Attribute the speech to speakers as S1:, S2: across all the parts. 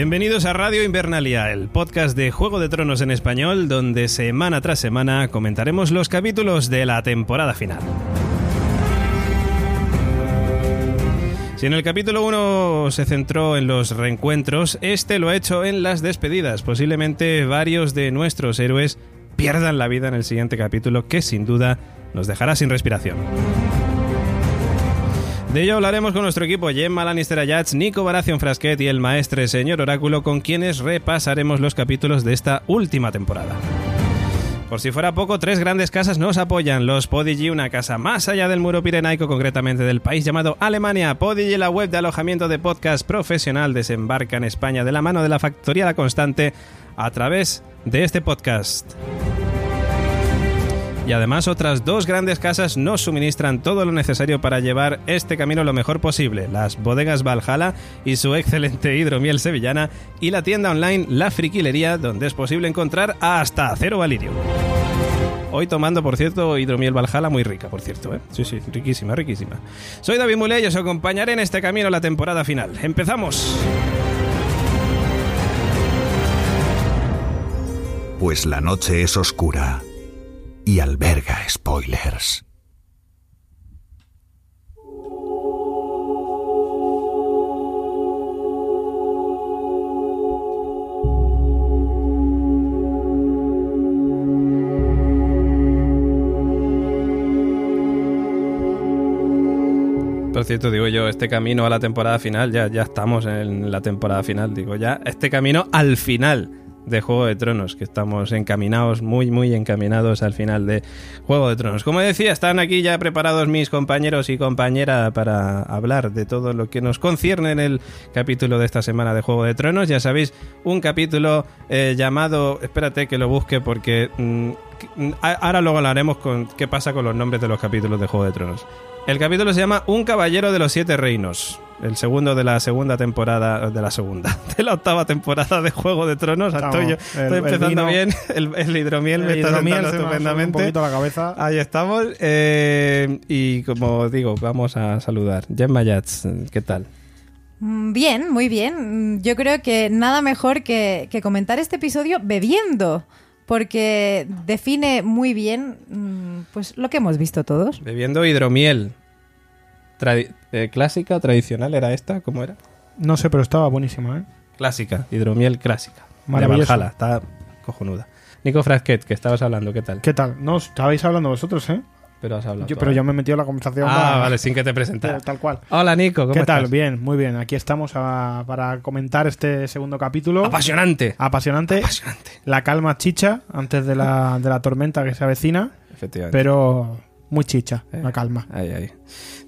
S1: Bienvenidos a Radio Invernalia, el podcast de Juego de Tronos en español, donde semana tras semana comentaremos los capítulos de la temporada final. Si en el capítulo 1 se centró en los reencuentros, este lo ha hecho en las despedidas. Posiblemente varios de nuestros héroes pierdan la vida en el siguiente capítulo, que sin duda nos dejará sin respiración. De ello hablaremos con nuestro equipo Gemma Lannister Ayats, Nico Baratheon Frasquet y el maestre señor Oráculo, con quienes repasaremos los capítulos de esta última temporada. Por si fuera poco, tres grandes casas nos apoyan. Los Podigy, una casa más allá del muro pirenaico, concretamente del país llamado Alemania. Podigy, la web de alojamiento de podcast profesional, desembarca en España de la mano de la Factoría La Constante a través de este podcast. Y además otras dos grandes casas nos suministran todo lo necesario para llevar este camino lo mejor posible. Las bodegas Valhalla y su excelente hidromiel sevillana y la tienda online La Friquilería donde es posible encontrar hasta acero valirio. Hoy tomando, por cierto, hidromiel Valhalla muy rica, por cierto, ¿eh? Sí, sí, riquísima, riquísima. Soy David Muley y os acompañaré en este camino la temporada final. ¡Empezamos!
S2: Pues la noche es oscura y alberga spoilers.
S1: Por cierto, digo yo, este camino a la temporada final, ya, ya estamos en la temporada final, digo ya, este camino al final de Juego de Tronos, que estamos encaminados, muy, muy encaminados al final de Juego de Tronos. Como decía, están aquí ya preparados mis compañeros y compañera para hablar de todo lo que nos concierne en el capítulo de esta semana de Juego de Tronos. Ya sabéis, un capítulo eh, llamado, espérate que lo busque porque mm, ahora luego hablaremos con qué pasa con los nombres de los capítulos de Juego de Tronos. El capítulo se llama Un caballero de los siete reinos. El segundo de la segunda temporada, de la segunda, de la octava temporada de Juego de Tronos. estoy, empezando bien. El, el, hidromiel me está dando estupendamente.
S3: Un poquito la cabeza.
S1: Ahí estamos. Eh, y como digo, vamos a saludar. Gemma Yats, ¿qué tal?
S4: Bien, muy bien. Yo creo que nada mejor que, que comentar este episodio bebiendo porque define muy bien pues lo que hemos visto todos.
S1: Bebiendo hidromiel. Eh, ¿Clásica, tradicional era esta? ¿Cómo era?
S3: No sé, pero estaba buenísima, ¿eh?
S1: Clásica, hidromiel clásica. Maravillosa. está cojonuda. Nico Frasquet, que estabas hablando, ¿qué tal?
S3: ¿Qué tal? No, estabais hablando vosotros, ¿eh?
S1: Pero has hablado.
S3: Yo, pero yo me he metido en la conversación.
S1: Ah, para... vale, sin que te presentara.
S3: Tal cual.
S1: Hola, Nico, ¿cómo
S3: ¿Qué
S1: estás?
S3: tal? Bien, muy bien. Aquí estamos a, para comentar este segundo capítulo.
S1: Apasionante.
S3: Apasionante.
S1: Apasionante.
S3: La calma chicha antes de la, de la tormenta que se avecina.
S1: Efectivamente.
S3: Pero muy chicha,
S1: Eh,
S3: la calma.
S1: Ahí, ahí.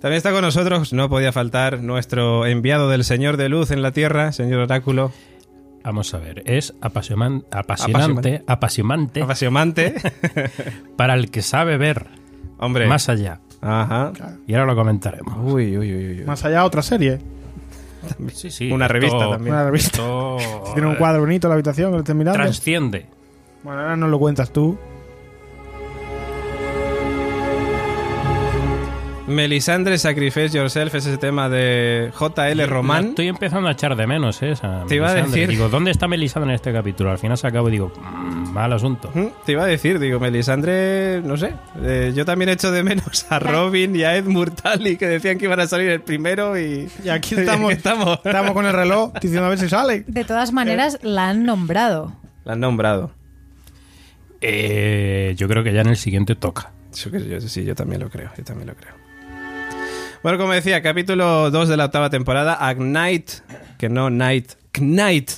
S1: También está con nosotros, no podía faltar, nuestro enviado del Señor de Luz en la Tierra, señor Oráculo.
S5: Vamos a ver, es apasionan- apasionante, apasionante
S1: Apasionante.
S5: para el que sabe ver
S1: Hombre.
S5: más allá.
S1: Ajá.
S5: Y ahora lo comentaremos.
S1: Uy, uy, uy, uy.
S3: Más allá, otra serie.
S5: Sí, sí,
S1: Una
S5: esto-
S1: revista también.
S3: Una revista.
S5: esto,
S3: Tiene un cuadro bonito en la habitación que lo mirando.
S5: Transciende.
S3: Bueno, ahora nos lo cuentas tú.
S1: Melisandre Sacrifice Yourself es ese tema de JL Román.
S5: Estoy empezando a echar de menos ¿eh? esa
S1: Te iba a decir.
S5: Digo, ¿dónde está Melisandre en este capítulo? Al final se acabo y digo, "Mm, mal asunto.
S1: Te iba a decir, digo, Melisandre, no sé. eh, yo también echo de menos a Robin y a Ed Murtali que decían que iban a salir el primero y.
S3: Y aquí estamos.
S1: aquí estamos.
S3: Estamos con el reloj diciendo a ver si sale.
S4: De todas maneras, la han nombrado.
S1: La han nombrado.
S5: Eh, yo creo que ya en el siguiente toca.
S1: Yo- sí, yo también lo creo, yo también lo creo. Bueno, como decía, capítulo 2 de la octava temporada, Ignite, que no Night, Knight.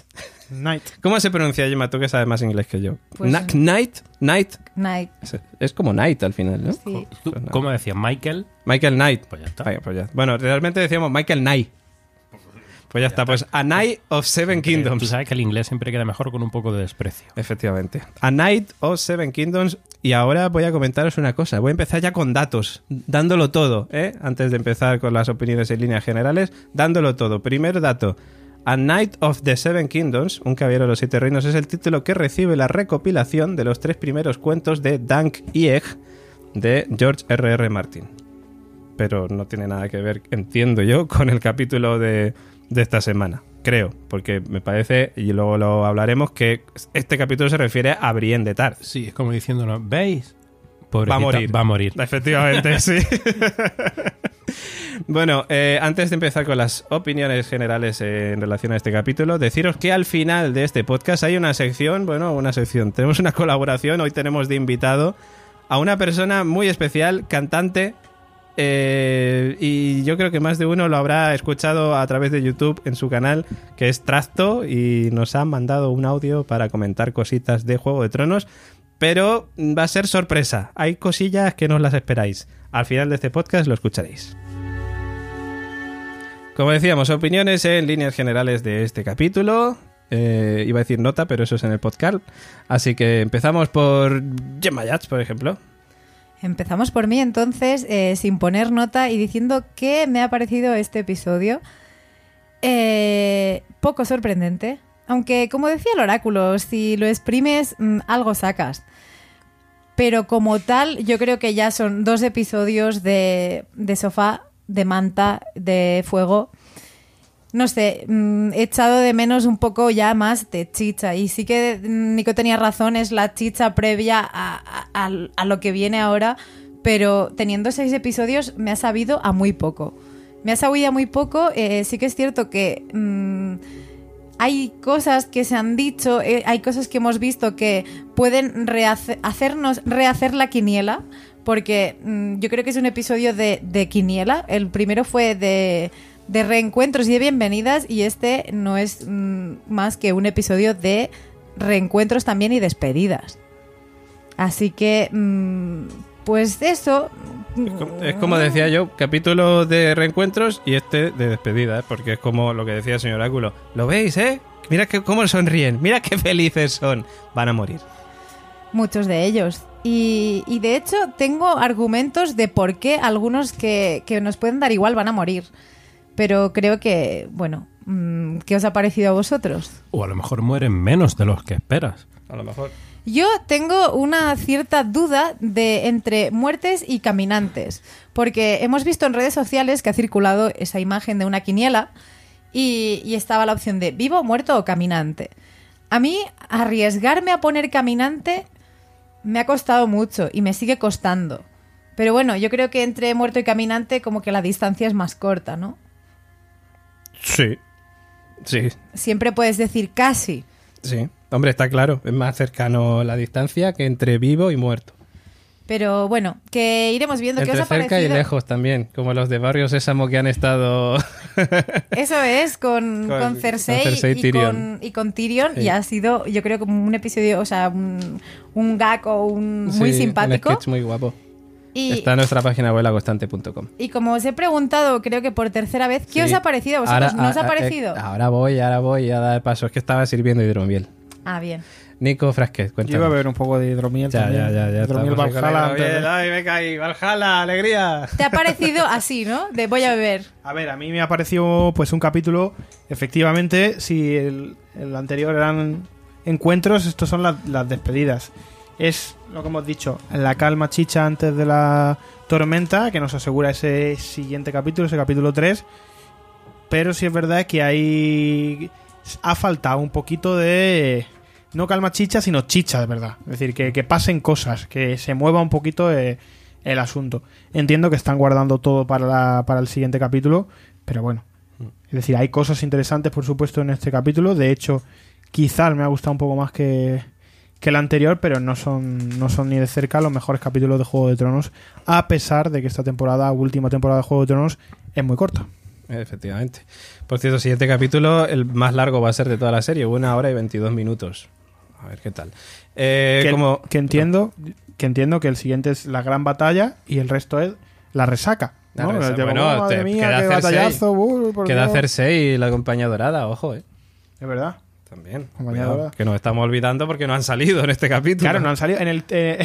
S3: Night.
S1: ¿Cómo se pronuncia, Gemma? Tú que sabes más inglés que yo.
S4: Pues-
S1: Na- Knight, Night,
S4: Night.
S1: es, es como Night al final, ¿no?
S4: Sí.
S5: ¿Tú-
S1: Pues nada.
S5: ¿Cómo decía Michael?
S1: Michael Knight.
S5: Pues ya está.
S1: Pues ya. Bueno, realmente decíamos Michael Knight. Pues ya está, pues A Night of Seven
S5: Eh, Tú
S1: Kingdoms.
S5: sabes que el inglés siempre queda mejor con un poco de desprecio.
S1: Efectivamente. A Night of Seven Kingdoms. Y ahora voy a comentaros una cosa. Voy a empezar ya con datos, dándolo todo, ¿eh? Antes de empezar con las opiniones en líneas generales, dándolo todo. Primer dato. A Night of the Seven Kingdoms, un caballero de los siete reinos, es el título que recibe la recopilación de los tres primeros cuentos de Dank y Egg de George R.R. R. Martin. Pero no tiene nada que ver, entiendo yo, con el capítulo de, de esta semana. Creo, porque me parece, y luego lo hablaremos, que este capítulo se refiere a Brienne de Tarth.
S5: Sí, es como diciéndonos, ¿veis?
S1: Va a
S5: Pobrecita,
S1: morir.
S5: Va a morir.
S1: Efectivamente, sí. bueno, eh, antes de empezar con las opiniones generales en relación a este capítulo, deciros que al final de este podcast hay una sección, bueno, una sección, tenemos una colaboración, hoy tenemos de invitado a una persona muy especial, cantante, eh, y yo creo que más de uno lo habrá escuchado a través de YouTube en su canal, que es Trasto, y nos han mandado un audio para comentar cositas de Juego de Tronos, pero va a ser sorpresa. Hay cosillas que no las esperáis. Al final de este podcast lo escucharéis. Como decíamos, opiniones en líneas generales de este capítulo. Eh, iba a decir nota, pero eso es en el podcast. Así que empezamos por Gemma Yats, por ejemplo.
S4: Empezamos por mí entonces, eh, sin poner nota y diciendo que me ha parecido este episodio eh, poco sorprendente. Aunque, como decía el oráculo, si lo exprimes, mm, algo sacas. Pero como tal, yo creo que ya son dos episodios de, de sofá, de manta, de fuego. No sé, mm, he echado de menos un poco ya más de chicha. Y sí que mm, Nico tenía razón, es la chicha previa a, a- lo que viene ahora. Pero teniendo seis episodios me ha sabido a muy poco. Me ha sabido a muy poco. eh, sí que es cierto que mm, hay cosas que se han dicho, eh, hay cosas que hemos visto que pueden hacernos rehacer la quiniela, porque yo creo que es un episodio de, de quiniela. El primero fue de, de reencuentros y de bienvenidas, y este no es mm, más que un episodio de reencuentros también y despedidas. Así que, mm, pues eso.
S1: Es como, es como decía yo, capítulo de reencuentros y este de despedida, ¿eh? porque es como lo que decía el señor Oráculo. ¿Lo veis, eh? Mira que, cómo sonríen, mira qué felices son. Van a morir.
S4: Muchos de ellos. Y, y de hecho tengo argumentos de por qué algunos que, que nos pueden dar igual van a morir. Pero creo que, bueno, mm, ¿qué os ha parecido a vosotros?
S5: O a lo mejor mueren menos de los que esperas.
S1: A lo mejor.
S4: Yo tengo una cierta duda de entre muertes y caminantes, porque hemos visto en redes sociales que ha circulado esa imagen de una quiniela y, y estaba la opción de vivo, muerto o caminante. A mí arriesgarme a poner caminante me ha costado mucho y me sigue costando. Pero bueno, yo creo que entre muerto y caminante como que la distancia es más corta, ¿no?
S1: Sí. Sí,
S4: Siempre puedes decir casi.
S1: sí. Hombre, está claro. Es más cercano la distancia que entre vivo y muerto.
S4: Pero bueno, que iremos viendo qué os ha
S1: cerca y
S4: parecido.
S1: lejos también, como los de Barrio Sésamo que han estado...
S4: Eso es, con,
S1: Con-
S4: con Cersei,
S1: con Cersei y
S4: y,
S1: Tyrion.
S4: con, y con Tyrion.
S1: Sí.
S4: Y ha sido, yo creo, como un episodio, o sea, un, un gag o un, muy simpático.
S1: Un sketch muy guapo.
S4: Y,
S1: Está en nuestra página web
S4: y como os he preguntado, creo que por tercera vez, ¿qué os ha parecido a vosotros? ¿No os ha
S1: ah,
S4: parecido?
S1: eh, ahora voy, ahora voy a dar paso. Es que estaba sirviendo hidromiel.
S4: ah, bien.
S1: Nico Frasquet,
S3: Yo
S1: cuéntame.
S3: iba a beber un poco de hidromiel
S1: Ya,
S3: también.
S1: ya, ya, ya.
S3: Hidromiel Valhalla
S1: hidromiel. Ay, venga ahí, Valhalla, alegría.
S4: ¿Te ha parecido así, no? De voy a beber.
S3: A ver, a mí me ha parecido pues un capítulo, efectivamente, si el, el anterior eran encuentros, estos son las, las despedidas. Es lo que hemos dicho, la calma chicha antes de la tormenta, que nos asegura ese siguiente capítulo, ese capítulo 3. Pero sí es verdad que ahí ha faltado un poquito de... No calma chicha, sino chicha, de verdad. Es decir, que, que pasen cosas, que se mueva un poquito eh, el asunto. Entiendo que están guardando todo para, la- para el siguiente capítulo, pero bueno. Es decir, hay cosas interesantes, por supuesto, en este capítulo. De hecho, quizás me ha gustado un poco más que, que el anterior, pero no son, no son ni de cerca los mejores capítulos de Juego de Tronos, a pesar de que esta temporada, última temporada de Juego de Tronos, es muy corta.
S1: Efectivamente. Por cierto, siguiente capítulo, el más largo va a ser de toda la serie, una hora y 22 minutos. A ver qué tal. Eh,
S3: que,
S1: como,
S3: que entiendo que entiendo que el siguiente es la gran batalla y el resto es la resaca.
S1: La
S3: ¿no?
S1: resaca.
S3: Te-
S1: Bueno,
S3: oh,
S1: te-
S3: mía,
S1: queda Cersei.
S3: batallazo, uh, por
S1: queda. Cersei y la compañía dorada, ojo, eh.
S3: Es verdad.
S1: También. Cuidado, que nos estamos olvidando porque no han salido en este capítulo.
S3: Claro, no han salido. En el, eh,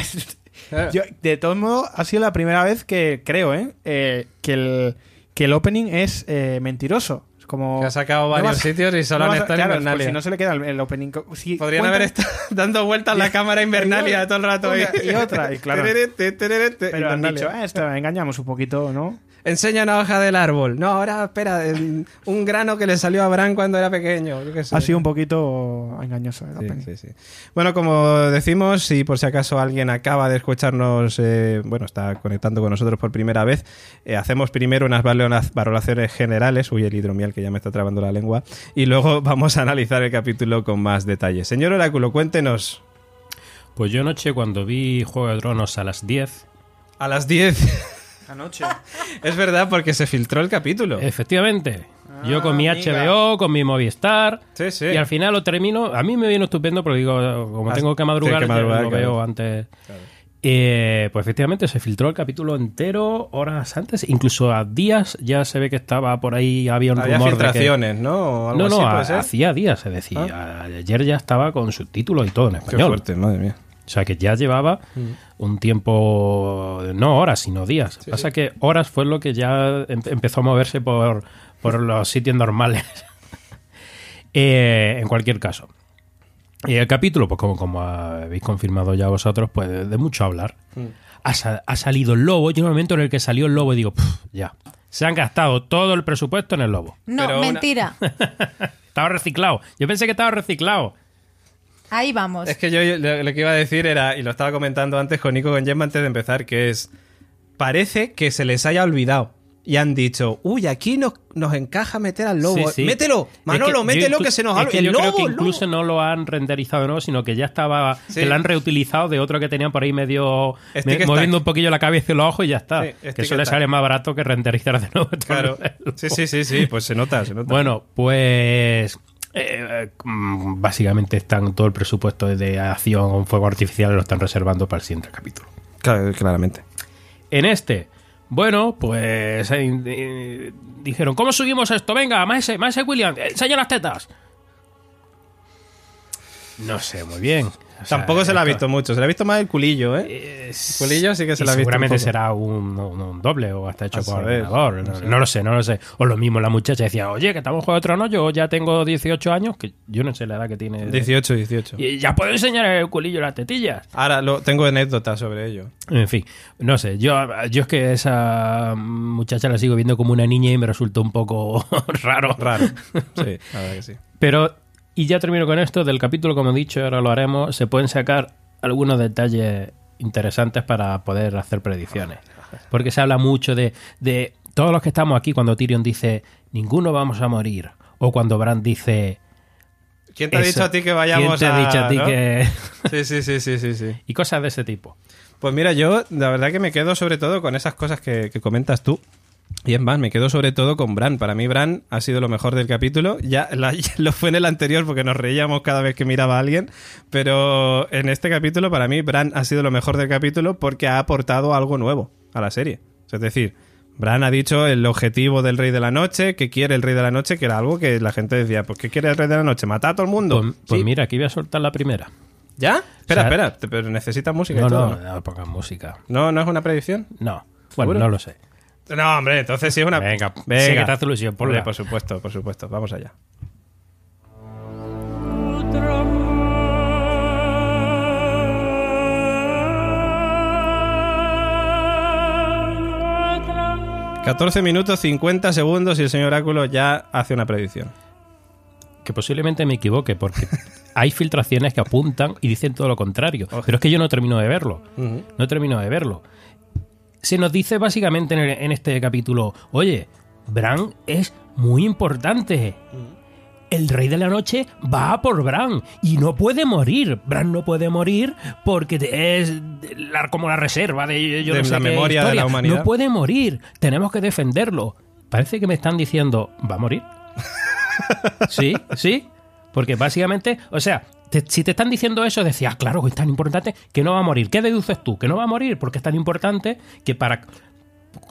S3: yo, de todos modos, ha sido la primera vez que creo, ¿eh? Eh, que, el, que el opening es eh, mentiroso. Es como.
S1: Que ha sacado
S3: No
S1: varios
S3: vas-
S1: sitios y solo
S3: no
S1: han estado
S3: claro,
S1: en
S3: pues
S1: Invernalia.
S3: si no se le queda el, el opening. si
S1: Podrían haber estado dando vueltas la cámara Invernalia todo el rato.
S3: Una
S1: ahí.
S3: y otra, y claro. Pero han dicho, "Ah, esto, engañamos un poquito, ¿no?
S1: Enseña una hoja del árbol. No, ahora espera, el- un grano que le salió a Bran cuando era pequeño. yo qué sé.
S3: Ha sido un poquito engañoso el
S1: Sí, sí, sí. Bueno, como decimos, si por si acaso alguien acaba de escucharnos, eh, bueno, está conectando con nosotros por primera vez, eh, hacemos primero unas valora- valoraciones generales, uy, el hidromiel que ya me está trabando la lengua, y luego vamos a analizar el capítulo con más detalles. Señor Oráculo, cuéntenos.
S5: Pues yo anoche cuando vi Juego de Tronos a las 10,
S1: A las 10.
S3: Anoche.
S1: es verdad, porque se filtró el capítulo.
S5: efectivamente, yo con mi
S3: Ah, amiga.
S5: HBO, con mi Movistar,
S1: Sí, sí.
S5: y al final lo termino. A mí me viene estupendo, pero digo, como
S1: Ah,
S5: tengo que madrugar,
S1: que madrugar,
S5: lo
S1: claro.
S5: veo antes. Eh, pues efectivamente se filtró el capítulo entero horas antes, incluso a días ya se ve que estaba por ahí, había un
S1: Había
S5: rumor de que...
S1: filtraciones, ¿no? O algo
S5: No, no, hacía días, se decía. Ayer ya estaba con subtítulos y todo en
S1: Qué
S5: español.
S1: fuerte, madre mía.
S5: O sea que ya llevaba un tiempo, no horas, sino días. Pasa que horas fue lo que ya em- empezó a moverse por, por los sitios normales. Eh, en cualquier caso. Y el capítulo, pues como, como habéis confirmado ya vosotros, pues de, de mucho hablar. Ha, sa- ha salido el lobo. Yo en el momento en el que salió el lobo digo, "Puf, ya. Se han gastado todo el presupuesto en el lobo.
S4: No,
S1: Pero una-
S4: mentira.
S5: Estaba reciclado. Yo pensé que estaba reciclado.
S4: Ahí vamos.
S1: Es que yo yo lo, lo que iba a decir era, y lo estaba comentando antes con Nico con Gemma antes de empezar, que es, parece que se les haya olvidado. Y han dicho, uy, aquí nos, nos encaja meter al lobo.
S5: Sí, sí.
S1: Mételo,
S5: Es
S1: Manolo, mételo que se nos
S5: es
S1: ha
S5: que
S1: El
S5: yo
S1: lobo,
S5: creo que incluso
S1: lobo.
S5: no lo han renderizado de nuevo, sino que ya estaba.
S1: Sí.
S5: Que lo han reutilizado de otro que tenían por ahí medio. Me-
S1: stack.
S5: moviendo un poquillo la cabeza y los ojos y ya está. Que eso le sale más barato que renderizar de nuevo.
S1: Claro. Sí, sí, sí, sí, pues se nota, se nota.
S5: Bueno, pues. Eh, mm, básicamente están todo el presupuesto de acción fuego artificial lo están reservando para el siguiente capítulo.
S1: Claro, claramente.
S5: En este, bueno, pues eh, eh, dijeron, ¿cómo subimos esto? Venga, Maese, Maese William, enseña las tetas. No sé, muy bien. O sea,
S1: Tampoco se la ha visto mucho, se le ha visto más el culillo, ¿eh?
S5: Es-
S1: Culillo sí que se
S5: y
S1: la ha visto
S5: Seguramente
S1: un
S5: será un, un- un doble o hasta hecho
S1: A
S5: por
S1: saber,
S5: ordenador.
S1: no
S5: No,
S1: sé.
S5: no lo sé, no lo sé. O lo mismo, la muchacha decía, oye, que estamos Juego de Tronos, yo ya tengo 18 años, que yo no sé la edad que tiene.
S1: 18, 18.
S5: Y ya puedo enseñar el culillo y las tetillas.
S1: Ahora lo, tengo anécdotas sobre ello.
S5: En fin, no sé, yo, yo es que esa muchacha la sigo viendo como una niña y me resulta un poco raro.
S1: Raro. Sí, la verdad que sí.
S5: Pero, y ya termino con esto, del capítulo, como he dicho, ahora lo haremos, se pueden sacar algunos detalles interesantes para poder hacer predicciones. Porque se habla mucho de, de todos los que estamos aquí cuando Tyrion dice, ninguno vamos a morir. O cuando Bran dice...
S1: ¿Quién te ha dicho a ti que vayamos
S5: ¿Quién te ha dicho a ti que...?
S1: Sí, sí, sí, sí, sí, sí.
S5: y cosas de ese tipo.
S1: Pues mira, yo la verdad que me quedo sobre todo con esas cosas que, que comentas tú. Y en más, me quedo sobre todo con Bran. Para mí, Bran ha sido lo mejor del capítulo. Ya, la- ya lo fue en el anterior porque nos reíamos cada vez que miraba a alguien. Pero en este capítulo, para mí, Bran ha sido lo mejor del capítulo porque ha aportado algo nuevo a la serie. Es decir, Bran ha dicho el objetivo del Rey de la Noche, que quiere el Rey de la Noche, que era algo que la gente decía, pues ¿qué quiere el Rey de la Noche? ¿Matar a todo el mundo?
S5: Pues, pues
S1: Sí.
S5: mira, aquí voy a soltar la primera.
S1: ¿Ya? Espera,
S5: O sea-
S1: espera, pero necesitas música
S5: No,
S1: y todo.
S5: no, no pongan música.
S1: ¿No, ¿No es una predicción?
S5: No. Bueno,
S1: ¿Seguro?
S5: no lo sé.
S1: No, hombre, entonces sí es una.
S5: Venga, sí que te hace ilusión.
S1: Hombre, por supuesto, por supuesto. Vamos allá. ...14 minutos 50 segundos y el señor Oráculo ya hace una predicción.
S5: Que posiblemente me equivoque, porque hay filtraciones que apuntan y dicen todo lo contrario. Pero es que yo no termino de verlo. No termino de verlo. Se nos dice básicamente en, el- en este capítulo, oye, Bran es muy importante. el rey de la noche va a por Bran y no puede morir. Bran no puede morir porque es la- como la reserva de, yo
S1: De
S5: no sé
S1: la
S5: qué
S1: memoria de la humanidad.
S5: No puede morir. Tenemos que defenderlo. Parece que me están diciendo, ¿va a morir? sí, sí. Porque básicamente, o sea, te- si te están diciendo eso, decías, claro, que es tan importante que no va a morir. ¿Qué deduces tú? Que no va a morir porque es tan importante que para...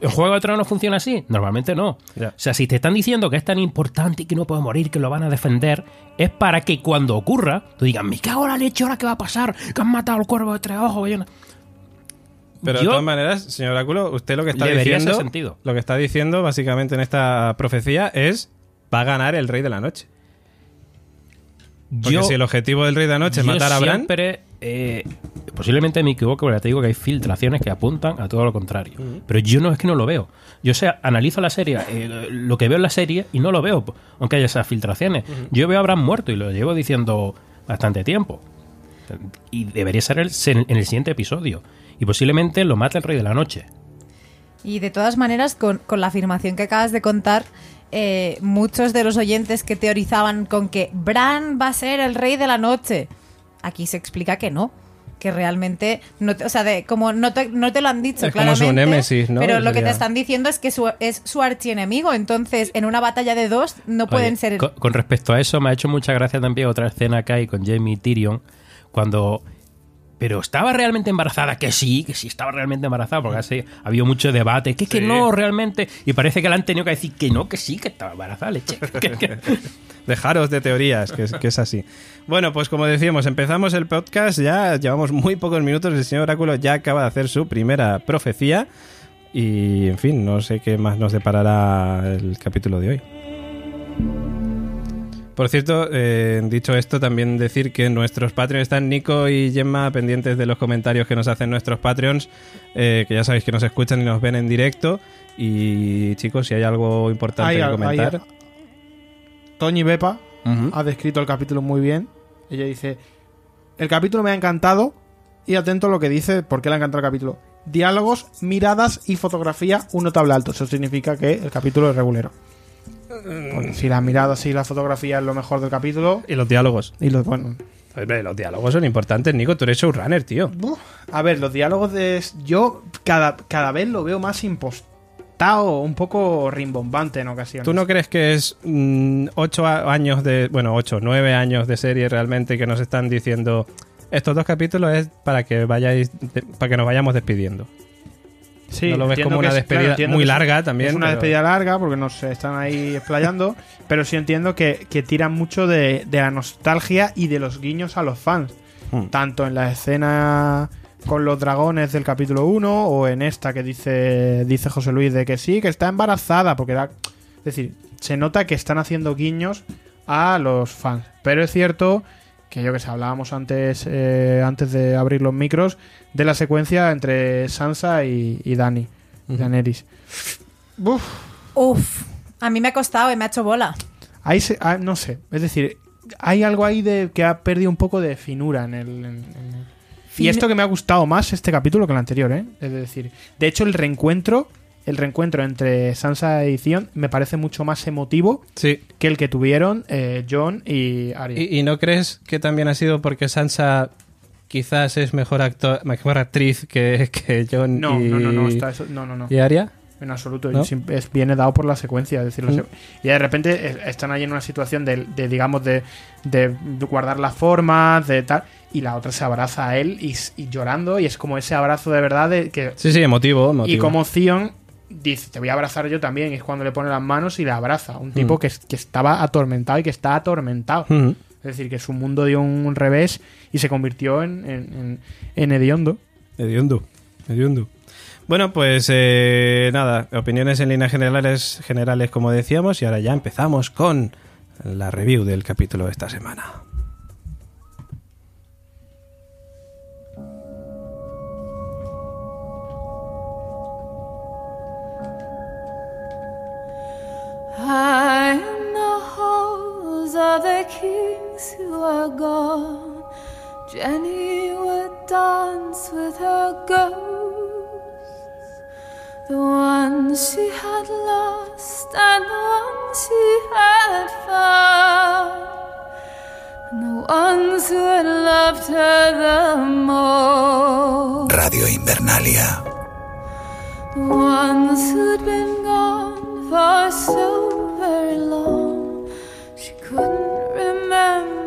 S5: ¿En Juego de Tronos funciona así? Normalmente no. O sea, si te están diciendo que es tan importante y que no puede morir, que lo van a defender, es para que cuando ocurra, tú digas, me cago en la leche, ¿ahora qué va a pasar? Que han matado al cuervo de tres ojos. y una-".
S1: Pero de todas maneras, señor Oráculo, usted lo que está diciendo,
S5: sentido.
S1: lo que está diciendo básicamente en esta profecía es va a ganar el Rey de la Noche. Porque
S5: Yo-
S1: si el objetivo del Rey de la Noche es matar a Bran,
S5: siempre, eh, posiblemente me equivoco, pero te digo que hay filtraciones que apuntan a todo lo contrario. Pero yo no es que no lo veo. Yo sé, analizo la serie, eh, lo que veo en la serie y no lo veo, aunque haya esas filtraciones. Yo veo a Bran muerto y lo llevo diciendo bastante tiempo. Y debería ser el- en el siguiente episodio. Y posiblemente lo mate el Rey de la Noche.
S4: Y de todas maneras, con, con la afirmación que acabas de contar, eh, muchos de los oyentes que teorizaban con que Bran va a ser el rey de la noche, aquí se explica que no. Que realmente, no te- o sea, de, como no te, no te lo han dicho
S1: Es como su
S4: claramente,
S1: némesis, ¿no?
S4: pero lo que te están diciendo es que su- es su archienemigo, entonces en una batalla de dos no pueden ser...
S5: Con, con respecto a eso, me ha hecho mucha gracia también otra escena que hay con Jamie y Tyrion, cuando... Pero estaba realmente embarazada, que sí, que sí estaba realmente embarazada, porque así había mucho debate, que, que no, realmente, y parece que le han tenido que decir que no, que sí, que estaba embarazada, leche. Que- que-
S1: dejaros de teorías, que es, que es así. Bueno, pues como decíamos, empezamos el podcast, ya llevamos muy pocos minutos, el señor Oráculo ya acaba de hacer su primera profecía y, en fin, no sé qué más nos deparará el capítulo de hoy. Por cierto, eh, dicho esto, también decir que nuestros Patreons están Nico y Gemma pendientes de los comentarios que nos hacen nuestros Patreons, eh, que ya sabéis que nos escuchan y nos ven en directo. Y chicos, si hay algo importante que comentar.
S3: Toñi Bepa ha descrito el capítulo muy bien. Ella dice: El capítulo me ha encantado. Y atento a lo que dice, ¿por qué le ha encantado el capítulo? Diálogos, miradas y fotografía, un notable alto. Eso significa que el capítulo es regulero. Porque si las miradas y la fotografía es lo mejor del capítulo.
S1: Y los diálogos.
S3: Y los, bueno,
S1: los diálogos son importantes, Nico. Tú eres showrunner, tío.
S3: A ver, los diálogos de. Yo cada, cada vez lo veo más impostado, un poco rimbombante en ocasiones.
S1: ¿Tú no crees que es mm, ocho años de. Bueno, ocho, nueve años de serie realmente que nos están diciendo. Estos dos capítulos es para que vayáis. de- para que nos vayamos despidiendo.
S3: Sí,
S1: ¿No lo ves como una
S3: es-
S1: despedida
S3: claro,
S1: muy larga también,
S3: Es una
S1: pero-
S3: despedida larga porque nos están ahí explayando, pero sí entiendo que, que tiran mucho de, de la nostalgia y de los guiños a los fans.
S1: Hmm.
S3: Tanto en la escena con los dragones del capítulo 1 o en esta que dice, dice José Luis de que sí, que está embarazada, porque era... Es decir, se nota que están haciendo guiños a los fans. Pero es cierto que yo que sé, hablábamos antes, eh, antes de abrir los micros, de la secuencia entre Sansa y, y Dani, Daenerys. Uf,
S4: Uf, a mí me ha costado y me ha hecho bola.
S3: ahí se- ah, no sé, es decir, hay algo ahí de que ha perdido un poco de finura en el... en- en- Y
S4: Fin-
S3: esto que me ha gustado más este capítulo que el anterior, ¿eh? Es decir, de hecho el reencuentro, el reencuentro entre Sansa y Theon me parece mucho más emotivo
S1: Sí.
S3: que el que tuvieron eh, John y Arya.
S1: ¿Y, y no crees que también ha sido porque Sansa quizás es mejor actor, mejor actriz que, que John
S3: no,
S1: y,
S3: no, no, no, está eso- no, no, no.
S1: y Arya?
S3: En absoluto,
S1: ¿No?
S3: Siempre es, viene dado por la secuencia. Es decir,
S1: Mm.
S3: y de repente están ahí en una situación de, de, digamos, de, de guardar las formas, de tal, y la otra se abraza a él y, llorando, y es como ese abrazo de verdad de que.
S1: Sí, sí, emotivo. emotivo.
S3: Y como Theon dice, te voy a abrazar yo también, es cuando le pone las manos y le abraza. Un tipo
S1: Mm.
S3: que, es- que estaba atormentado y que está atormentado.
S1: Ujú.
S3: Es decir, que su mundo dio un revés y se convirtió en, en, en, en hediondo.
S1: Hediondo, hediondo. Bueno, pues eh, nada, opiniones en líneas generales, generales como decíamos, y ahora ya empezamos con la review del capítulo de esta semana.
S6: High in the halls of the kings who are gone, Jenny would dance with her ghosts, the ones she had lost and the ones she had found. The ones who had loved her the most.
S2: Radio Invernalia.
S6: The ones who'd been gone for so very long. She couldn't remember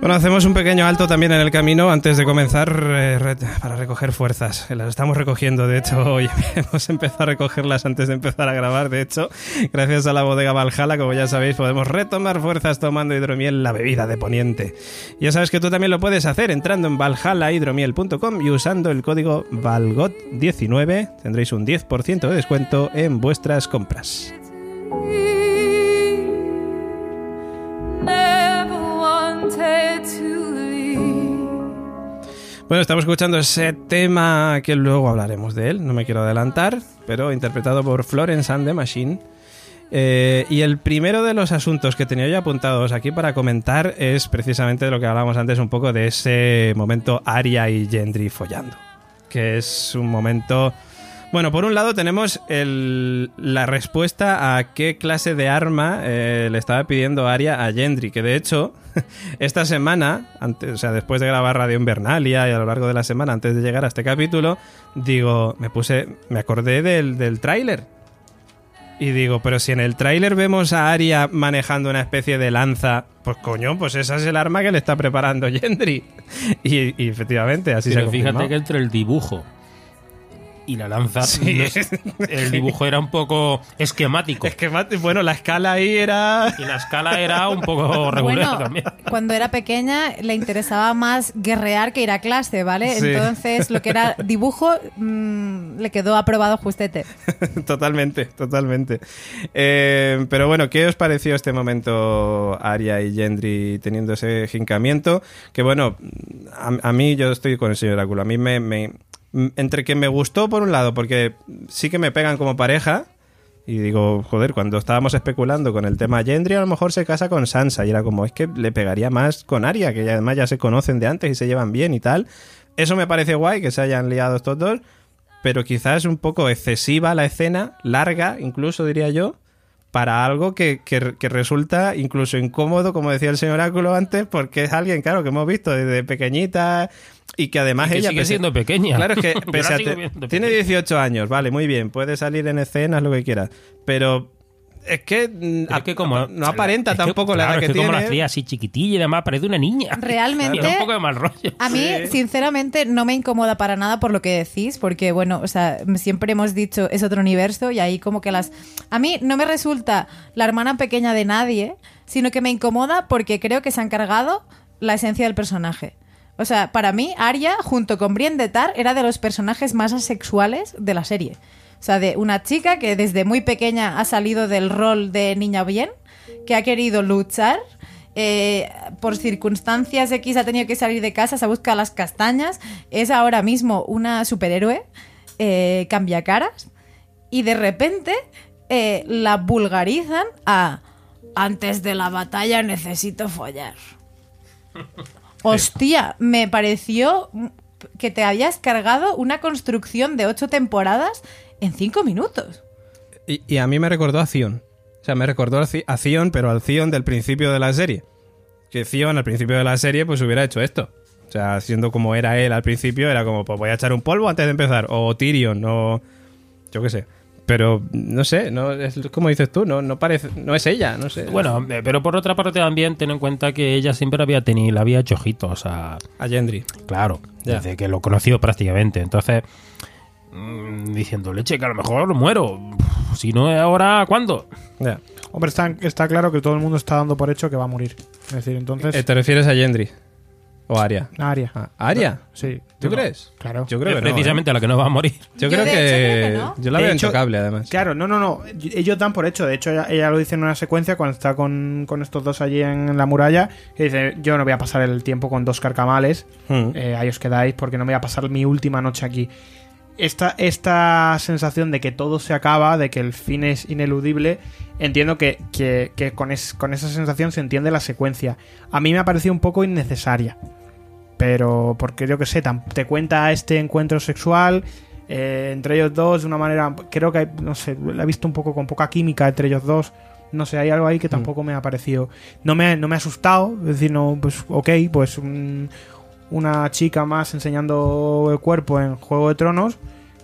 S1: Bueno, hacemos un pequeño alto también en el camino antes de comenzar eh, re- para recoger fuerzas. Las estamos recogiendo, de hecho, hoy hemos empezado a recogerlas antes de empezar a grabar. De hecho, gracias a la bodega Valhalla, como ya sabéis, podemos retomar fuerzas tomando hidromiel, la bebida de Poniente. Ya sabes que tú también lo puedes hacer entrando en valhallahidromiel.com y usando el código VALGOT19 tendréis un 10% de descuento en vuestras compras. Bueno, estamos escuchando ese tema que luego hablaremos de él, no me quiero adelantar, pero interpretado por Florence and the Machine. Eh, y el primero de los asuntos que tenía yo apuntados aquí para comentar es precisamente de lo que hablábamos antes un poco de ese momento Aria y Gendry follando. Que es un momento... Bueno, por un lado tenemos el- la respuesta a qué clase de arma eh, le estaba pidiendo Aria a Gendry, que de hecho esta semana, antes, o sea, después de grabar Radio Invernalia y a lo largo de la semana, antes de llegar a este capítulo, digo, me puse, me acordé del, del tráiler. Y digo, pero si en el tráiler vemos a Aria manejando una especie de lanza, pues coño, pues esa es el arma que le está preparando Gendry. Y, y efectivamente, así se
S5: Pero
S1: ha
S5: fíjate que entre el dibujo y la lanza,
S1: Sí.
S5: no es- el dibujo era un poco esquemático.
S1: Bueno, la escala ahí era...
S5: Y la escala era un poco regular
S4: Bueno,
S5: también.
S4: cuando era pequeña le interesaba más guerrear que ir a clase, ¿vale?
S1: Sí.
S4: Entonces lo que era dibujo mm, le quedó aprobado justete.
S1: totalmente, totalmente. Eh, pero bueno, ¿qué os pareció este momento Aria y Gendry teniendo ese jincamiento? Que bueno, a, a mí yo estoy con el señor Oráculo. A mí me, me- Entre que me gustó por un lado, porque sí que me pegan como pareja. Y digo, joder, cuando estábamos especulando con el tema Gendry, a lo mejor se casa con Sansa. Y era como, es que le pegaría más con Aria, que además ya se conocen de antes y se llevan bien y tal. Eso me parece guay, que se hayan liado estos dos pero quizás un poco excesiva la escena, larga incluso diría yo, para algo que, que- que resulta incluso incómodo, como decía el señor Oráculo antes, porque es alguien, claro, que hemos visto desde pequeñita y que además
S5: Y que
S1: ella...
S5: sigue
S1: pese-
S5: siendo pequeña.
S1: Claro, es que pese a tiene
S5: pequeña.
S1: 18 años, vale, muy bien, puede salir en escenas, lo que quiera, pero es que,
S5: es que como,
S1: no aparenta
S5: es que,
S1: tampoco la
S5: claro,
S1: edad
S5: es
S1: que,
S5: que como
S1: tiene.
S5: la cría así chiquitilla y demás, parece una niña.
S4: Realmente-
S5: Y da un poco de mal rollo.
S4: A mí, sinceramente, no me incomoda para nada por lo que decís, porque, bueno, o sea, siempre hemos dicho es otro universo y ahí como que las... A mí no me resulta la hermana pequeña de nadie, sino que me incomoda porque creo que se han cargado la esencia del personaje. O sea, para mí, Arya, junto con Brienne de Tar, era de los personajes más asexuales de la serie. O sea, de una chica que desde muy pequeña ha salido del rol de niña bien, que ha querido luchar, eh, por circunstancias X ha tenido que salir de casa, se busca las castañas, es ahora mismo una superhéroe, eh, cambia caras, y de repente eh, la vulgarizan a antes de la batalla necesito follar. Hostia, me pareció que te habías cargado una construcción de ocho temporadas en cinco minutos.
S1: Y, y a mí me recordó a Zion. O sea, me recordó a Zion, pero al Zion del principio de la serie. Que Zion al principio de la serie pues hubiera hecho esto. O sea, siendo como era él al principio, era como, pues voy a echar un polvo antes de empezar. O Tyrion, o... Yo qué sé. Pero, no sé, no es como dices tú, no, no parece... No es ella, no sé.
S5: Bueno, eh, pero por otra parte también ten en cuenta que ella siempre había tenido, había hecho ojitos a...
S1: A Gendry.
S5: Claro,
S1: Ya.
S5: desde que lo conoció prácticamente. Entonces, diciendo, leche, que a lo mejor muero. Si no es ahora, ¿cuándo?
S3: Hombre, está, está claro que todo el mundo está dando por hecho que va a morir. Es decir, entonces.
S1: Eh, ¿Te refieres a Gendry? ¿O a Aria?
S3: Aria.
S1: Ah, ¿Aria?
S3: Sí.
S1: ¿Tú
S3: no.
S1: crees?
S3: Claro.
S1: Yo creo que no, ¿eh?
S5: precisamente a la que no va a morir.
S1: Yo,
S4: Yo
S1: creo, que...
S4: hecho creo que no.
S1: Yo la
S3: De
S1: veo
S3: hecho-
S1: intocable, además.
S3: Claro, no, no, no. Ellos dan por hecho. De hecho, ella, ella lo dice en una secuencia cuando está con, con estos dos allí en la muralla. Que dice: Yo no voy a pasar el tiempo con dos carcamales.
S1: Hmm.
S3: Eh, ahí os quedáis porque no me voy a pasar mi última noche aquí. Esta, esta sensación de que todo se acaba, de que el fin es ineludible, entiendo que, que- que con, es- con esa sensación se entiende la secuencia. A mí me ha parecido un poco innecesaria. Pero porque yo que sé, te cuenta este encuentro sexual eh, entre ellos dos de una manera. Creo que, hay- no sé, la he visto un poco con poca química entre ellos dos. No sé, hay algo ahí
S1: Mm.
S3: que tampoco me ha parecido. No me, no me ha asustado. Es decir, no, pues, ok, pues un- una chica más enseñando el cuerpo en Juego de Tronos.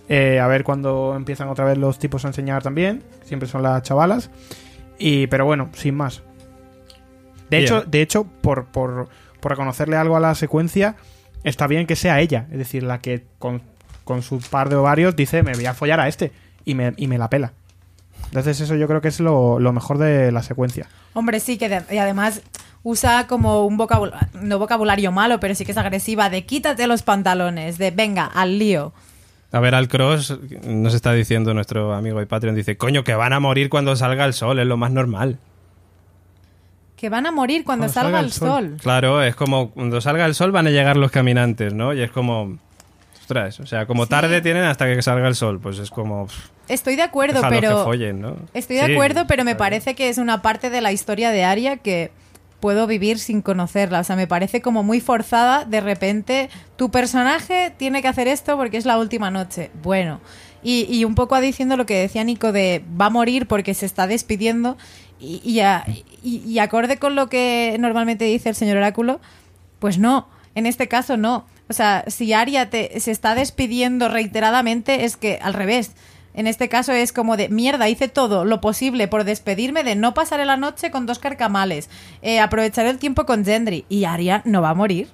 S3: Eh, a ver cuando empiezan otra vez los tipos a enseñar también. Siempre son las chavalas. Y, pero bueno, sin más. De hecho, de hecho por, por, por reconocerle algo a la secuencia, está bien que sea ella. Es decir, la que con, con su par de ovarios dice, me voy a follar a este. Y me, y me la pela. Entonces eso yo creo que es lo, lo mejor de la secuencia.
S4: Hombre, sí, que de- y además usa como un vocabulario, no vocabulario malo, pero sí que es agresiva, de quítate los pantalones, de venga, al lío.
S1: A ver, al Cross nos está diciendo nuestro amigo de Patreon, dice, coño, que van a morir cuando salga el sol, es lo más normal.
S4: Que van a morir cuando,
S3: Cuando
S4: salga,
S3: salga
S4: el sol.
S3: sol.
S1: Claro, es como cuando salga el sol van a llegar los caminantes, ¿no? Y es como... Ostras, o sea, como tarde tienen hasta que salga el sol, pues es como... pff,
S4: Estoy de acuerdo,
S1: déjalos que
S4: pero
S1: follen, ¿no?
S4: estoy de
S1: Sí,
S4: acuerdo, pero me
S1: claro.
S4: parece que es una parte de la historia de Aria que puedo vivir sin conocerla. O sea, me parece como muy forzada. De repente, tu personaje tiene que hacer esto porque es la última noche. Bueno, y, y un poco diciendo lo que decía Nico de va a morir porque se está despidiendo. Y, y, a- y- y acorde con lo que normalmente dice el señor Oráculo, pues no, en este caso no. O sea, si Aria te, se está despidiendo reiteradamente, es que al revés. En este caso es como de mierda, hice todo lo posible por despedirme de no pasar la noche con dos carcamales, eh, aprovechar el tiempo con Gendry. Y Aria no va a morir.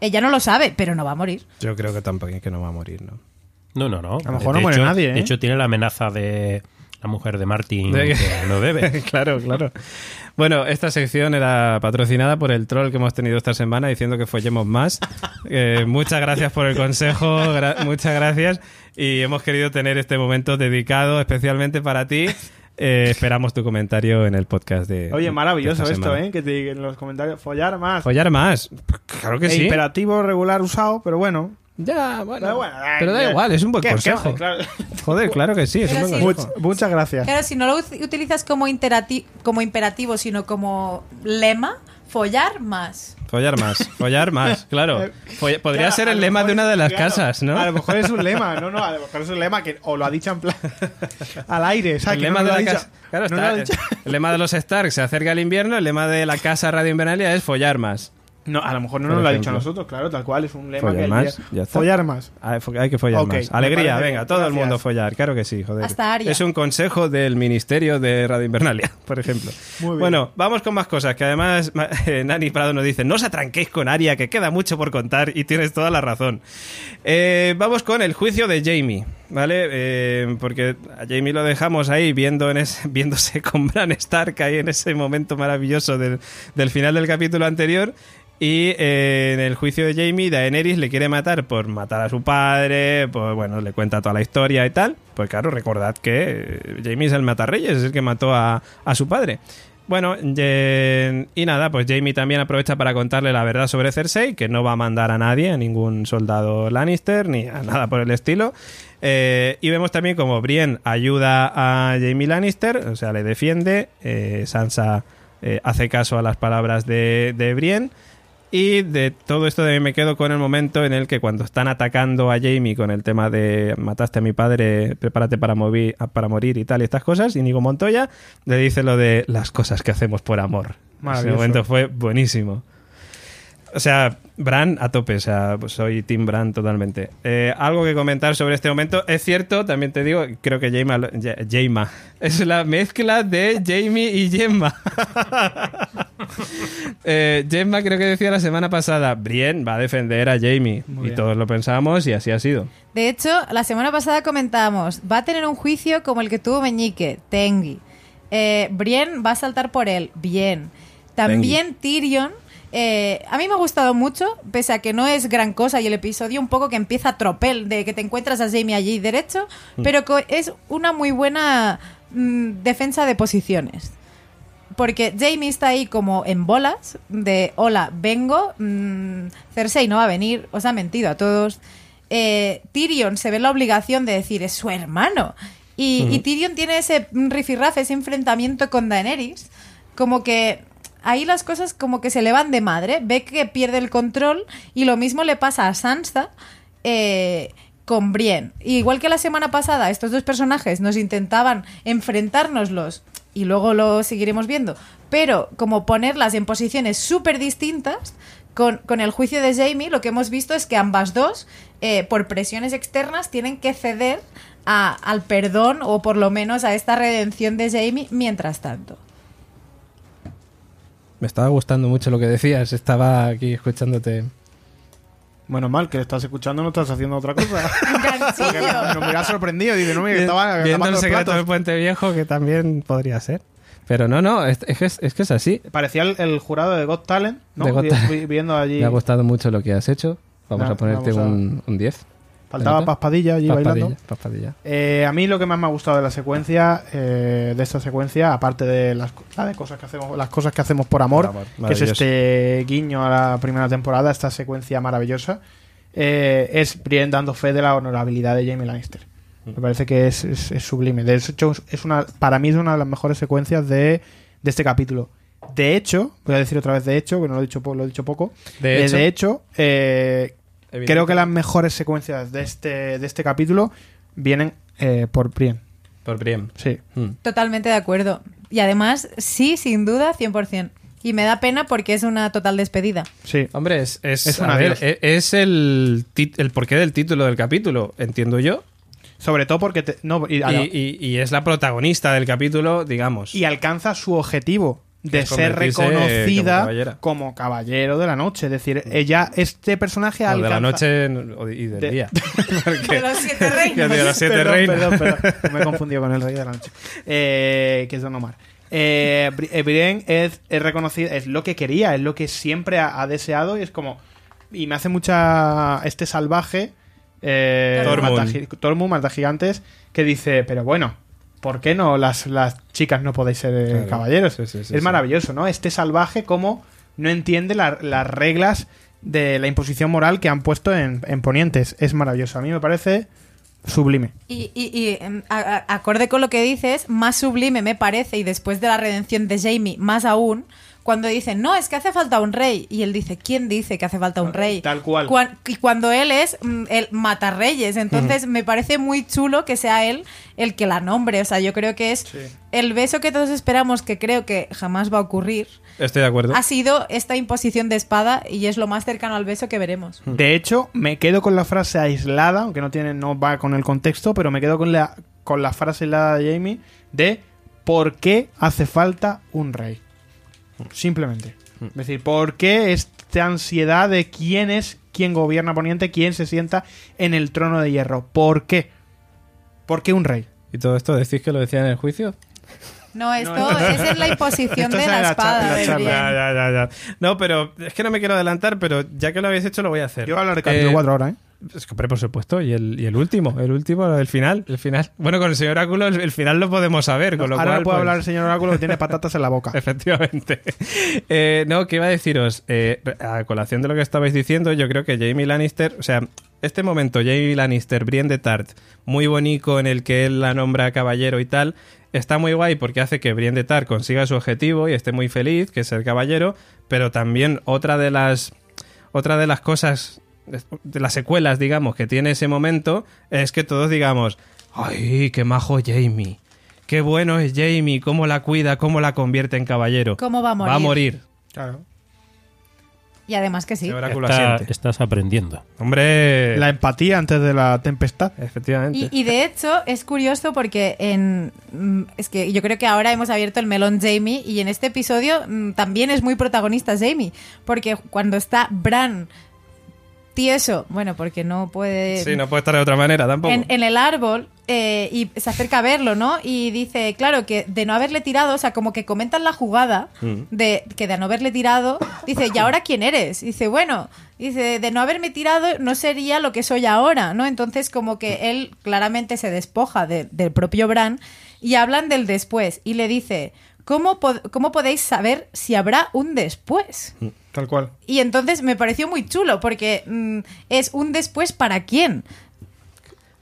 S4: Ella no lo sabe, pero no va a morir.
S1: Yo creo que tampoco que no va a morir, ¿no?
S5: No, no, no.
S3: A lo mejor
S5: De
S3: no muere
S5: hecho-
S3: nadie, ¿eh?
S5: De hecho, tiene la amenaza de la mujer de Martin
S1: De que-
S5: que no debe.
S1: claro, claro. Bueno, esta sección era patrocinada por el troll que hemos tenido esta semana diciendo que follemos más. Eh, muchas gracias por el consejo, gra- muchas gracias. Y hemos querido tener este momento dedicado especialmente para ti. Eh, esperamos tu comentario en el podcast de.
S3: Oye, maravilloso
S1: de esta
S3: esto. ¿eh? Que te digan en los comentarios, follar más.
S1: Follar más. Claro que
S3: E
S1: sí.
S3: Imperativo regular usado, pero bueno.
S1: Ya, bueno.
S3: Pero bueno, ay,
S1: Pero da
S3: ya.
S1: igual, es un buen
S3: ¿Qué- qué
S1: consejo.
S3: Claro.
S1: Joder, claro que sí, es un
S4: Pero
S1: buen
S4: sí.
S1: consejo.
S3: Much- muchas gracias.
S4: Claro, si no lo ut- utilizas como, como imperativo, sino como lema, follar más.
S1: Follar más, follar más, claro. Foll- Podría
S3: Claro,
S1: ser el lema de una de las
S3: claro,
S1: casas, ¿no?
S3: A lo mejor es un lema, no, no, a lo mejor es un lema que o lo ha dicho en plan al aire, ¿sabes?
S1: El
S3: Que
S1: lema,
S3: no
S1: de la casa, claro,
S3: no
S1: está- el lema de los Stark se acerca el invierno, el lema de la casa Radio Invernalia es follar más.
S3: No, a lo mejor no
S1: Por
S3: nos lo ha dicho a nosotros, claro, tal cual, es un lema
S1: Follar
S3: que
S1: más, ya está.
S3: Follar más.
S1: Hay fo- hay que follar más. Alegría, venga, todo el mundo follar, claro que sí, joder.
S4: Hasta Aria.
S1: Es un consejo del Ministerio de Radio Invernalia, por ejemplo.
S3: Muy bien.
S1: Bueno, vamos con más cosas, que además eh, Nani Prado nos dice, no os atranquéis con Aria, que queda mucho por contar y tienes toda la razón. Eh, vamos con el juicio de Jamie, ¿vale? Eh, porque a Jamie lo dejamos ahí viendo en ese- viéndose con Bran Stark ahí en ese momento maravilloso del, del final del capítulo anterior. Y eh, en el juicio de Jamie, Daenerys le quiere matar por matar a su padre, pues bueno, le cuenta toda la historia y tal. Pues claro, recordad que eh, Jamie es el matarreyes, es el que mató a, a su padre. Bueno, y nada, pues Jamie también aprovecha para contarle la verdad sobre Cersei, que no va a mandar a nadie, a ningún soldado Lannister, ni a nada por el estilo. Eh, y vemos también como Brienne ayuda a Jamie Lannister, o sea, le defiende. eh, Sansa eh, hace caso a las palabras de, de Brienne. Y de todo esto de me quedo con el momento en el que cuando están atacando a Jamie con el tema de mataste a mi padre, prepárate para, movi- para morir y tal y estas cosas, Inigo Montoya le dice lo de las cosas que hacemos por amor. Ese momento fue buenísimo. O sea, Bran a tope, o sea, pues soy Team Bran totalmente. Eh, algo que comentar sobre este momento. Es cierto, también te digo, creo que Jaima, es la mezcla de Jamie y Gemma. eh, Gemma creo que decía la semana pasada, Brienne va a defender a Jamie.
S3: Muy
S1: y
S3: bien.
S1: todos lo pensamos y así ha sido.
S4: De hecho, la semana pasada comentábamos, va a tener un juicio como el que tuvo Meñique, Tengi. Eh, Brienne va a saltar por él, bien. También Tyrion, eh, a mí me ha gustado mucho, pese a que no es gran cosa y el episodio un poco que empieza a tropel, de que te encuentras a Jamie allí derecho, pero co- es una muy buena mm, defensa de posiciones. Porque Jamie está ahí como en bolas de hola, vengo, mm, Cersei no va a venir, os ha mentido a todos. Eh, Tyrion se ve la obligación de decir es su hermano. Y, y Tyrion tiene ese rifirrafe, ese enfrentamiento con Daenerys, como que ahí las cosas como que se le van de madre, ve que pierde el control y lo mismo le pasa a Sansa eh, con Brienne. Igual que la semana pasada, estos dos personajes nos intentaban enfrentárnoslos y luego lo seguiremos viendo, pero como ponerlas en posiciones súper distintas, con, con el juicio de Jamie lo que hemos visto es que ambas dos, eh, por presiones externas, tienen que ceder al perdón o por lo menos a esta redención de Jamie mientras tanto.
S1: Me estaba gustando mucho lo que decías. Estaba aquí escuchándote.
S3: Bueno, mal, que estás escuchando, no estás haciendo otra cosa. Porque me, me hubiera sorprendido. Dice, no, mira, que estaba
S1: Viendo el secreto
S3: platos.
S1: del Puente Viejo, que también podría ser. Pero no, no, es, es que es, es que es así.
S3: Parecía el, el jurado de Got Talent, ¿no?
S1: De Got Talent.
S3: vi- Viendo allí.
S1: Me ha gustado mucho lo que has hecho. Vamos
S3: Na-
S1: a ponerte
S3: vamos a-
S1: un, un 10.
S3: Faltaba. Paspadilla allí bailando. Eh, a mí lo que más me ha gustado de la secuencia, eh, de esta secuencia, aparte de las, la de cosas que hacemos, las cosas que hacemos por amor,
S1: Por amor,
S3: que es este guiño a la primera temporada, esta secuencia maravillosa, eh, es Brienne dando fe de la honorabilidad de Jamie Lannister.
S1: Mm.
S3: Me parece que es, es- es sublime. De hecho, es una, para mí es una de las mejores secuencias de, de este capítulo. De hecho, voy a decir otra vez de hecho, que no lo he dicho, lo he dicho poco.
S1: De hecho,
S3: de hecho, eh, creo que las mejores secuencias de este, de este capítulo vienen eh, por Brienne.
S1: Por Brienne.
S3: Sí.
S1: Mm.
S4: Totalmente de acuerdo. Y además, sí, sin duda, 100%. Y me da pena porque es una total despedida.
S3: Sí.
S1: Hombre, es, es,
S3: Es
S1: a ver, e- es el, el porqué del título del capítulo, entiendo yo.
S3: Sobre todo porque te- no, y,
S1: Y, y- y es la protagonista del capítulo, digamos.
S3: y alcanza su objetivo de ser
S1: como
S3: reconocida como caballero de la noche. Es decir, ella, este personaje
S1: O
S3: alcanza...
S1: de la noche y del
S3: De-
S1: día.
S4: De los siete reinos.
S1: de los siete
S3: Perdón,
S1: reinos.
S3: Perdón, perdón. Me he confundido con el rey de la noche. Eh, que es Don Omar. Eh, eh, Brienne es, es reconocida, es lo que quería, es lo que siempre ha, ha deseado y es como... Y me hace mucha... Este salvaje... Eh,
S1: Tormund.
S3: mata gi- Tormund, mata gigantes, que dice, pero bueno, ¿por qué no las, las chicas no podéis ser eh,
S1: Claro.
S3: caballeros?
S1: Sí, sí, sí,
S3: es
S1: sí.
S3: maravilloso, ¿no? Este salvaje como no entiende la- las reglas de la imposición moral que han puesto en, en Ponientes. Es maravilloso. A mí me parece sublime.
S4: Y, y- y, em, a- a- acorde con lo que dices, más sublime me parece, y después de la redención de Jamie, más aún, cuando dicen, no, es que hace falta un rey. Y él dice, ¿quién dice que hace falta un rey?
S3: Tal cual.
S4: Cuan- y cuando él es mm, el matarreyes. Entonces me parece muy chulo que sea él el que la nombre. O sea, yo creo que es
S3: Sí.
S4: el beso que todos esperamos, que creo que jamás va a ocurrir.
S1: Estoy de acuerdo.
S4: Ha sido esta imposición de espada y es lo más cercano al beso que veremos.
S3: De hecho, me quedo con la frase aislada, aunque no tiene, no va con el contexto, pero me quedo con la, con la frase aislada de Jamie de ¿por qué hace falta un rey? Simplemente. Es decir, ¿por qué esta ansiedad de quién es quien gobierna Poniente, quién se sienta en el trono de hierro? ¿Por qué? ¿Por qué un rey?
S1: ¿Y todo esto decís que lo decía en el juicio?
S4: No, esto
S3: No,
S4: es la imposición
S3: esto
S4: de la, espada.
S3: la.
S1: Ya, ya, ya. No, pero es que no me quiero adelantar, pero ya que lo habéis hecho, lo voy a hacer.
S3: Yo voy a hablar de capítulo
S1: Eh,
S3: 4 ahora, ¿eh?
S1: Es que, hombre, por supuesto, y el, y el último, el último, el final, el final. Bueno, con el señor Oráculo, el, el final lo podemos saber, con lo
S3: ahora
S1: cual,
S3: puedo
S1: pues,
S3: hablar el señor Oráculo que tiene patatas en la boca.
S1: Efectivamente. Eh, no, que iba a deciros, eh, a colación de lo que estabais diciendo, yo creo que Jamie Lannister, o sea, este momento, Jamie Lannister, Brienne de Tart, muy bonito en el que él la nombra caballero y tal, está muy guay porque hace que Brienne de Tart consiga su objetivo y esté muy feliz, que es ser caballero, pero también otra de las, otra de las cosas, de las secuelas, digamos, que tiene ese momento, es que todos digamos, ¡ay, qué majo Jamie! Qué bueno es Jamie, cómo la cuida, cómo la convierte en caballero.
S4: ¿Cómo va a morir?
S1: Va a morir.
S3: Claro.
S4: Y además que sí.
S5: Está- estás aprendiendo.
S1: Hombre.
S3: La empatía antes de la tempestad.
S1: Efectivamente.
S4: Y, y de hecho es curioso porque en mm, es que yo creo que ahora hemos abierto el melón Jamie y en este episodio mm, también es muy protagonista Jamie porque cuando está Bran tieso, bueno, porque no puede
S1: Sí, no puede estar de otra manera tampoco.
S4: en, en el árbol eh, y se acerca a verlo, ¿no? Y dice, claro, que de no haberle tirado, o sea, como que comentan la jugada
S1: Mm.
S4: de que de no haberle tirado, dice, ¿y ahora quién eres? Dice, bueno, dice, de no haberme tirado no sería lo que soy ahora, ¿no? Entonces como que él claramente se despoja de- del propio Bran y hablan del después y le dice, ¿cómo, pod- ¿cómo podéis saber si habrá un después?
S3: Tal cual.
S4: Y entonces me pareció muy chulo porque mm, es un después para quién.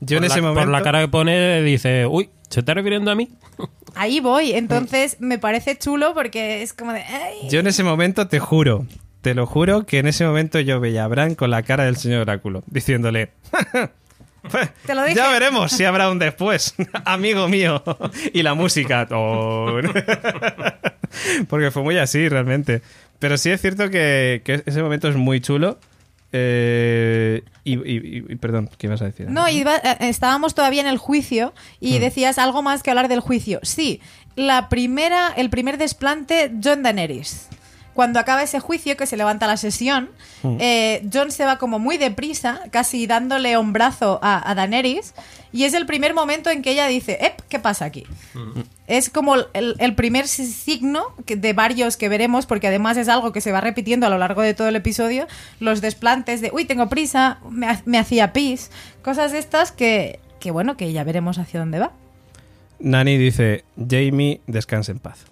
S1: Yo en
S5: por,
S1: ese
S5: la,
S1: momento.
S5: por la cara que pone, dice, uy, ¿se está refiriendo a mí?
S4: Ahí voy, entonces me parece chulo porque es como de... "Ay".
S1: Yo en ese momento te juro, te lo juro, que en ese momento yo veía a Bran con la cara del señor Oráculo, diciéndole:
S4: Te lo dije.
S1: Ya veremos si habrá un después, amigo mío. Y la música. oh. Porque fue muy así, realmente. Pero sí es cierto que, que ese momento es muy chulo. Eh, y, y- y- perdón, ¿qué ibas a decir?
S4: No, iba- eh, estábamos todavía en el juicio y decías algo más que hablar del juicio. Sí, la primera, el primer desplante, John Daenerys. Cuando acaba ese juicio, que se levanta la sesión, eh, John se va como muy deprisa, casi dándole un brazo a, a Daenerys, y es el primer momento en que ella dice, "Ep, ¿qué pasa aquí? Es como el, el primer si- signo de varios que veremos, porque además es algo que se va repitiendo a lo largo de todo el episodio, los desplantes de, uy, tengo prisa, me, ha- me hacía pis, cosas de estas que, que, bueno, que ya veremos hacia dónde va.
S1: Nani dice: Jamie, descanse en paz.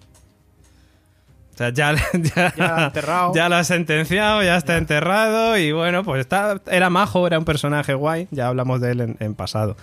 S1: O sea, ya, ya,
S3: Ya lo ha enterrado.
S1: ya lo ha sentenciado, ya está enterrado y bueno, pues está, era majo, era un personaje guay, ya hablamos de él en, en pasado.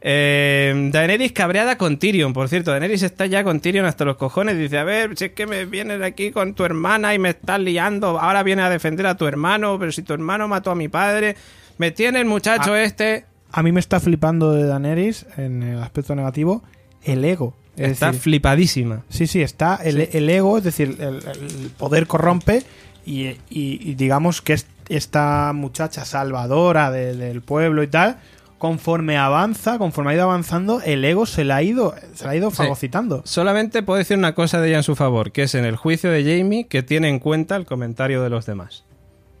S1: Eh, Daenerys cabreada con Tyrion, por cierto, Daenerys está ya con Tyrion hasta los cojones, dice, a ver, si es que me vienes aquí con tu hermana y me estás liando, ahora viene a defender a tu hermano, pero si tu hermano mató a mi padre, me tiene el muchacho
S3: Ah.
S1: este...
S3: A mí me está flipando de Daenerys, en el aspecto negativo, el ego. Es
S1: Está
S3: decir,
S1: flipadísima.
S3: Sí, sí, está el, el ego, es decir, el, el poder corrompe y, y- y digamos que es- esta muchacha salvadora de- del pueblo y tal, conforme avanza, conforme ha ido avanzando, el ego se la ha ido, se la ha ido
S1: Sí.
S3: fagocitando.
S1: Solamente puedo decir una cosa de ella en su favor, que es en el juicio de Jamie que tiene en cuenta el comentario de los demás.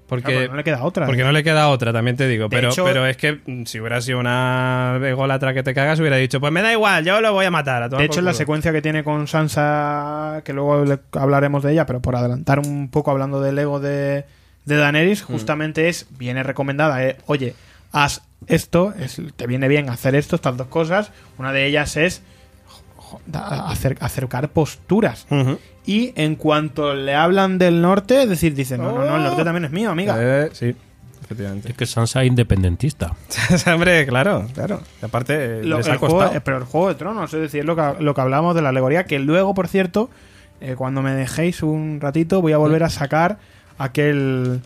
S1: Porque,
S3: Claro, porque no le queda otra.
S1: porque
S3: ¿eh?
S1: no le queda otra, también te digo.
S3: De
S1: Pero,
S3: hecho-
S1: pero es que mm, si hubiera sido una ególatra que te cagas, hubiera dicho, pues me da igual, yo lo voy a matar. a
S3: De hecho, la
S1: culo".
S3: secuencia que tiene con Sansa, que luego hablaremos de ella, pero por adelantar un poco hablando del ego de, de Daenerys, justamente es, viene recomendada, eh, oye, haz esto, es- te viene bien hacer esto, estas dos cosas. Una de ellas es acer- acercar posturas.
S1: Ujú.
S3: Y en cuanto le hablan del norte, es decir, dicen, no, no, no, el norte también es mío, amiga.
S1: Eh, sí, efectivamente.
S5: Es que Sansa es independentista.
S1: Hombre, claro, claro. Y aparte, eh,
S3: Lo-
S1: les
S3: el
S1: ha
S3: juego-
S1: costado.
S3: eh, pero el juego de tronos, es decir, lo que, lo que hablamos de la alegoría, que luego, por cierto, eh, cuando me dejéis un ratito, voy a volver a sacar aquel,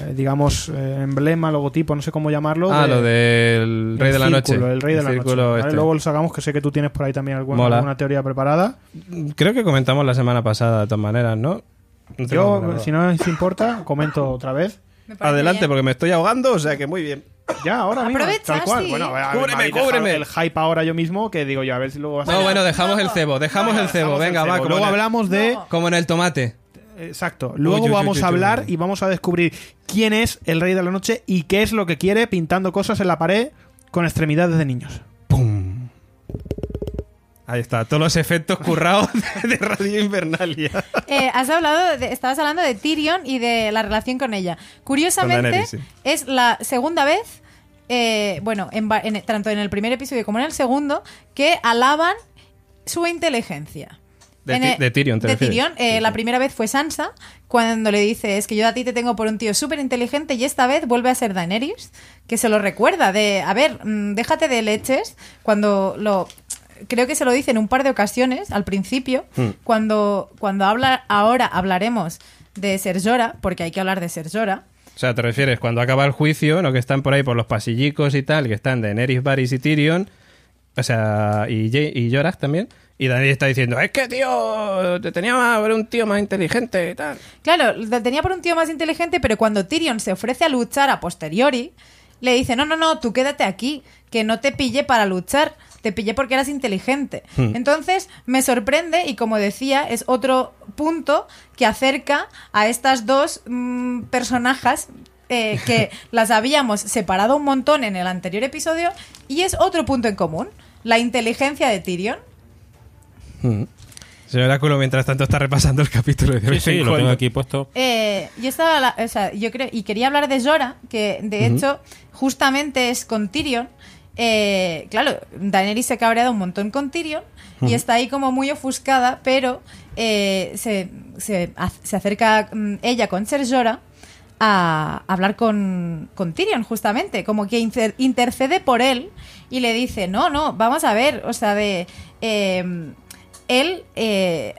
S3: eh, digamos, eh, emblema, logotipo, no sé cómo llamarlo.
S1: Ah,
S3: de-
S1: lo del Rey
S3: el
S1: de la Noche.
S3: círculo, El Rey de la Noche. ¿vale?
S1: este.
S3: Luego lo sacamos, que sé que tú tienes por ahí también alguna, alguna teoría preparada.
S1: Creo que comentamos la semana pasada, de todas maneras, ¿no?
S3: Yo, si no os importa, comento otra vez.
S1: Adelante,
S4: bien.
S1: porque me estoy ahogando, o sea que muy bien.
S3: Ya, ahora mismo,
S4: Aprovecha,
S3: tal cual.
S4: sí.
S3: Bueno, a ver,
S1: Cúbreme, cúbreme.
S3: El hype ahora yo mismo, que digo yo, a ver si luego... vas a-
S1: No, bueno, dejamos el cebo, dejamos el cebo,
S3: Dejamos el
S1: venga, va.
S3: cebo.
S1: como
S3: Luego
S1: el-
S3: hablamos de...
S4: No.
S1: Como en el tomate.
S3: Exacto. Luego
S1: Uy, uy, uy,
S3: vamos
S1: uy,
S3: a hablar
S1: uy.
S3: y vamos a descubrir quién es el rey de la noche y qué es lo que quiere pintando cosas en la pared con extremidades de niños.
S1: ¡Pum! Ahí está, todos los efectos currados de Radio Invernalia.
S4: Eh, has hablado de- estabas hablando de Tyrion y de la relación con ella. Curiosamente,
S1: Con Daenerys, sí.
S4: es la segunda vez, eh, bueno, en en- tanto en el primer episodio como en el segundo, que alaban su inteligencia.
S1: De Ti- Tyrion, ¿te
S4: de? Tyrion, eh,
S1: Sí,
S4: la primera vez fue Sansa, cuando le dice, es que yo a ti te tengo por un tío súper inteligente, y esta vez vuelve a ser Daenerys, que se lo recuerda, de, a ver, mm, déjate de leches, cuando lo... Creo que se lo dice en un par de ocasiones al principio,
S1: Hmm.
S4: cuando, cuando habla, ahora hablaremos de Ser Jorah, porque hay que hablar de Ser Jorah.
S1: O sea, te refieres cuando acaba el juicio, ¿no? Que están por ahí por los pasillicos y tal, que están Daenerys, Varys y Tyrion. O sea, y, y Jorah también. Y Daenerys está diciendo, es que, tío, te tenía más por un tío más inteligente y tal.
S4: Claro, lo tenía por un tío más inteligente, pero cuando Tyrion se ofrece a luchar a posteriori, le dice, no, no, no, tú quédate aquí, que no te pillé para luchar, te pillé porque eras inteligente.
S1: Hmm.
S4: Entonces, me sorprende y como decía, es otro punto que acerca a estas dos mm, personajes eh, que las habíamos separado un montón en el anterior episodio y es otro punto en común, la inteligencia de Tyrion.
S1: Señor Oráculo, mientras tanto, está repasando el capítulo de
S5: Sí, sí, lo tengo aquí puesto.
S4: Eh, yo estaba, la- o sea, yo creo, y quería hablar de Jorah, que de hecho justamente es con Tyrion. Eh, claro, Daenerys se cabrea un montón con Tyrion y está ahí como muy ofuscada, pero eh, se, se, se acerca mm, ella con Ser Jorah a hablar con, con Tyrion, justamente, como que inter- intercede por él y le dice, no, no, vamos a ver, o sea, de... eh, él eh,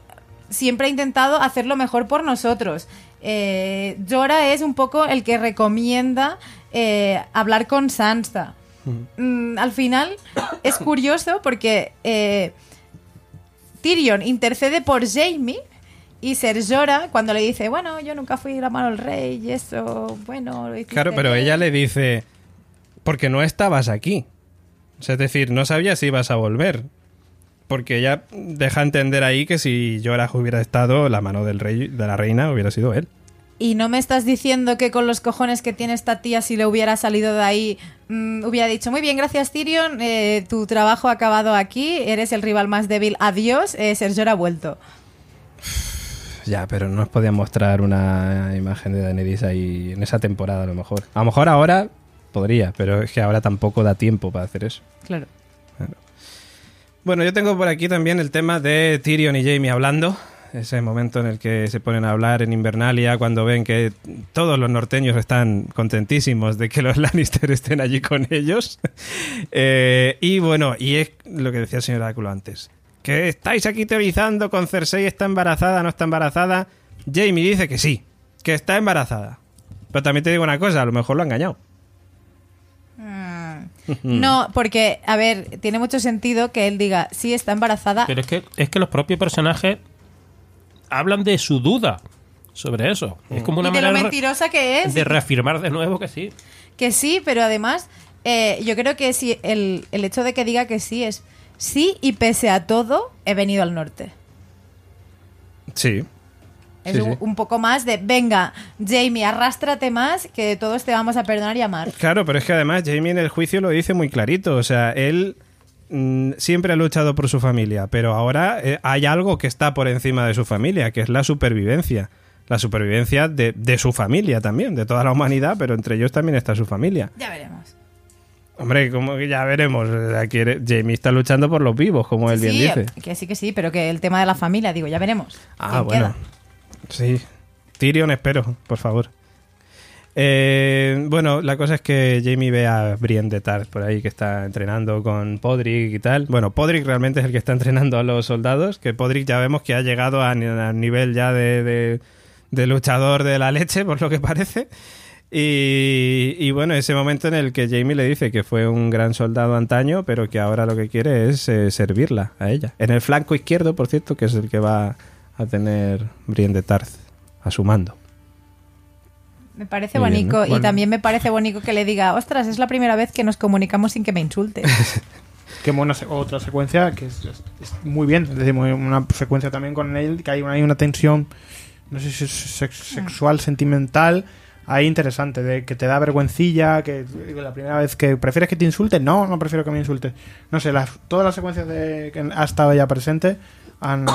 S4: siempre ha intentado hacerlo mejor por nosotros. Eh, Jorah es un poco el que recomienda eh, hablar con Sansa. mm, al final es curioso porque eh, Tyrion intercede por Jamie y Ser Jorah cuando le dice, bueno, yo nunca fui la mano del rey y eso, bueno, lo
S1: Claro, pero
S4: bien".
S1: ella le dice, porque no estabas aquí. O sea, es decir, no sabía si ibas a volver. Porque ella deja entender ahí que si Jorah hubiera estado, la mano del rey, de la reina hubiera sido él.
S4: Y no me estás diciendo que con los cojones que tiene esta tía, si le hubiera salido de ahí, mm, hubiera dicho, muy bien, gracias Tyrion, eh, tu trabajo ha acabado aquí, eres el rival más débil, adiós, eh, Ser Jorah ha vuelto.
S1: Ya, pero no nos podían mostrar una imagen de Daenerys ahí en esa temporada a lo mejor. A lo mejor ahora podría, pero es que ahora tampoco da tiempo para hacer eso.
S4: Claro.
S1: Bueno, yo tengo por aquí también el tema de Tyrion y Jamie hablando. Ese momento en el que se ponen a hablar en Invernalia cuando ven que todos los norteños están contentísimos de que los Lannister estén allí con ellos. Eh, y bueno, y es lo que decía el señor Áculo antes. Que estáis aquí teorizando con Cersei está embarazada, no está embarazada. Jamie dice que sí, que está embarazada. Pero también te digo una cosa, a lo mejor lo ha engañado.
S4: No, porque, a ver, tiene mucho sentido que él diga, sí, está embarazada.
S5: Pero es que, es que los propios personajes hablan de su duda sobre eso. Es como una
S4: y de lo
S5: manera
S4: mentirosa que es.
S5: de reafirmar de nuevo que sí.
S4: Que sí, pero además, eh, yo creo que sí, el, el hecho de que diga que sí es sí y pese a todo, he venido al norte.
S1: Sí.
S4: Es
S1: Sí,
S4: un,
S1: sí.
S4: un poco más de, venga, Jamie, arrástrate más, que todos te vamos a perdonar y amar.
S1: Claro, pero es que además Jamie en el juicio lo dice muy clarito. O sea, él mm, siempre ha luchado por su familia, pero ahora eh, hay algo que está por encima de su familia, que es la supervivencia. La supervivencia de, de su familia también, de toda la humanidad, pero entre ellos también está su familia.
S4: Ya veremos.
S1: Hombre, como que ya veremos. Aquí Jamie está luchando por los vivos, como él bien dice.
S4: que sí, que sí, pero que el tema de la familia, digo, ya veremos.
S1: Ah,
S4: ¿Quién
S1: bueno.
S4: queda?
S1: Sí. Tyrion, espero, por favor. Eh, bueno, la cosa es que Jamie ve a Brienne de Tarth por ahí que está entrenando con Podrick y tal. Bueno, Podrick realmente es el que está entrenando a los soldados, que Podrick ya vemos que ha llegado a, ni- a nivel ya de, de- de luchador de la leche, por lo que parece. Y, y bueno, ese momento en el que Jamie le dice que fue un gran soldado antaño, pero que ahora lo que quiere es eh, servirla a ella. En el flanco izquierdo, por cierto, que es el que va a tener Brienne de Tarth a su mando.
S4: Me parece
S1: Muy bien,
S4: bonito.
S1: ¿no?
S4: Y
S1: Bueno.
S4: también me parece bonito que le diga, ostras, es la primera vez que nos comunicamos sin que me insulte.
S3: Qué buena se- otra secuencia que es, es- es muy bien. Es decir, muy- una secuencia también con él, que hay una, hay una tensión, no sé si es sex- sexual, sentimental, ahí interesante, de que te da vergüencilla, que la primera vez que prefieres que te insulten, no, no prefiero que me insultes. No sé, las, todas las secuencias de, que ha estado ya presente han...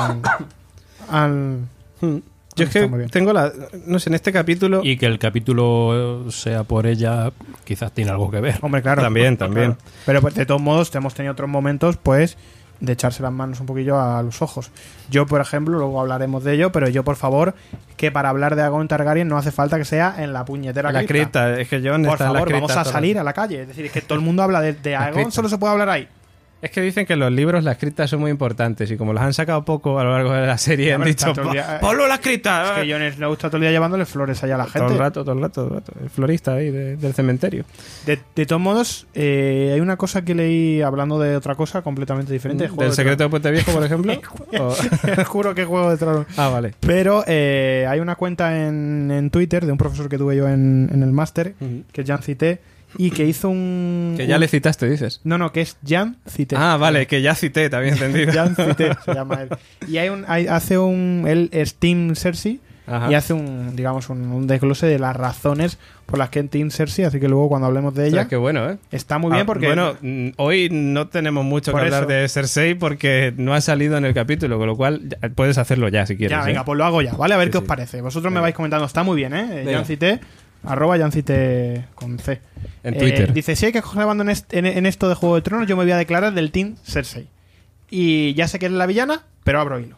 S3: han
S1: Yo es que tengo la. No sé, en este capítulo.
S5: Y que el capítulo sea por ella, quizás tiene algo que ver.
S3: Hombre, claro.
S1: También, también.
S3: Claro. Pero pues, de todos modos, hemos tenido otros momentos, pues, de echarse las manos un poquillo a los ojos. Yo, por ejemplo, luego hablaremos de ello, pero yo, por favor, que para hablar de Aegon Targaryen no hace falta que sea en la puñetera
S1: la
S3: cripta.
S1: cripta, es que John
S3: Por
S1: en
S3: favor, vamos a salir a la calle. Es decir, es que todo el mundo habla de, de
S1: cripta.
S3: solo se puede hablar ahí.
S1: Es que dicen que los libros las criptas son muy importantes y como las han sacado poco a lo largo de la serie,
S3: Ya,
S1: han dicho:
S3: día-
S1: "Po- ¡Ponlo las criptas!
S3: Es que Jon Snow está todo el día llevándole flores allá a la gente.
S1: Todo el rato, todo el rato, todo el rato. El florista ahí de- del cementerio.
S3: De, de todos modos, eh, hay una cosa que leí hablando de otra cosa completamente diferente.
S1: ¿Del
S3: de
S1: secreto de Puente Viejo, por ejemplo?
S3: Juro que Juego de Tronos.
S1: Ah, vale.
S3: Pero eh, hay una cuenta en, en Twitter de un profesor que tuve yo en, en el máster, que Jan Cité, y que hizo un...
S1: Que ya
S3: un-
S1: le citaste, dices.
S3: No, no, que es Jan Cité.
S1: Ah, vale, que ya cité, había entendido.
S3: Jan Cité se llama él. Y hay un, hay- hace un... Él es Team Cersei
S1: Ajá.
S3: y hace un, digamos, un, un desglose de las razones por las que en Team Cersei, así que luego cuando hablemos de
S1: O sea,
S3: ella,
S1: qué bueno, ¿eh?
S3: está muy bien
S1: Ah,
S3: porque...
S1: Bueno, hoy no tenemos mucho
S3: Por
S1: que hablar de Cersei porque no ha salido en el capítulo, con lo cual puedes hacerlo ya si quieres.
S3: Ya,
S1: ¿eh?
S3: venga, pues lo hago ya, ¿vale? A ver
S1: Sí,
S3: qué os parece. Vosotros me vais comentando, está muy bien, ¿eh?
S1: Venga.
S3: Jancité, arroba Jancité con C.
S1: En
S3: Eh,
S1: Twitter.
S3: dice, si hay que coger en, en- en esto de Juego de Tronos, yo me voy a declarar del Team Cersei. Y ya sé que es la villana, pero abro hilo.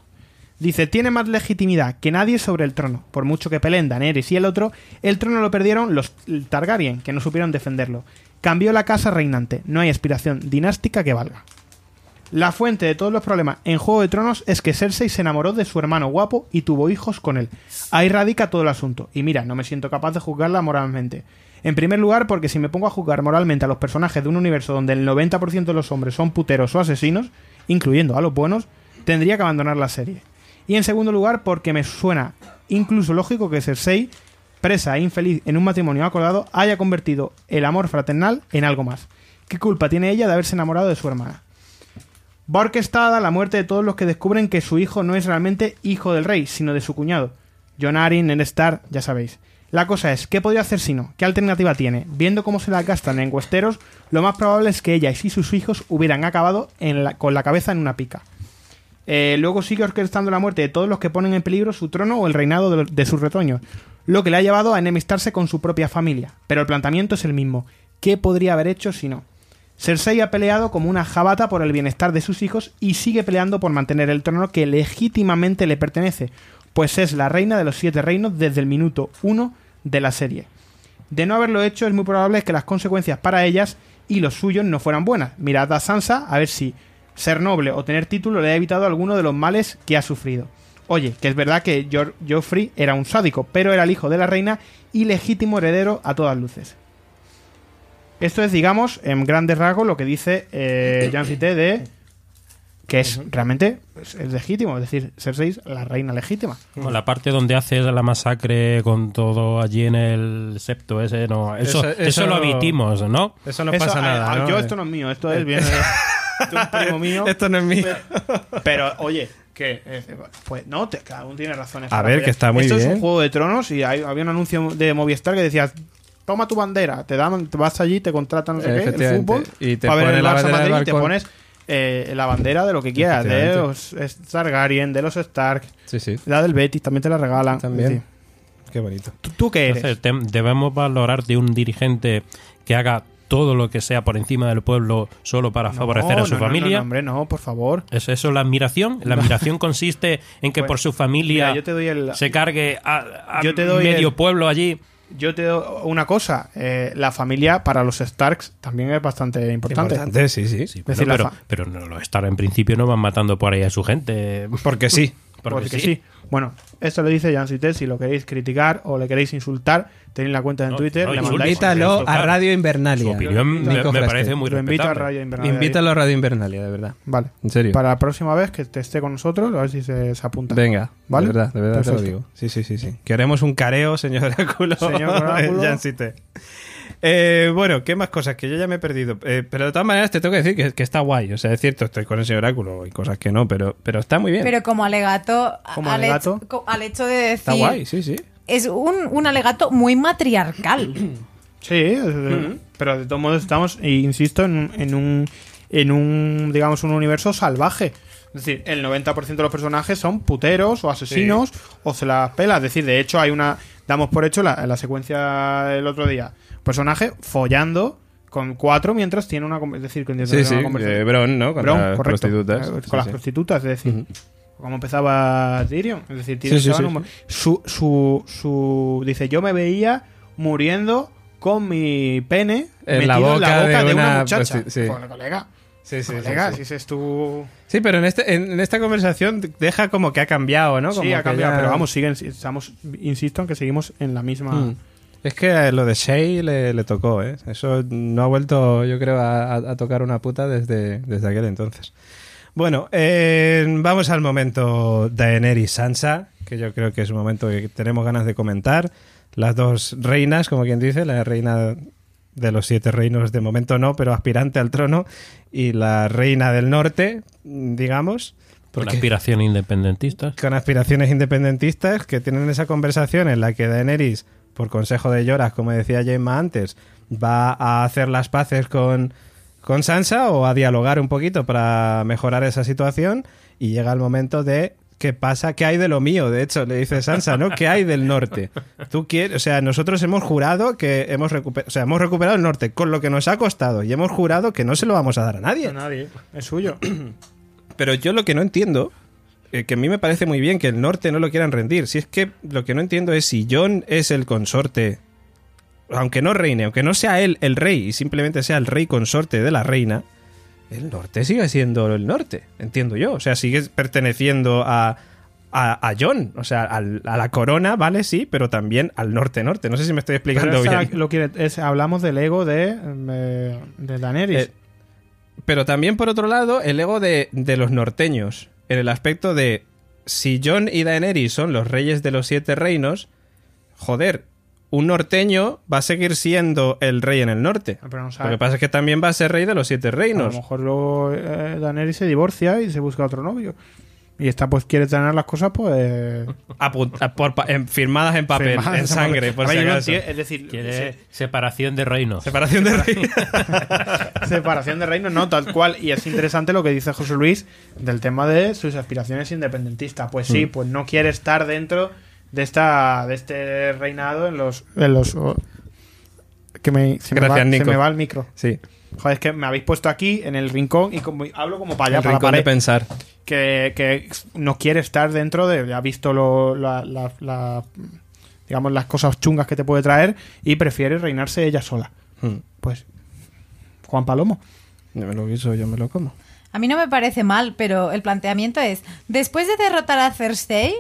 S3: Dice, tiene más legitimidad que nadie sobre el trono. Por mucho que peleen Daenerys y el otro, el trono lo perdieron los Targaryen, que no supieron defenderlo. Cambió la casa reinante. No hay aspiración dinástica que valga. La fuente de todos los problemas en Juego de Tronos es que Cersei se enamoró de su hermano guapo y tuvo hijos con él. Ahí radica todo el asunto. Y mira, no me siento capaz de juzgarla moralmente. En primer lugar, porque si me pongo a juzgar moralmente a los personajes de un universo donde el 90% de los hombres son puteros o asesinos, incluyendo a los buenos, tendría que abandonar la serie. Y en segundo lugar, porque me suena incluso lógico que Cersei, presa e infeliz en un matrimonio acordado, haya convertido el amor fraternal en algo más. ¿Qué culpa tiene ella de haberse enamorado de su hermana? Va orquestada la muerte de todos los que descubren que su hijo no es realmente hijo del rey, sino de su cuñado. John Arryn, Ned Stark, ya sabéis. La cosa es, ¿qué podría hacer si no? ¿Qué alternativa tiene? Viendo cómo se la gastan en Westeros, lo más probable es que ella y sus hijos hubieran acabado con la cabeza en una pica. Eh, luego sigue orquestando la muerte de todos los que ponen en peligro su trono o el reinado de, de sus retoños, lo que le ha llevado a enemistarse con su propia familia. Pero el planteamiento es el mismo. ¿Qué podría haber hecho si no? Cersei ha peleado como una jabata por el bienestar de sus hijos y sigue peleando por mantener el trono que legítimamente le pertenece, pues es la reina de los siete reinos desde el minuto uno de la serie. De no haberlo hecho, es muy probable que las consecuencias para ellas y los suyos no fueran buenas. Mirad a Sansa a ver si ser noble o tener título le ha evitado alguno de los males que ha sufrido. Oye, que es verdad que Joffrey era un sádico, pero era el hijo de la reina y legítimo heredero a todas luces. Esto es, digamos, en grandes rasgos lo que dice eh, Jan Cité de que es realmente es, es legítimo, es decir, Cersei es la reina legítima.
S5: Bueno, la parte donde haces la masacre con todo allí en el septo ese, no. Eso,
S1: Eso-
S5: eso,
S1: eso
S5: lo omitimos, ¿no?
S1: Eso no
S3: Eso,
S1: pasa
S3: eh,
S1: nada. ¿no?
S3: Yo esto no es mío, esto es un primo mío.
S1: Esto no es mío.
S3: Pero, oye, que eh, pues no, te- cada uno tiene razones.
S1: A ver, que está muy
S3: Esto es
S1: bien.
S3: un juego de tronos y hay- había un anuncio de Movistar que decía toma tu bandera, te dan, te vas allí, te contratan no sé qué, el fútbol,
S1: Y te
S3: para ver el Barça Madrid y te pones eh, la bandera de lo que quieras, de los Targaryen, de los Stark,
S1: Sí, sí.
S3: la del Betis, también te la regalan.
S1: También. Qué bonito.
S3: ¿tú, tú qué eres?
S5: Entonces, debemos valorar de un dirigente que haga todo lo que sea por encima del pueblo solo para favorecer
S3: No,
S5: a su
S3: no, no,
S5: familia.
S3: No, hombre, no, por favor.
S5: ¿Es eso la admiración? La admiración consiste en que por su familia
S3: Mira, yo te doy el,
S5: se cargue a, a
S3: Yo te doy
S5: medio
S3: el-
S5: pueblo allí.
S3: Yo te doy una cosa, eh, la familia para los Starks también es bastante importante.
S1: Importante, sí, sí.
S5: Sí,
S3: decir, la
S5: pero, pero no, los Star en principio no van matando por ahí a su gente.
S1: Porque sí.
S5: Porque,
S3: Porque
S5: sí.
S3: sí. Bueno, esto lo dice Jan Cité, si lo queréis criticar o le queréis insultar, tenéis la cuenta en
S5: No,
S3: Twitter,
S5: no
S3: le mandáis...
S1: Invítalo a. Radio Invernalia.
S5: Su opinión me, parece muy
S3: lo invito a. Radio Invernalia.
S1: Invítalo a Radio Invernalia, de verdad.
S3: Vale.
S1: En serio.
S3: Para la próxima vez que te esté con nosotros, a ver si se, se apunta.
S1: Venga,
S3: ¿Vale?
S1: de verdad, de verdad te lo
S3: Perfecto.
S1: digo. Sí, sí, sí, sí. Queremos un careo, señor Oráculo.
S3: Señor Oráculo.
S1: Insiste. Eh, bueno, ¿qué más cosas? Que yo ya me he perdido. Eh, pero de todas maneras te tengo que decir que, que está guay. O sea, es cierto, estoy con señor Oráculo y cosas que no, pero, pero está muy bien.
S4: Pero como alegato,
S3: Como
S4: al,
S3: alegato.
S4: Hecho, al hecho de decir...
S1: está guay, sí, sí.
S4: Es un, un alegato muy matriarcal.
S3: Sí, es- pero de todos modos estamos, e insisto, en, un- en un, en un, digamos, un universo salvaje. Es decir, el 90% de los personajes son puteros o asesinos o se las pela. Es decir, de hecho hay una, damos por hecho la, la secuencia del otro día, personaje follando con cuatro mientras tiene una, con- es decir, con
S1: Sí, sí.
S3: conversación.
S1: eh, Bron, ¿no? Con
S3: Bron,
S1: las
S3: correcto.
S1: prostitutas.
S3: Eh, Con
S1: Sí,
S3: las
S1: sí.
S3: prostitutas, es decir, como empezaba Tyrion. Es decir, Tyrion
S1: Sí,
S3: un- Su, su, su. Dice, yo me veía muriendo con mi pene
S1: En la
S3: metido en la
S1: boca
S3: boca
S1: de
S3: de una,
S1: una
S3: muchacha.
S1: prosti- sí.
S3: Joder, colega.
S1: Sí, sí,
S3: colega,
S1: sí.
S3: si es tu.
S1: Sí, pero en, este, en, esta conversación deja como que ha cambiado, ¿no? Como
S3: sí, ha cambiado,
S1: ya-
S3: pero vamos, siguen, estamos, insisto en que seguimos en la misma.
S1: Mm. Es que lo de Shay le, le tocó, ¿eh? Eso no ha vuelto, yo creo, a, tocar una puta desde, desde aquel entonces. Bueno, eh, vamos al momento Daenerys Sansa, que yo creo que es un momento que tenemos ganas de comentar. Las dos reinas, como quien dice, la reina de los siete reinos de momento no, pero aspirante al trono, y la reina del norte, digamos.
S5: Por
S1: porque-
S5: aspiración independentista.
S1: con aspiraciones independentistas que tienen esa conversación en la que Daenerys, por consejo de Lloras, como decía Jaime antes, va a hacer las paces con, con Sansa o a dialogar un poquito para mejorar esa situación y llega el momento de ¿qué pasa? ¿Qué hay de lo mío? De hecho, le dice Sansa, ¿no? ¿Qué hay del norte? Tú quieres, o sea, nosotros hemos jurado que hemos recuperado, o sea, hemos recuperado el norte con lo que nos ha costado y hemos jurado que no se lo vamos a dar a nadie.
S3: A nadie, es suyo.
S1: Pero yo lo que no entiendo, eh, que a mí me parece muy bien que el norte no lo quieran rendir, si es que lo que no entiendo es si John es el consorte, aunque no reine, aunque no sea él el rey y simplemente sea el rey consorte de la reina, el norte sigue siendo el norte, entiendo yo. O sea, sigue perteneciendo a, a, a Jon, o sea, al- a la corona, ¿vale? Sí, pero también al norte-norte. No sé si me estoy explicando
S3: Pero
S1: bien.
S3: lo es- hablamos del ego de, de, de Daenerys.
S1: Eh, pero también, por otro lado, el ego de, de los norteños. En el aspecto de si Jon y Daenerys son los reyes de los siete reinos, joder, un norteño va a seguir siendo el rey en el norte.
S3: Pero no
S1: Lo que pasa es que también va a ser rey de los siete
S3: A lo
S1: reinos.
S3: mejor luego eh, Daenerys se divorcia y se busca otro novio. Y esta pues quiere tener las cosas pues...
S1: Apunt- a- por pa- en- firmadas en papel,
S3: firmadas
S1: en sangre, por si acaso.
S3: Es decir,
S5: Quiere separación de reinos.
S1: Separación de rey.
S3: separación de reinos, no, tal cual. Y es interesante lo que dice José Luis del tema de sus aspiraciones independentistas. Pues sí, pues no quiere estar dentro de esta de este reinado en los... En los oh, que me, se, me
S1: Gracias,
S3: va, se
S1: Nico.
S3: me va el micro.
S1: Sí,
S3: Joder, es que me habéis puesto aquí en el rincón y como, hablo como para allá,
S1: el
S3: para la
S1: rincón de
S3: pared.
S1: pensar.
S3: que, que no quiere estar dentro de ha visto lo- la- la- la- digamos las cosas chungas que te puede traer y prefiere reinarse ella sola
S1: Hmm.
S3: pues Juan Palomo
S1: Yo me lo guiso, yo me lo como.
S4: A mí no me parece mal, pero el planteamiento es, después de derrotar a Cersei,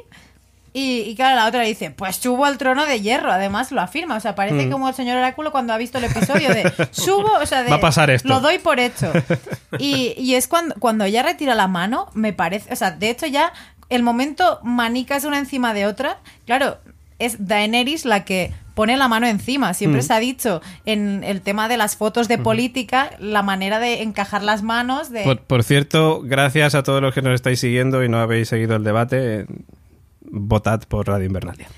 S4: y, y claro, la otra dice, pues subo al trono de hierro, además lo afirma, o sea, parece
S1: Mm.
S4: como el señor Oráculo cuando ha visto el episodio de, subo, o sea, de,
S1: Va a pasar esto.
S4: lo doy por hecho. Y, y es cuando, cuando ella retira la mano, me parece, o sea, de hecho ya el momento manicas una encima de otra, claro, es Daenerys la que pone la mano encima. Siempre
S1: Mm.
S4: se ha dicho en el tema de las fotos de política, la manera de encajar las manos, de...
S1: Por, por cierto, gracias a todos los que nos estáis siguiendo y no habéis seguido el debate, votad por Radio Invernalia.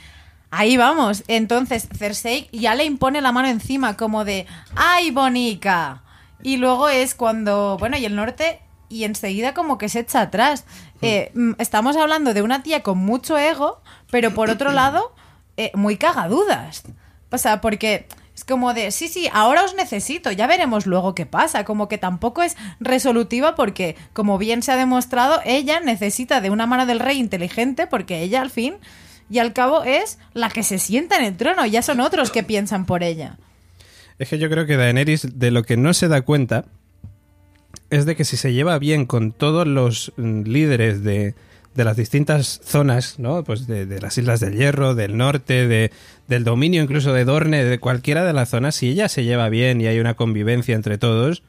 S4: Ahí vamos. Entonces, Cersei ya le impone la mano encima, como de ¡Ay, bonica! Y luego es cuando, bueno, y el norte, y enseguida como que se echa atrás. Eh, mm, estamos hablando de una tía con mucho ego, pero por otro lado, eh, muy cagadudas. O sea, porque como de, sí, sí, ahora os necesito, ya veremos luego qué pasa. Como que tampoco es resolutiva porque, como bien se ha demostrado, ella necesita de una mano del rey inteligente porque ella al fin y al cabo es la que se sienta en el trono. Ya son otros que piensan por ella.
S1: Es que yo creo que Daenerys de lo que no se da cuenta es de que si se lleva bien con todos los mm, líderes de, de las distintas zonas, ¿no? Pues de, de las Islas del Hierro, del norte, de, del dominio incluso de Dorne, de cualquiera de las zonas, si ella se lleva bien y hay una convivencia entre todos,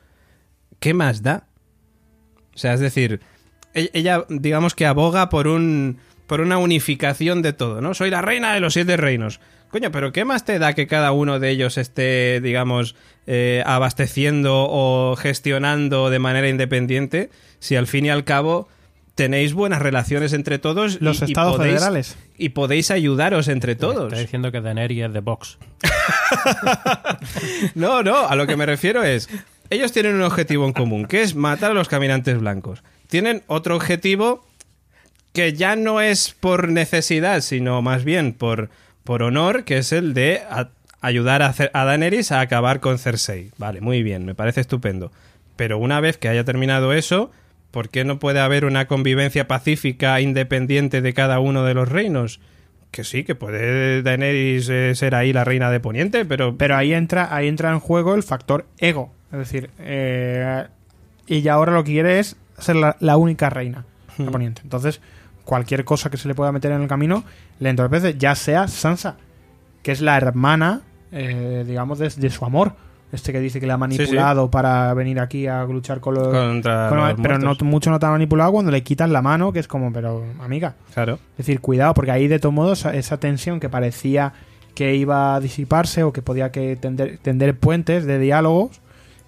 S1: ¿qué más da? O sea, es decir, e- ella digamos que aboga por un por una unificación de todo, ¿no? Soy la reina de los siete reinos. Coño, pero ¿qué más te da que cada uno de ellos esté, digamos, eh, abasteciendo o gestionando de manera independiente si al fin y al cabo tenéis buenas relaciones entre todos
S3: Los
S1: y, y
S3: estados
S1: podéis,
S3: federales.
S1: y podéis ayudaros entre todos?
S5: Está diciendo que Daenerys es de Vox.
S1: No, no, a lo que me refiero es, ellos tienen un objetivo en común, que es matar a los caminantes blancos. Tienen otro objetivo que ya no es por necesidad, sino más bien por, por honor, que es el de a- ayudar a, a Daenerys a acabar con Cersei. Vale, muy bien, me parece estupendo. Pero una vez que haya terminado eso, ¿por qué no puede haber una convivencia pacífica independiente de cada uno de los reinos? Que sí, que puede Daenerys eh, ser ahí la reina de Poniente, pero
S3: pero ahí entra ahí entra en juego el factor ego. Es decir eh, ella ahora lo que quiere es ser la, la única reina de Poniente. Entonces cualquier cosa que se le pueda meter en el camino le entorpece ya sea Sansa que es la hermana eh, digamos de, de su amor este que dice que le ha manipulado para venir aquí a luchar con los
S1: contra
S3: con-
S1: los
S3: pero no, mucho no te ha manipulado cuando le quitas la mano que es como pero amiga
S1: Claro.
S3: es decir, cuidado, porque ahí de todos modos esa, tensión que parecía que iba a disiparse o que podía que tender, tender puentes de diálogos,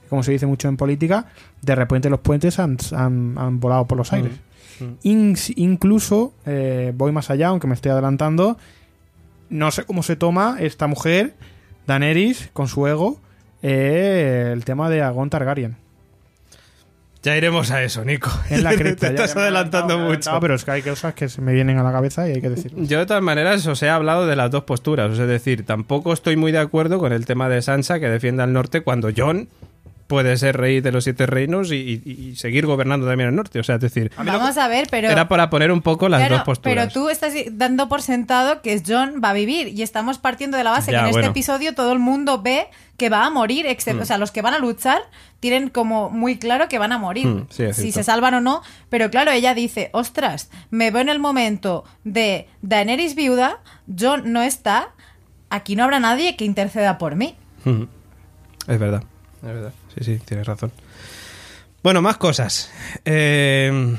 S3: como se dice mucho en política, de repente los puentes han, han- han volado por los aires.
S1: Mm.
S3: In- incluso, eh, voy más allá, aunque me estoy adelantando, no sé cómo se toma esta mujer, Daenerys, con su ego, eh, el tema de Aegon Targaryen.
S1: Ya iremos a eso, Nico.
S3: En la cripta.
S1: Te
S3: ya-
S1: estás
S3: ya
S1: adelantando
S3: me
S1: mucho.
S3: adelantado, pero es que hay cosas que se me vienen a la cabeza y hay que decirlo.
S1: Yo de todas maneras os he hablado de las dos posturas, es decir, tampoco estoy muy de acuerdo con el tema de Sansa que defiende al norte cuando Jon puede ser rey de los siete reinos y, y- y seguir gobernando también el norte. O sea, es decir,
S4: Vamos a ver, pero...
S1: era para poner un poco las
S4: Claro,
S1: dos posturas.
S4: Pero tú estás dando por sentado que John va a vivir y estamos partiendo de la base
S1: Ya,
S4: que en
S1: bueno.
S4: este episodio todo el mundo ve que va a morir,
S1: Mm.
S4: excepto, o sea, los que van a luchar tienen como muy claro que van a morir,
S1: Mm, sí,
S4: si se salvan o no, pero claro, ella dice, ostras, me veo en el momento de Daenerys viuda, John no está, aquí no habrá nadie que interceda por mí.
S1: Ujú. Es verdad, es verdad. Sí, sí, tienes razón. Bueno, más cosas. Eh,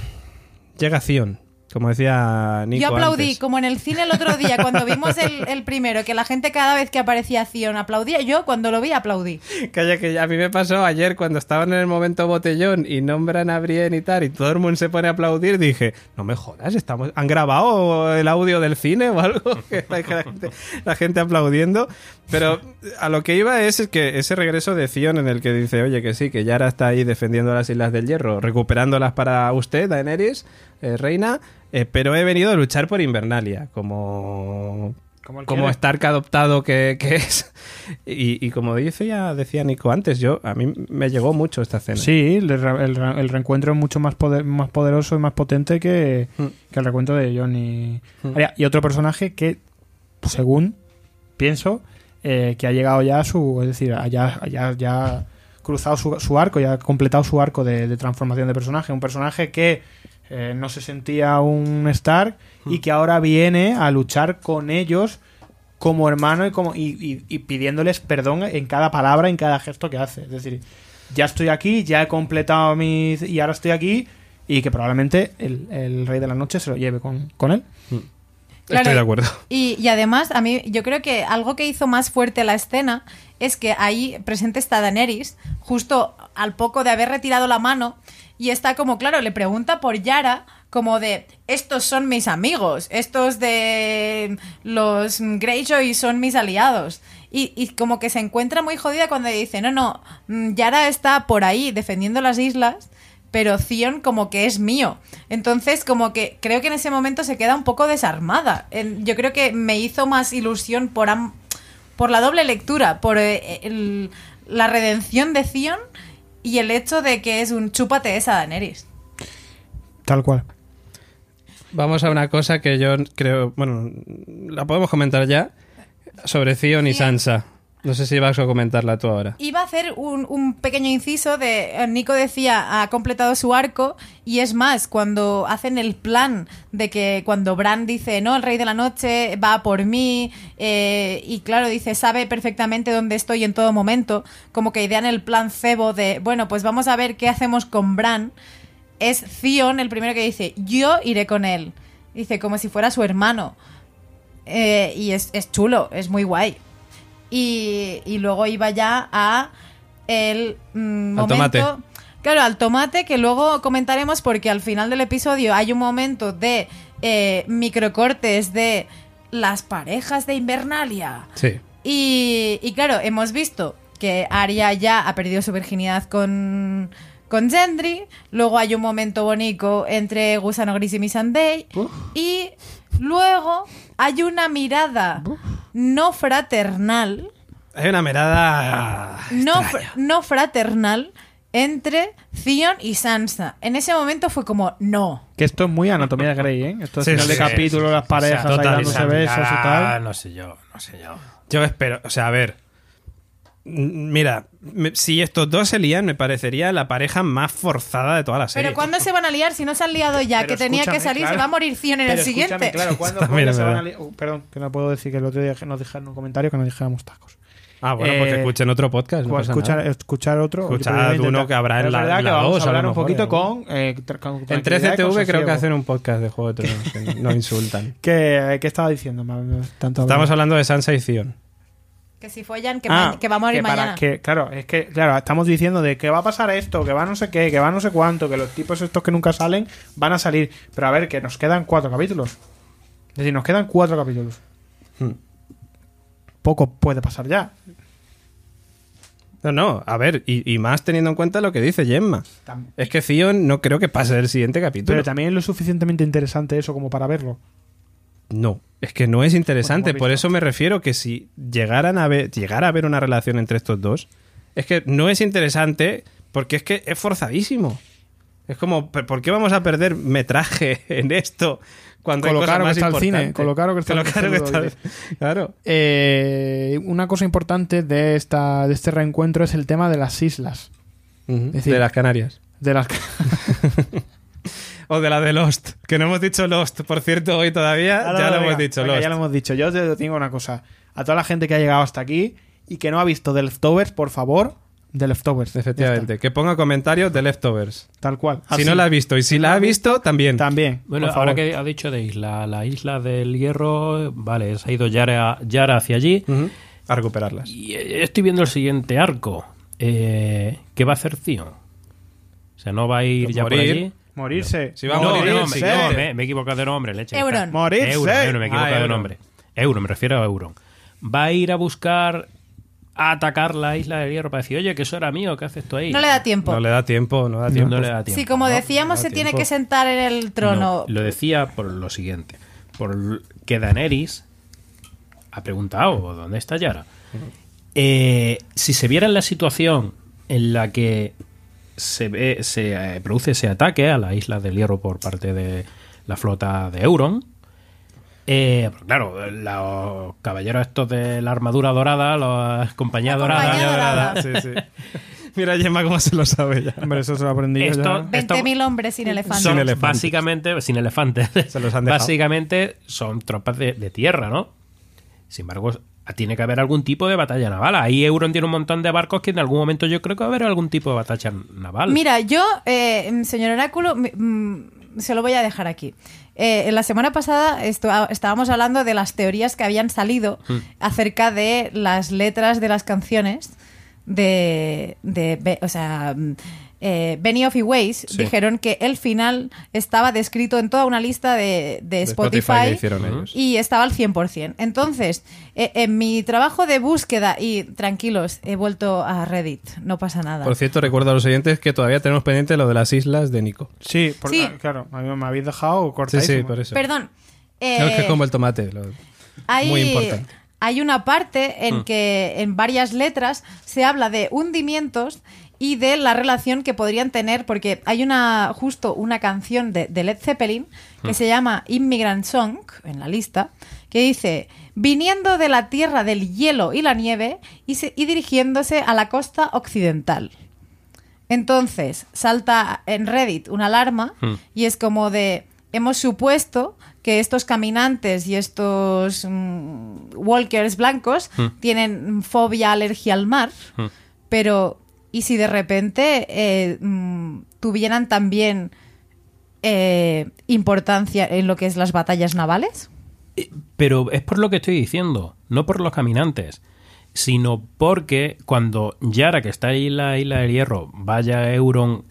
S1: llega Zion, como decía Nico
S4: Yo aplaudí,
S1: antes.
S4: como en el cine el otro día, cuando vimos el, el primero, que la gente cada vez que aparecía Zion aplaudía, yo cuando lo vi aplaudí.
S1: Calla, que a mí me pasó ayer cuando estaban en el momento botellón y nombran a Brienne y tal, y todo el mundo se pone a aplaudir. Dije, no me jodas, estamos, ¿han grabado el audio del cine o algo? Que la, que la gente, la gente aplaudiendo. Pero a lo que iba es que ese regreso de Zion en el que dice, oye, que sí, que Yara está ahí defendiendo las Islas del Hierro, recuperándolas para usted, Daenerys, eh, reina, eh, pero he venido a luchar por Invernalia, como
S3: Como.
S1: Stark adoptado que, que es. Y, y como dice ya decía Nico antes, yo a mí me llegó mucho esta escena.
S3: Sí, el, el re- el reencuentro es mucho más, poder- más poderoso y más potente que,
S1: Mm.
S3: que el reencuentro de John y
S1: Mm.
S3: Arya. Y otro personaje que, según pienso, eh, que ha llegado ya a su. Es decir, ya ya ya cruzado su, su arco, ya ha completado su arco de, de transformación de personaje. Un personaje que eh, no se sentía un Stark y que ahora viene a luchar con ellos como hermano y como y, y- y pidiéndoles perdón en cada palabra, en cada gesto que hace. Es decir, ya estoy aquí, ya he completado mis... y ahora estoy aquí y que probablemente el, el Rey de la Noche se lo lleve con, con él.
S4: Claro,
S1: Estoy de acuerdo.
S4: Y, y además, a mí, yo creo que algo que hizo más fuerte la escena es que ahí presente está Daenerys, justo al poco de haber retirado la mano, y está como, claro, le pregunta por Yara, como de, estos son mis amigos, estos de los Greyjoy son mis aliados. Y, y como que se encuentra muy jodida cuando dice, no, no, mm, Yara está por ahí defendiendo las islas, pero Zion como que es mío. Entonces, como que creo que en ese momento se queda un poco desarmada. Yo creo que me hizo más ilusión por, am- por la doble lectura, por eh, el- la redención de Zion y el hecho de que es un chúpate esa Daenerys.
S3: Tal cual.
S1: Vamos a una cosa que yo creo, bueno, la podemos comentar ya, sobre Theon y
S4: Sí.
S1: Sansa. No sé si vas a comentarla tú ahora.
S4: Iba a hacer un, un pequeño inciso de eh, Nico decía ha completado su arco y es más cuando hacen el plan de que cuando Bran dice no el rey de la noche va por mí eh, y claro dice sabe perfectamente dónde estoy en todo momento como que idean el plan cebo de bueno pues vamos a ver qué hacemos con Bran es Theon el primero que dice yo iré con él dice como si fuera su hermano. Eh, y es, es chulo es muy guay y, y luego iba ya a el mm,
S1: Al
S4: momento...
S1: tomate.
S4: Claro, al tomate que luego comentaremos porque al final del episodio hay un momento de eh, microcortes de las parejas de Invernalia.
S1: Sí.
S4: Y, y claro, hemos visto que Arya ya ha perdido su virginidad con, con Gendry. Luego hay un momento bonito entre Gusano Gris y Missandei. Y luego hay una mirada no fraternal.
S1: Hay una mirada.
S4: No, fr- no fraternal entre Theon y Sansa. En ese momento fue como, no.
S3: Que esto es muy anatomía de Grey, ¿eh? Esto es
S1: Sí,
S3: final
S1: sí,
S3: de capítulo,
S5: sí,
S3: las parejas
S5: O sea,
S3: ahí dándose besos y tal.
S5: No sé yo, no sé yo.
S1: Yo espero, o sea, a ver. Mira, me- si estos dos se lían, me parecería la pareja más forzada de toda la serie.
S4: Pero ¿cuándo se van a liar? Si no se han liado ya,
S3: Pero
S4: que tenía que salir,
S3: claro.
S4: se va a morir Theon en
S3: Pero
S4: el siguiente.
S3: Claro, ¿cuándo, se van a uh, perdón, que no puedo decir que el otro día nos dijeron en un comentario que no dijéramos tacos.
S1: Ah, bueno, pues
S3: Eh,
S1: que escuchen otro podcast. No
S3: Pues escuchar, escuchar otro. Podría
S1: uno que habrá en la-
S3: que
S1: la
S3: vamos a
S1: a
S3: hablar
S1: lo
S3: un
S1: mejor,
S3: poquito
S1: ¿eh?
S3: con, eh, con
S1: En
S3: tranquilidad y
S1: 13TV creo que hacen un podcast de Juego de Tronos. que no insultan.
S3: ¿Qué, qué estaba diciendo? Tanto
S1: Estamos hablando de Sansa y Theon.
S4: Que si follan, que,
S3: Ah,
S4: ma- que va a morir
S3: que para
S4: mañana.
S3: que- claro, es que, claro, estamos diciendo de que va a pasar esto, que va no sé qué, que va no sé cuánto, que los tipos estos que nunca salen van a salir. Pero a ver, que nos quedan cuatro capítulos. Es decir, nos quedan cuatro capítulos.
S1: Hmm.
S3: Poco puede pasar ya.
S1: No, no, a ver, y, y más teniendo en cuenta lo que dice Gemma. Es que Theon no creo que pase el siguiente capítulo.
S3: Pero también es lo suficientemente interesante eso como para verlo.
S1: No, es que no es interesante.
S3: Pues hemos
S1: Por eso me refiero que si llegaran a ver, llegara a haber una relación entre estos dos, es que no es interesante porque es que es forzadísimo. Es como, ¿por qué vamos a perder metraje en esto cuando
S3: caro que está el cine, caro que está
S1: Con
S3: el cine,
S1: Claro.
S3: Eh, una cosa importante de, esta, de este reencuentro es el tema de las islas. Decir-
S1: de las Canarias.
S3: De las
S1: O de la de Lost. Que no hemos dicho Lost, por cierto, hoy todavía.
S3: Ahora,
S1: ya lo
S3: venga,
S1: hemos dicho,
S3: venga,
S1: Lost.
S3: Ya lo hemos dicho. Yo te digo una cosa. A toda la gente que ha llegado hasta aquí y que no ha visto The Leftovers, por favor, The Leftovers.
S1: Efectivamente. Que ponga comentarios de Leftovers.
S3: Tal cual.
S1: Si no la ha visto. Y si la ha visto, también.
S3: También.
S5: Bueno,
S3: por
S5: ahora que ha dicho de isla, la isla del hierro, vale, se ha ido Yara, Yara hacia allí.
S1: A recuperarlas.
S5: Y eh, estoy viendo el siguiente arco. Eh, ¿Qué va a hacer Zion? O sea, no va a ir ya por
S1: morir.
S5: allí.
S3: Morirse.
S1: Si va a
S5: no,
S1: morir,
S5: me, no, me- me he equivocado de nombre, leche.
S4: Euron.
S3: Morirse.
S5: Euron, Euron, me he equivocado
S1: Ah,
S5: de nombre. Euron, me refiero a Euron. Va a ir a buscar, a atacar la isla del hierro para decir, oye, que eso era mío, ¿qué haces tú ahí?
S4: No le da tiempo.
S1: No le da tiempo, no da tiempo.
S5: No le da tiempo.
S4: Sí, como decíamos,
S1: no
S4: se tiene que sentar en el trono.
S5: No, lo decía por lo siguiente. Por que Daenerys ha preguntado ¿dónde está Yara? Eh, si se viera en la situación en la que se, ve, se eh, produce ese ataque a la isla del hierro por parte de la flota de Euron, eh, claro, los caballeros estos de la armadura dorada, la compañía
S4: La
S5: dorada,
S4: compañía dorada.
S1: Sí, sí. Mira, Gemma, cómo se lo sabe ya.
S3: Hombre, eso se lo aprendí
S5: Esto-
S3: ya.
S4: 20.000 hombres sin elefantes.
S5: son
S1: Sin elefantes.
S5: básicamente sin elefantes
S1: Se los han dejado.
S5: básicamente son tropas de, de tierra no sin embargo tiene que haber algún tipo de batalla naval ahí Euron tiene un montón de barcos que en algún momento yo creo que va a haber algún tipo de batalla naval
S4: Mira, yo, eh, señor Oráculo, mm, se lo voy a dejar aquí. Eh, la semana pasada esto- estábamos hablando de las teorías que habían salido
S5: Hmm.
S4: acerca de las letras de las canciones de, de o sea, mm, eh, Benioff y Weiss
S1: Sí.
S4: dijeron que el final estaba descrito en toda una lista de, de
S1: De
S4: Spotify,
S1: que hicieron ellos.
S4: y estaba al 100%. Entonces, eh, en mi trabajo de búsqueda, y tranquilos, he vuelto a Reddit, no pasa nada.
S1: Por cierto, recuerdo a los oyentes que todavía tenemos pendiente lo de las islas de Nico.
S3: Sí, por-
S4: Sí.
S3: claro. A mí me habéis dejado
S1: Sí,
S3: cortadísimo.
S1: sí, por eso.
S4: Perdón.
S1: Que
S4: eh,
S1: es como el tomate. lo-
S4: hay,
S1: muy importante.
S4: Hay una parte
S1: Mm.
S4: en que en varias letras se habla de hundimientos y de la relación que podrían tener, porque hay una justo una canción de, de Led Zeppelin
S1: Mm.
S4: que se llama Immigrant Song, en la lista, que dice, viniendo de la tierra del hielo y la nieve y, se- y dirigiéndose a la costa occidental. Entonces, salta en Reddit una alarma
S5: Hmm.
S4: y es como de, hemos supuesto que estos caminantes y estos mm, walkers blancos
S5: Hmm.
S4: tienen fobia, alergia al mar,
S5: Hmm.
S4: pero ¿y si de repente eh, mm, tuvieran también eh, importancia en lo que es las batallas navales?
S5: pero es por lo que estoy diciendo no por los caminantes sino porque cuando Yara que está ahí en la isla del hierro vaya a Euron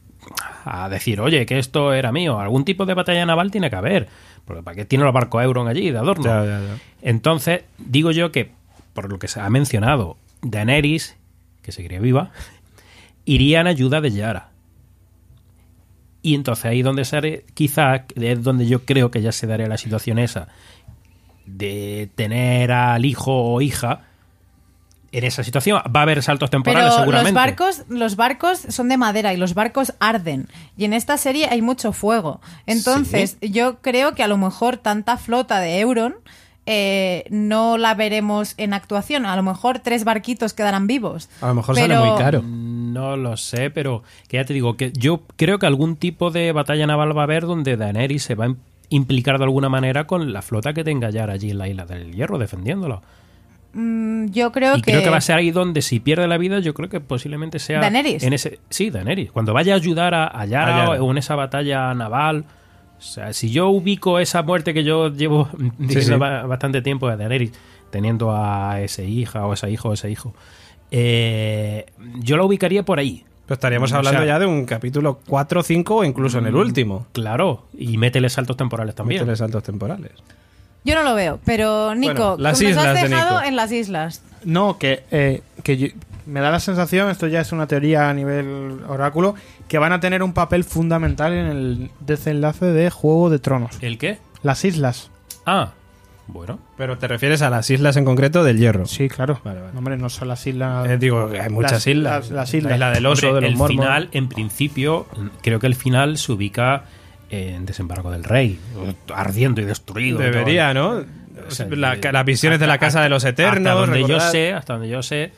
S5: a decir oye que esto era mío algún tipo de batalla naval tiene que haber porque para qué tiene los barcos Euron allí de adorno
S1: Ya, ya, ya.
S5: Entonces, digo yo que, por lo que se ha mencionado, Daenerys, que seguiría viva, iría en ayuda de Yara. Y entonces ahí donde sale, quizás es donde yo creo que ya se daría la situación esa de tener al hijo o hija en esa situación. Va a haber saltos temporales
S4: Pero
S5: seguramente.
S4: los barcos, los barcos son de madera y los barcos arden. Y en esta serie hay mucho fuego. Entonces, yo creo que a lo mejor tanta flota de Euron eh, no la veremos en actuación. A lo mejor tres barquitos quedarán vivos.
S1: A lo mejor
S4: Pero-
S1: sale muy caro.
S5: No lo sé, pero que ya te digo que yo creo que algún tipo de batalla naval va a haber donde Daenerys se va a im- implicar de alguna manera con la flota que tenga Yara allí en la isla del hierro defendiéndolo.
S4: Mm, yo creo
S5: y
S4: que...
S5: creo que va a ser ahí donde si pierde la vida yo creo que posiblemente sea
S4: ¿Daenerys?
S5: en ese sí Daenerys cuando vaya a ayudar a, a Yara,
S1: A Yara.
S5: o en esa batalla naval o sea si yo ubico esa muerte que yo llevo diciendo
S1: sí.
S5: ba- bastante tiempo de Daenerys teniendo a ese hija o ese hijo o ese hijo eh, yo la ubicaría por ahí
S1: Pero estaríamos
S5: O
S1: hablando
S5: sea-
S1: ya de un capítulo 4, 5 o incluso en el último.
S5: claro y métele saltos temporales también
S1: Métele saltos temporales.
S4: Yo no lo veo, pero Nico,
S1: Bueno, las
S4: tú nos has
S1: de
S4: dejado
S1: Nico.
S4: en las islas.
S3: No, que, eh, que yo- me da la sensación, esto ya es una teoría a nivel oráculo, que van a tener un papel fundamental en el desenlace de Juego de Tronos.
S5: ¿el qué?
S3: Las islas.
S5: ah Bueno,
S1: Pero te refieres a las islas en concreto del hierro.
S3: Sí, claro.
S1: Vale, vale.
S3: Hombre, no son las islas.
S1: Eh, digo hay muchas
S3: Las-
S1: islas.
S3: las- las islas.
S1: La isla del oso,
S5: Hombre,
S1: de los
S5: el
S1: mormos.
S5: final, en principio, creo que el final se ubica en Desembarco del Rey, ardiendo y destruido. y
S1: Debería. ¿no?
S5: O sea,
S1: La-
S5: de-
S1: las visiones de la
S5: hasta-
S1: casa de los eternos.
S5: Hasta donde yo sé, hasta donde yo sé,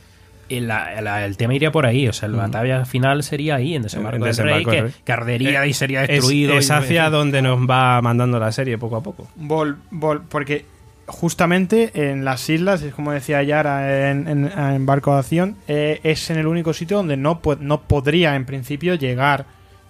S5: el, la- el tema iría por ahí. O sea, la batalla final sería ahí, en Desembarco,
S1: En
S5: del
S1: Desembarco
S5: Rey,
S1: del
S5: que,
S1: Rey.
S5: que ardería y sería
S1: Es,
S5: destruido.
S1: es
S5: y-
S1: hacia donde nos va mandando la serie poco a poco.
S3: Vol- vol- porque justamente en las islas, es como decía Yara en, en, en Barco de Acción, eh, es en el único sitio donde no, no podría en principio llegar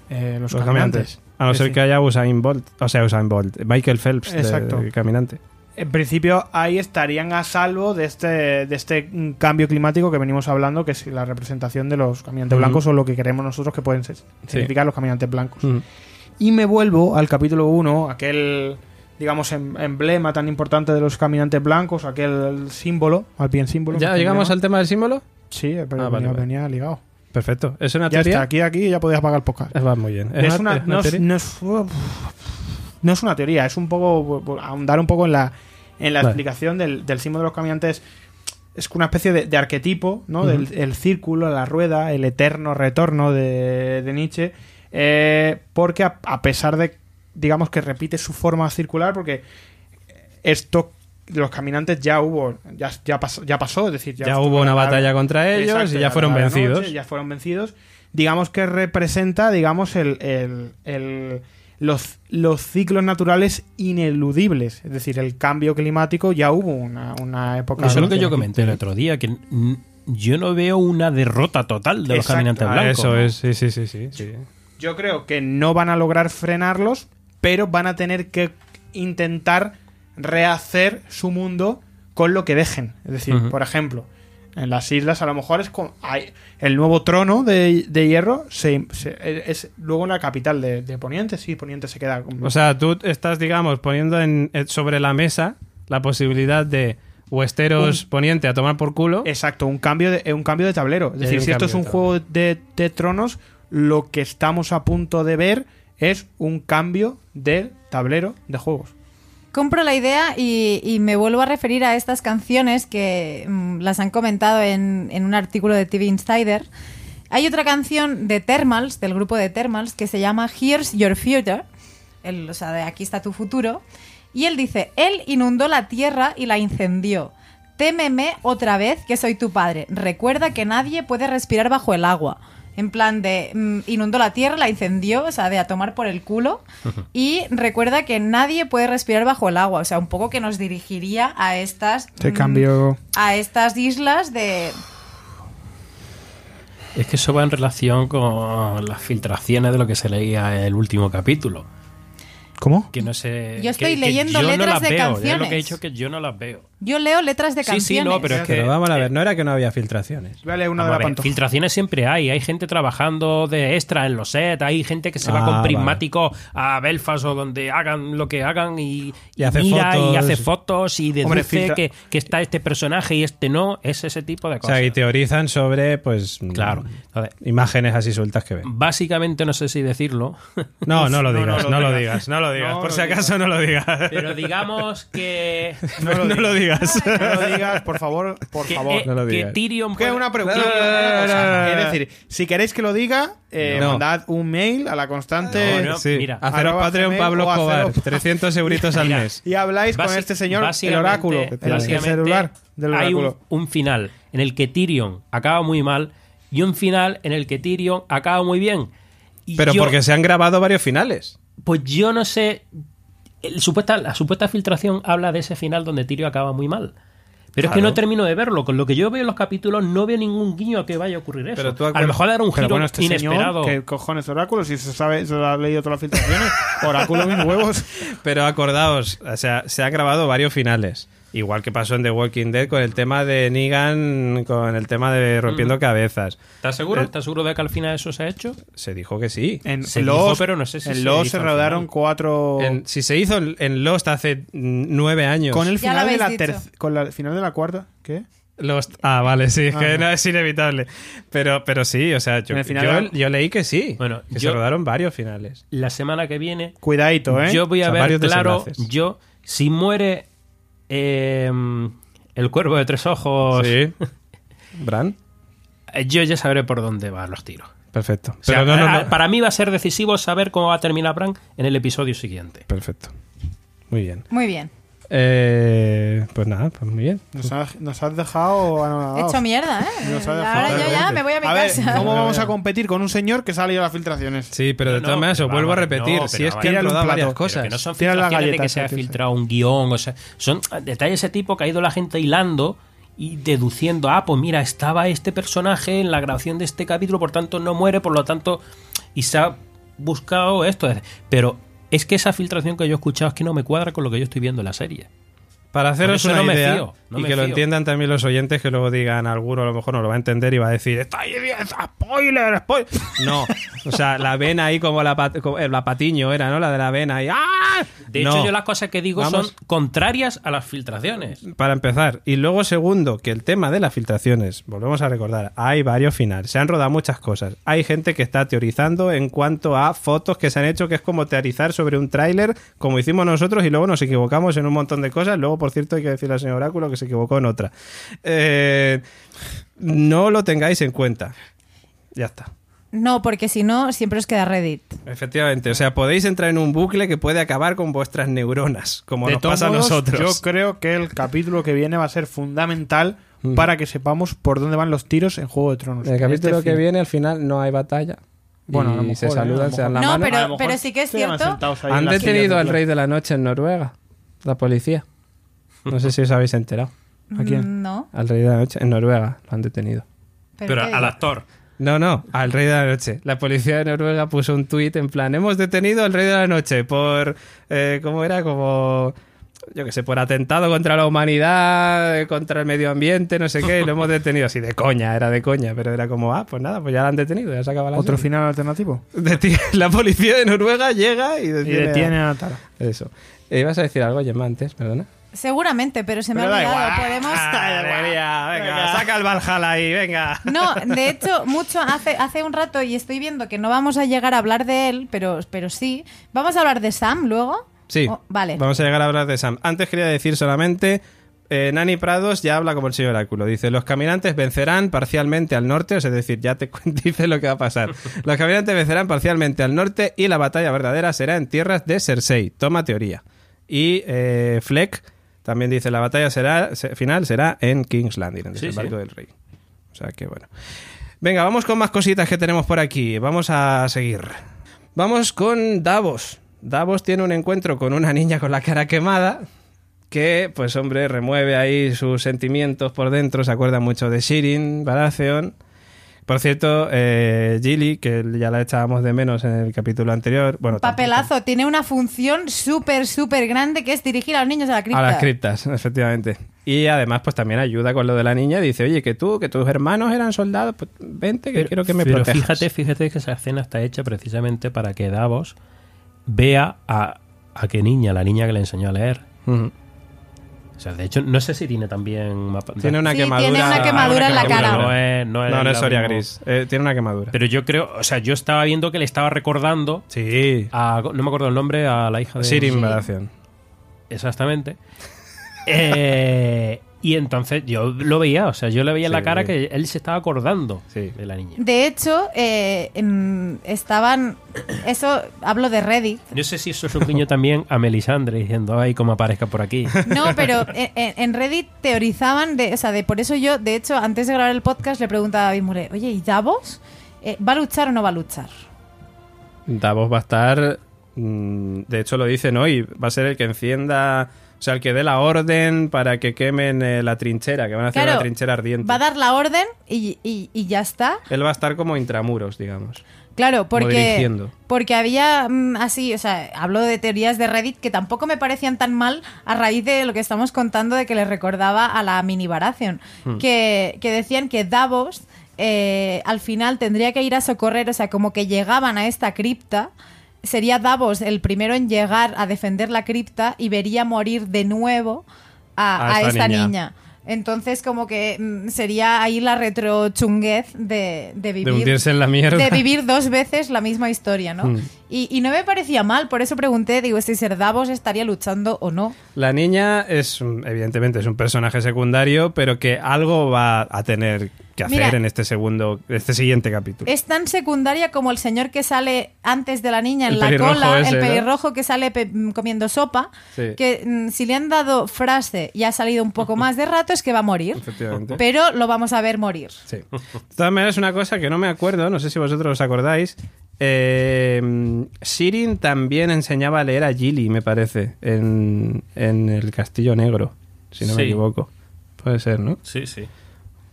S3: eh, los,
S1: Los
S3: caminantes.
S1: caminantes. A no
S3: Es
S1: ser que haya Usain Bolt. O sea, Usain Bolt. Michael Phelps,
S3: Exacto.
S1: de caminante.
S3: En principio ahí estarían a salvo de este, de este cambio climático que venimos hablando, que es la representación de los caminantes blancos o lo que queremos nosotros que pueden ser- significar los caminantes blancos.
S1: Mm.
S3: Y me vuelvo al capítulo 1, aquel, digamos, em- emblema tan importante de los caminantes blancos, aquel símbolo, al bien símbolo.
S1: ¿Ya llegamos al tema del símbolo?
S3: Sí, pero
S1: Ah,
S3: venía,
S1: vale.
S3: venía ligado.
S1: Perfecto. ¿Es una
S3: Ya
S1: teoría?
S3: está, aquí, aquí ya podías apagar el podcast.
S1: Eh, Va muy bien.
S3: Es una,
S1: es
S3: no, es, no es- no es una teoría, es un poco ahondar un poco en la, en la
S1: Vale.
S3: explicación del, del símbolo de los caminantes. Es una especie de, de arquetipo, ¿no? Del el círculo, la rueda, el eterno retorno de, de Nietzsche. eh, porque a, a pesar de, digamos que repite su forma circular, porque esto, los caminantes ya hubo, ya, ya, pasó, ya pasó, es decir, ya,
S1: hubo una
S3: la-
S1: batalla contra ellos
S3: Exacto,
S1: y ya fueron
S3: noche,
S1: vencidos.
S3: ya fueron vencidos. Digamos que representa, digamos, el, el- el- los, los ciclos naturales ineludibles. Es decir, el cambio climático ya hubo una, una época.
S5: Eso es lo que yo comenté el otro día, que yo no veo una derrota total de los caminantes
S1: Ah,
S5: blancos.
S1: eso es, sí, sí, sí, sí. sí.
S3: Yo creo que no van a lograr frenarlos, pero van a tener que intentar rehacer su mundo con lo que dejen. Es decir, por ejemplo, en las islas a lo mejor es con, hay, el nuevo trono de, de hierro se, se- es luego la capital de, de Poniente. Sí, Poniente se queda. con-
S1: O sea, tú estás, digamos, poniendo en, eh, sobre la mesa la posibilidad de Westeros poniente a tomar por culo.
S3: Exacto, un cambio de, un cambio de tablero. Es decir, si esto es un juego de, de tronos, lo que estamos a punto de ver es un cambio del tablero de juegos.
S4: Compro la idea y, me vuelvo a referir a estas canciones que mm, las han comentado en, en un artículo de TV Insider. Hay otra canción de Thermals, del grupo de Thermals, que se llama Here's Your Future, el, o sea, de aquí está tu futuro. Y él dice, él inundó la tierra y la incendió. Témeme otra vez que soy tu padre. Recuerda que nadie puede respirar bajo el agua. En plan de mm, inundó la tierra, la incendió, o sea, de a tomar por el culo. Y recuerda que nadie puede respirar bajo el agua. O sea, un poco que nos dirigiría a estas.
S3: Este
S4: mm,
S3: cambio.
S4: A estas islas de.
S5: Es que eso va en relación con las filtraciones de lo que se leía en el último capítulo.
S3: ¿Cómo?
S5: Que no sé.
S4: Yo estoy
S5: que- que
S4: yo
S5: no
S4: letras
S5: las
S4: de
S5: veo.
S4: Canciones.
S5: lo que he dicho es que yo no las veo.
S4: Yo leo letras de canciones.
S5: sí, no, pero es que.
S1: Pero vamos a ver, no era que no había filtraciones.
S3: Una de la
S5: ver, filtraciones siempre hay. Hay gente trabajando de extra en los sets. Hay gente que se va
S1: Ah,
S5: con
S1: vale.
S5: prismático a Belfast o donde hagan lo que hagan y,
S1: Y hace
S5: mira
S1: fotos.
S5: y hace fotos y deduce
S3: Hombre, filtra-
S5: que, que está este personaje y este no. Es ese tipo de
S1: O
S5: cosas.
S1: sea, y teorizan sobre, pues.
S5: Claro. Entonces,
S1: Imágenes así sueltas que ven.
S5: básicamente, no sé si decirlo,
S1: No, no lo digas,
S3: no
S1: no,
S3: lo
S1: lo
S3: digas.
S1: digas, no lo digas.
S3: No
S1: Por
S3: lo
S1: si acaso no lo digas.
S5: pero digamos que.
S1: No, lo digas.
S3: No lo digas, por favor, por
S5: que,
S3: favor.
S5: eh,
S1: no lo
S5: que. Tyrion
S3: Que
S5: puede-
S3: una pregunta.
S1: No, no, no,
S3: una cosa.
S1: no, no, no.
S3: Es decir, si queréis que lo diga, eh,
S1: No.
S3: mandad un mail a la constante
S5: No, no.
S1: Sí,
S5: mira,
S1: haceros Patreon Pablo
S3: haceros-
S1: 300 euritos al
S5: Mira.
S1: mes.
S3: y habláis con este señor, el oráculo, el
S5: básicamente
S3: celular del
S5: hay un,
S3: oráculo.
S5: un final en el que Tyrion acaba muy mal y un final en el que Tyrion acaba muy bien. Y
S1: Pero
S5: yo-
S1: porque se han grabado varios finales.
S5: Pues yo no sé. El supuesta, la supuesta filtración habla de ese final donde Tyrion acaba muy mal. Pero es que
S1: Claro.
S5: no termino de verlo. Con lo que yo veo en los capítulos, no veo ningún guiño a que vaya a ocurrir eso.
S1: Pero tú
S5: a lo mejor era un giro
S3: bueno, este
S5: inesperado.
S3: señor, ¿qué cojones oráculo? Si se sabe, se lo ha leído todas las filtraciones. oráculo mis huevos.
S1: Pero acordaos, o sea, se han grabado varios finales. Igual que pasó en The Walking Dead con el tema de Negan, con el tema de rompiendo cabezas.
S5: ¿Estás seguro?
S1: Eh,
S5: ¿Estás seguro de que al final eso se ha hecho?
S1: Se dijo que sí.
S3: En
S5: Se
S3: Lost,
S5: dijo, pero no sé si
S3: en
S5: se
S3: Lost se rodaron cuatro...
S1: En- si se hizo en, Lost hace mm, nueve años.
S3: con el final de la con la el final de la cuarta, ¿qué?
S1: Lost. Ah, vale, sí, es
S3: Ah,
S1: que
S3: no.
S1: no es inevitable. Pero, pero sí, o sea, yo, leí que sí.
S5: Bueno,
S1: que
S5: yo-
S1: se rodaron varios finales.
S5: La semana que viene
S3: Cuidadito, ¿eh?
S5: Yo voy a
S1: O sea,
S5: ver claro, yo, si muere eh, el cuervo de tres ojos,
S1: Sí. Bran.
S5: eh, yo ya sabré por dónde van los tiros.
S1: Perfecto.
S5: O sea,
S1: Pero no, no,
S5: a-
S1: no.
S5: Para mí va a ser decisivo saber cómo va a terminar Bran en el episodio siguiente.
S1: Perfecto. Muy bien.
S4: Muy bien.
S1: Eh, pues nada, pues muy bien.
S3: Nos, ha- nos has dejado anonadados.
S4: Hecho mierda, ¿eh?
S3: Nos ha
S4: Ahora yo ya me voy a mi
S3: ver,
S4: casa.
S3: ¿cómo vamos a competir con un señor que sale a las filtraciones?
S1: Sí, pero de
S5: No,
S1: todas maneras,
S5: pero
S1: os vuelvo a
S5: vamos,
S1: repetir.
S5: no,
S1: si
S5: pero
S1: es
S5: vamos,
S1: que han
S3: tírale un
S1: rodado
S3: plato,
S1: varias
S3: pero
S1: cosas.
S5: Que no son
S3: Tira las
S5: filtraciones de que
S3: galletas,
S5: se ha
S3: sí.
S5: filtrado un guion, o sea, son detalles de ese tipo que ha ido la gente hilando y deduciendo, ah, pues mira, estaba este personaje en la grabación de este capítulo, por tanto no muere, por lo tanto, y se ha buscado esto. Pero es que esa filtración que yo he escuchado es que no me cuadra con lo que yo estoy viendo en la serie.
S1: Para haceros una
S5: no me fío, no
S1: y
S5: me
S1: que lo entiendan también los oyentes, que luego digan alguno a lo mejor no lo va a entender y va a decir ¡Está ahí spoiler, spoiler! No, o sea, la vena ahí como la, pat- como- eh, la patiño era, ¿no? La de la vena ahí ¡ah!
S5: De
S1: No.
S5: hecho, yo las cosas que digo
S1: Vamos.
S5: son contrarias a las filtraciones.
S1: Para empezar. Y luego, segundo, que el tema de las filtraciones, volvemos a recordar, hay varios finales, se han rodado muchas cosas. Hay gente que está teorizando en cuanto a fotos que se han hecho, que es como teorizar sobre un tráiler, como hicimos nosotros, y luego nos equivocamos en un montón de cosas. Luego, por cierto, hay que decirle al señor Oráculo que se equivocó en otra. Eh, no lo tengáis en cuenta. Ya está.
S4: No, porque si no, siempre os queda Reddit.
S1: Efectivamente, o sea, podéis entrar en un bucle que puede acabar con vuestras neuronas, como
S3: de
S1: nos
S3: todos
S1: pasa a nosotros.
S3: yo creo que el capítulo que viene va a ser fundamental
S1: Mm.
S3: para que sepamos por dónde van los tiros en Juego de Tronos.
S1: En el
S3: En
S1: capítulo
S3: este
S1: que
S3: fin.
S1: viene, al final, no hay batalla.
S3: Bueno, a lo
S1: y se
S3: ¿eh? A
S1: saludan, se dan la
S4: No,
S1: mano.
S4: pero- sí que es cierto.
S1: Han detenido
S3: de
S1: al rey de la noche en Noruega, la policía. No sé si os habéis enterado.
S3: ¿A quién?
S4: Mm, No.
S1: Al rey de la noche en Noruega lo han detenido.
S4: Pero, ¿qué digo?
S5: actor.
S1: No, no, al rey de la noche. La policía de Noruega puso un tuit en plan, hemos detenido al rey de la noche por, eh, ¿cómo era? Como, yo qué sé, por atentado contra la humanidad, eh, contra el medio ambiente, no sé qué, y lo hemos detenido. Así de coña, era de coña, pero era como, ah, pues nada, pues ya lo han detenido, ya se acaba la
S3: ¿Otro
S1: serie.
S3: final alternativo?
S1: Deti- La policía de Noruega llega y
S3: Y
S1: detiene, a-
S3: a Tara.
S1: Eso. Eh, ¿Ibas a decir algo, Gemma, antes? Perdona.
S4: Seguramente, pero se me
S3: Pero
S4: ha
S3: da
S4: olvidado.
S3: igual.
S4: Podemos.
S1: Ah, alegría, venga, saca el Valhalla ahí, venga.
S4: No, de hecho, mucho hace, hace un rato y estoy viendo que no vamos a llegar a hablar de él, pero, pero sí. ¿Vamos a hablar de Sam luego?
S1: Sí,
S4: Oh, vale.
S1: vamos a llegar a hablar de Sam. Antes quería decir solamente, eh, Nani Prados ya habla como el señor Oráculo. Dice, los caminantes vencerán parcialmente al norte, o sea, es decir, ya te dice lo que va a pasar. Los caminantes vencerán parcialmente al norte y la batalla verdadera será en tierras de Cersei. Toma teoría. Y eh, Fleck también dice, la batalla será se- final será en King's Landing, en el
S5: Sí,
S1: desembarco
S5: sí.
S1: del rey. O sea que bueno. Venga, vamos con más cositas que tenemos por aquí. Vamos a seguir. Vamos con Davos. Davos tiene un encuentro con una niña con la cara quemada que, pues hombre, remueve ahí sus sentimientos por dentro. Se acuerda mucho de Shirin Baratheon. Por cierto, eh, Gilly, que ya la echábamos de menos en el capítulo anterior. Bueno, tampoco.
S4: Papelazo, tiene una función súper, súper grande que es dirigir a los niños a la cripta.
S1: A las criptas, efectivamente. Y además, pues también ayuda con lo de la niña. Dice, oye, que tú, que tus hermanos eran soldados, pues vente, que quiero que me
S5: pero
S1: protejas.
S5: fíjate, fíjate que esa escena está hecha precisamente para que Davos vea a, a qué niña, la niña que le enseñó a leer.
S1: Ujú.
S5: O sea, de hecho, no sé si tiene también mapa-
S1: Tiene una
S4: Sí,
S1: quemadura.
S4: tiene una quemadura en la cara.
S5: No es, no es
S1: No, no es
S5: la
S1: Soria. Gris. Eh, tiene una quemadura.
S5: Pero yo creo, o sea, yo estaba viendo que le estaba recordando
S1: Sí.
S5: a, no me acuerdo el nombre, a la hija de
S1: Sirin Baratheon.
S5: Exactamente. Eh, y entonces yo lo veía, o sea, yo le veía en la
S1: Sí.
S5: cara que él se estaba acordando
S1: Sí.
S5: de la niña.
S4: De hecho, eh, em, estaban. Eso, hablo de Reddit.
S5: No sé si eso es un guiño también a Melisandre diciendo, ay, como aparezca por aquí.
S4: No, pero en, Reddit teorizaban de, o sea, de por eso yo, de hecho, antes de grabar el podcast le preguntaba a David Mure, oye, ¿y Davos? Eh, ¿Va a luchar o no va a luchar?
S1: Davos va a estar. mm, De hecho, lo dicen hoy. Va a ser el que encienda. O sea, el que dé la orden para que quemen eh, la trinchera, que van a hacer
S4: Claro,
S1: una trinchera ardiente.
S4: Va a dar la orden y, y- y ya está.
S1: Él va a estar como intramuros, digamos.
S4: Claro, porque, porque había mm, así, o sea, hablo de teorías de Reddit que tampoco me parecían tan mal a raíz de lo que estamos contando de que le recordaba a la mini Baratheon,
S1: Hmm.
S4: que, que decían que Davos eh, al final tendría que ir a socorrer, o sea, como que llegaban a esta cripta, sería Davos el primero en llegar a defender la cripta y vería morir de nuevo a,
S1: A
S4: a
S1: esta niña.
S4: niña. Entonces, como que mm, sería ahí la retrochunguez de, de vivir.
S1: De hundirse en la mierda.
S4: de vivir dos veces la misma historia, ¿no?
S1: Mm.
S4: Y, y no me parecía mal, por eso pregunté, digo, si Ser Davos estaría luchando o no.
S1: La niña es, evidentemente, es un personaje secundario, pero que algo va a tener que hacer
S4: Mira.
S1: en este segundo, este siguiente capítulo.
S4: Es tan secundaria como el señor que sale antes de la niña en
S1: El
S4: la cola,
S1: ese,
S4: el
S1: ¿no?
S4: pelirrojo que sale pe- mm, comiendo sopa,
S1: Sí.
S4: que mm, si le han dado frase y ha salido un poco más de rato es que va a morir.
S1: Efectivamente.
S4: Pero lo vamos a ver morir.
S1: Sí. De todas maneras, una cosa que no me acuerdo, no sé si vosotros os acordáis. eh, Sirin también enseñaba a leer a Gilly, me parece, en, en el Castillo Negro, si no me equivoco. Puede ser, ¿no?
S5: Sí, sí.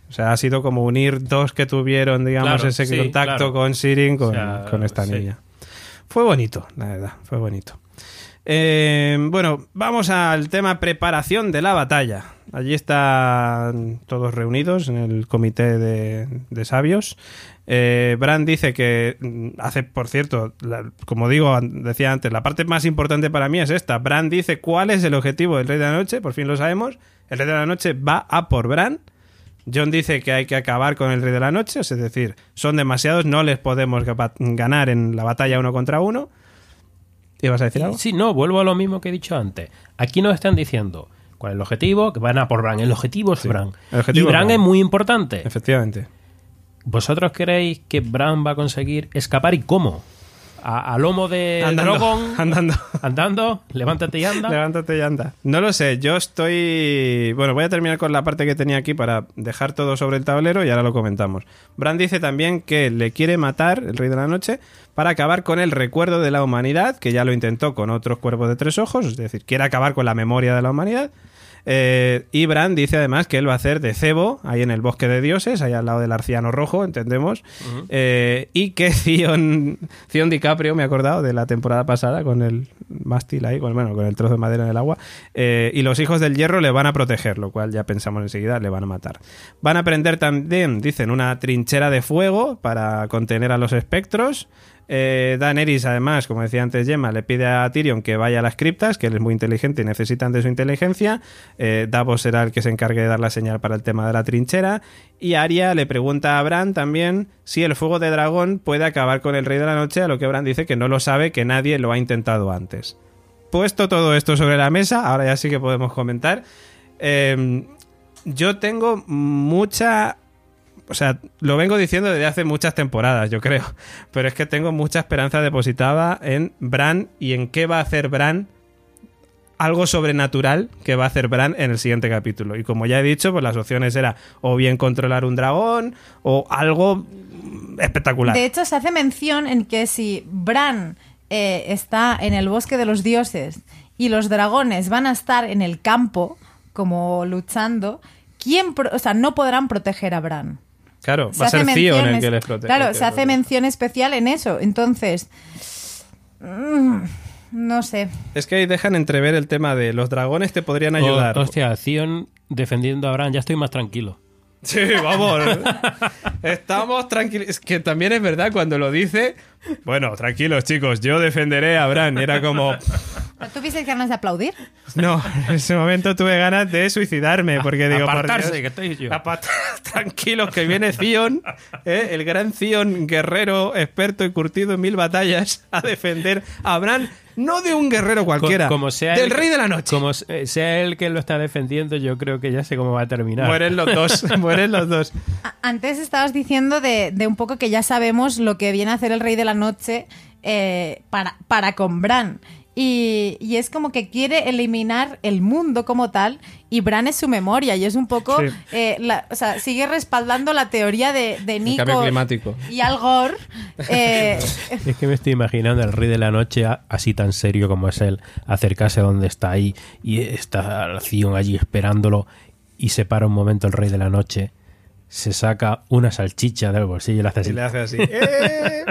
S1: O sea, ha sido como unir dos que tuvieron, digamos,
S5: Claro,
S1: ese
S5: sí,
S1: contacto
S5: claro.
S1: con Sirin con,
S5: O sea,
S1: con esta
S5: sí.
S1: niña. Fue bonito, la verdad, fue bonito. Eh, bueno, vamos al tema preparación de la batalla. Allí están todos reunidos en el comité de, de sabios. Eh, Bran dice que mm, hace, por cierto, la- como digo, decía antes, la parte más importante para mí es esta. Bran dice cuál es el objetivo del Rey de la Noche, por fin lo sabemos. El Rey de la Noche va a por Bran. John dice que hay que acabar con el Rey de la Noche, es decir, son demasiados, no les podemos ganar en la batalla uno contra uno. ¿Ibas a decir algo?
S5: Sí, no, vuelvo a lo mismo que he dicho antes. Aquí nos están diciendo cuál es el objetivo, que van a por Bran. El objetivo es
S1: Sí,
S5: Bran.
S1: el objetivo
S5: y Bran. es muy importante.
S1: Efectivamente.
S5: ¿Vosotros creéis que Bran va a conseguir escapar y cómo? ¿A, a lomo de
S1: Andando,
S5: Drogon?
S1: andando.
S5: ¿Andando? Levántate y anda.
S1: Levántate y anda. No lo sé, yo estoy... Bueno, voy a terminar con la parte que tenía aquí para dejar todo sobre el tablero y ahora lo comentamos. Bran dice también que le quiere matar, el Rey de la Noche, para acabar con el recuerdo de la humanidad, que ya lo intentó con otros cuerpos de tres ojos, es decir, quiere acabar con la memoria de la humanidad. Eh, y Bran dice además que él va a hacer de cebo, ahí en el bosque de dioses, ahí al lado del arciano rojo, entendemos. Eh, y que Theon, Theon DiCaprio, me he acordado de la temporada pasada, con el mástil ahí, con, bueno, con el trozo de madera en el agua. eh, y los hijos del hierro le van a proteger, lo cual ya pensamos enseguida, le van a matar. Van a prender también, dicen, una trinchera de fuego para contener a los espectros. Eh, Daenerys, además, como decía antes Gemma, le pide a Tyrion que vaya a las criptas, que él es muy inteligente y necesitan de su inteligencia. Eh, Davos será el que se encargue de dar la señal para el tema de la trinchera. Y Arya le pregunta a Bran también si el fuego de dragón puede acabar con el Rey de la Noche, a lo que Bran dice que no lo sabe, que nadie lo ha intentado antes. Puesto todo esto sobre la mesa, ahora ya sí que podemos comentar. Eh, yo tengo mucha o sea, lo vengo diciendo desde hace muchas temporadas, yo creo. Pero es que tengo mucha esperanza depositada en Bran y en qué va a hacer Bran. Algo sobrenatural que va a hacer Bran en el siguiente capítulo. Y como ya he dicho, pues las opciones era o bien controlar un dragón o algo espectacular.
S4: De hecho, se hace mención en que si Bran eh, está en el bosque de los dioses y los dragones van a estar en el campo, como luchando, ¿quién o sea, no podrán proteger a Bran.
S1: Claro,
S4: Se
S1: va a ser Theon el que les protege.
S4: Claro, se hace mención especial en eso. Entonces, mm, no sé.
S1: Es que ahí dejan entrever el tema de los dragones te podrían ayudar.
S5: Oh, hostia, Theon defendiendo a Bran, ya estoy más tranquilo.
S1: Sí, vamos. Estamos tranquilos. Es que también es verdad cuando lo dice. Bueno, tranquilos, chicos, yo defenderé a Bran. Era como.
S4: ¿Tuviste ganas de aplaudir?
S1: No, en ese momento tuve ganas de suicidarme porque digo.
S5: Apartarse,
S1: Dios,
S5: que estoy yo.
S1: apart- Tranquilos, que viene Zion, ¿eh? el gran Zion, guerrero, experto y curtido en mil batallas, a defender a Bran, no de un guerrero cualquiera,
S5: como sea
S1: del
S5: el-
S1: rey de la noche.
S5: Como se- sea él que lo está defendiendo, yo creo que ya sé cómo va a terminar.
S1: Mueren los dos, mueren los dos.
S4: Antes estabas diciendo de, de un poco que ya sabemos lo que viene a hacer el Rey de la Noche eh, para, para con Bran. Y, y es como que quiere eliminar el mundo como tal y Bran es su memoria y es un poco,
S1: Sí.
S4: eh, la- o sea, sigue respaldando la teoría de, de Nico
S1: cambio climático.
S4: y Al Gore. eh,
S5: Es que me estoy imaginando al rey de la noche así tan serio como es él, acercarse a donde está ahí y está Zion allí esperándolo y se para un momento el rey de la noche, se saca una salchicha del bolsillo y le hace así.
S1: Y le hace así. ¡Eh!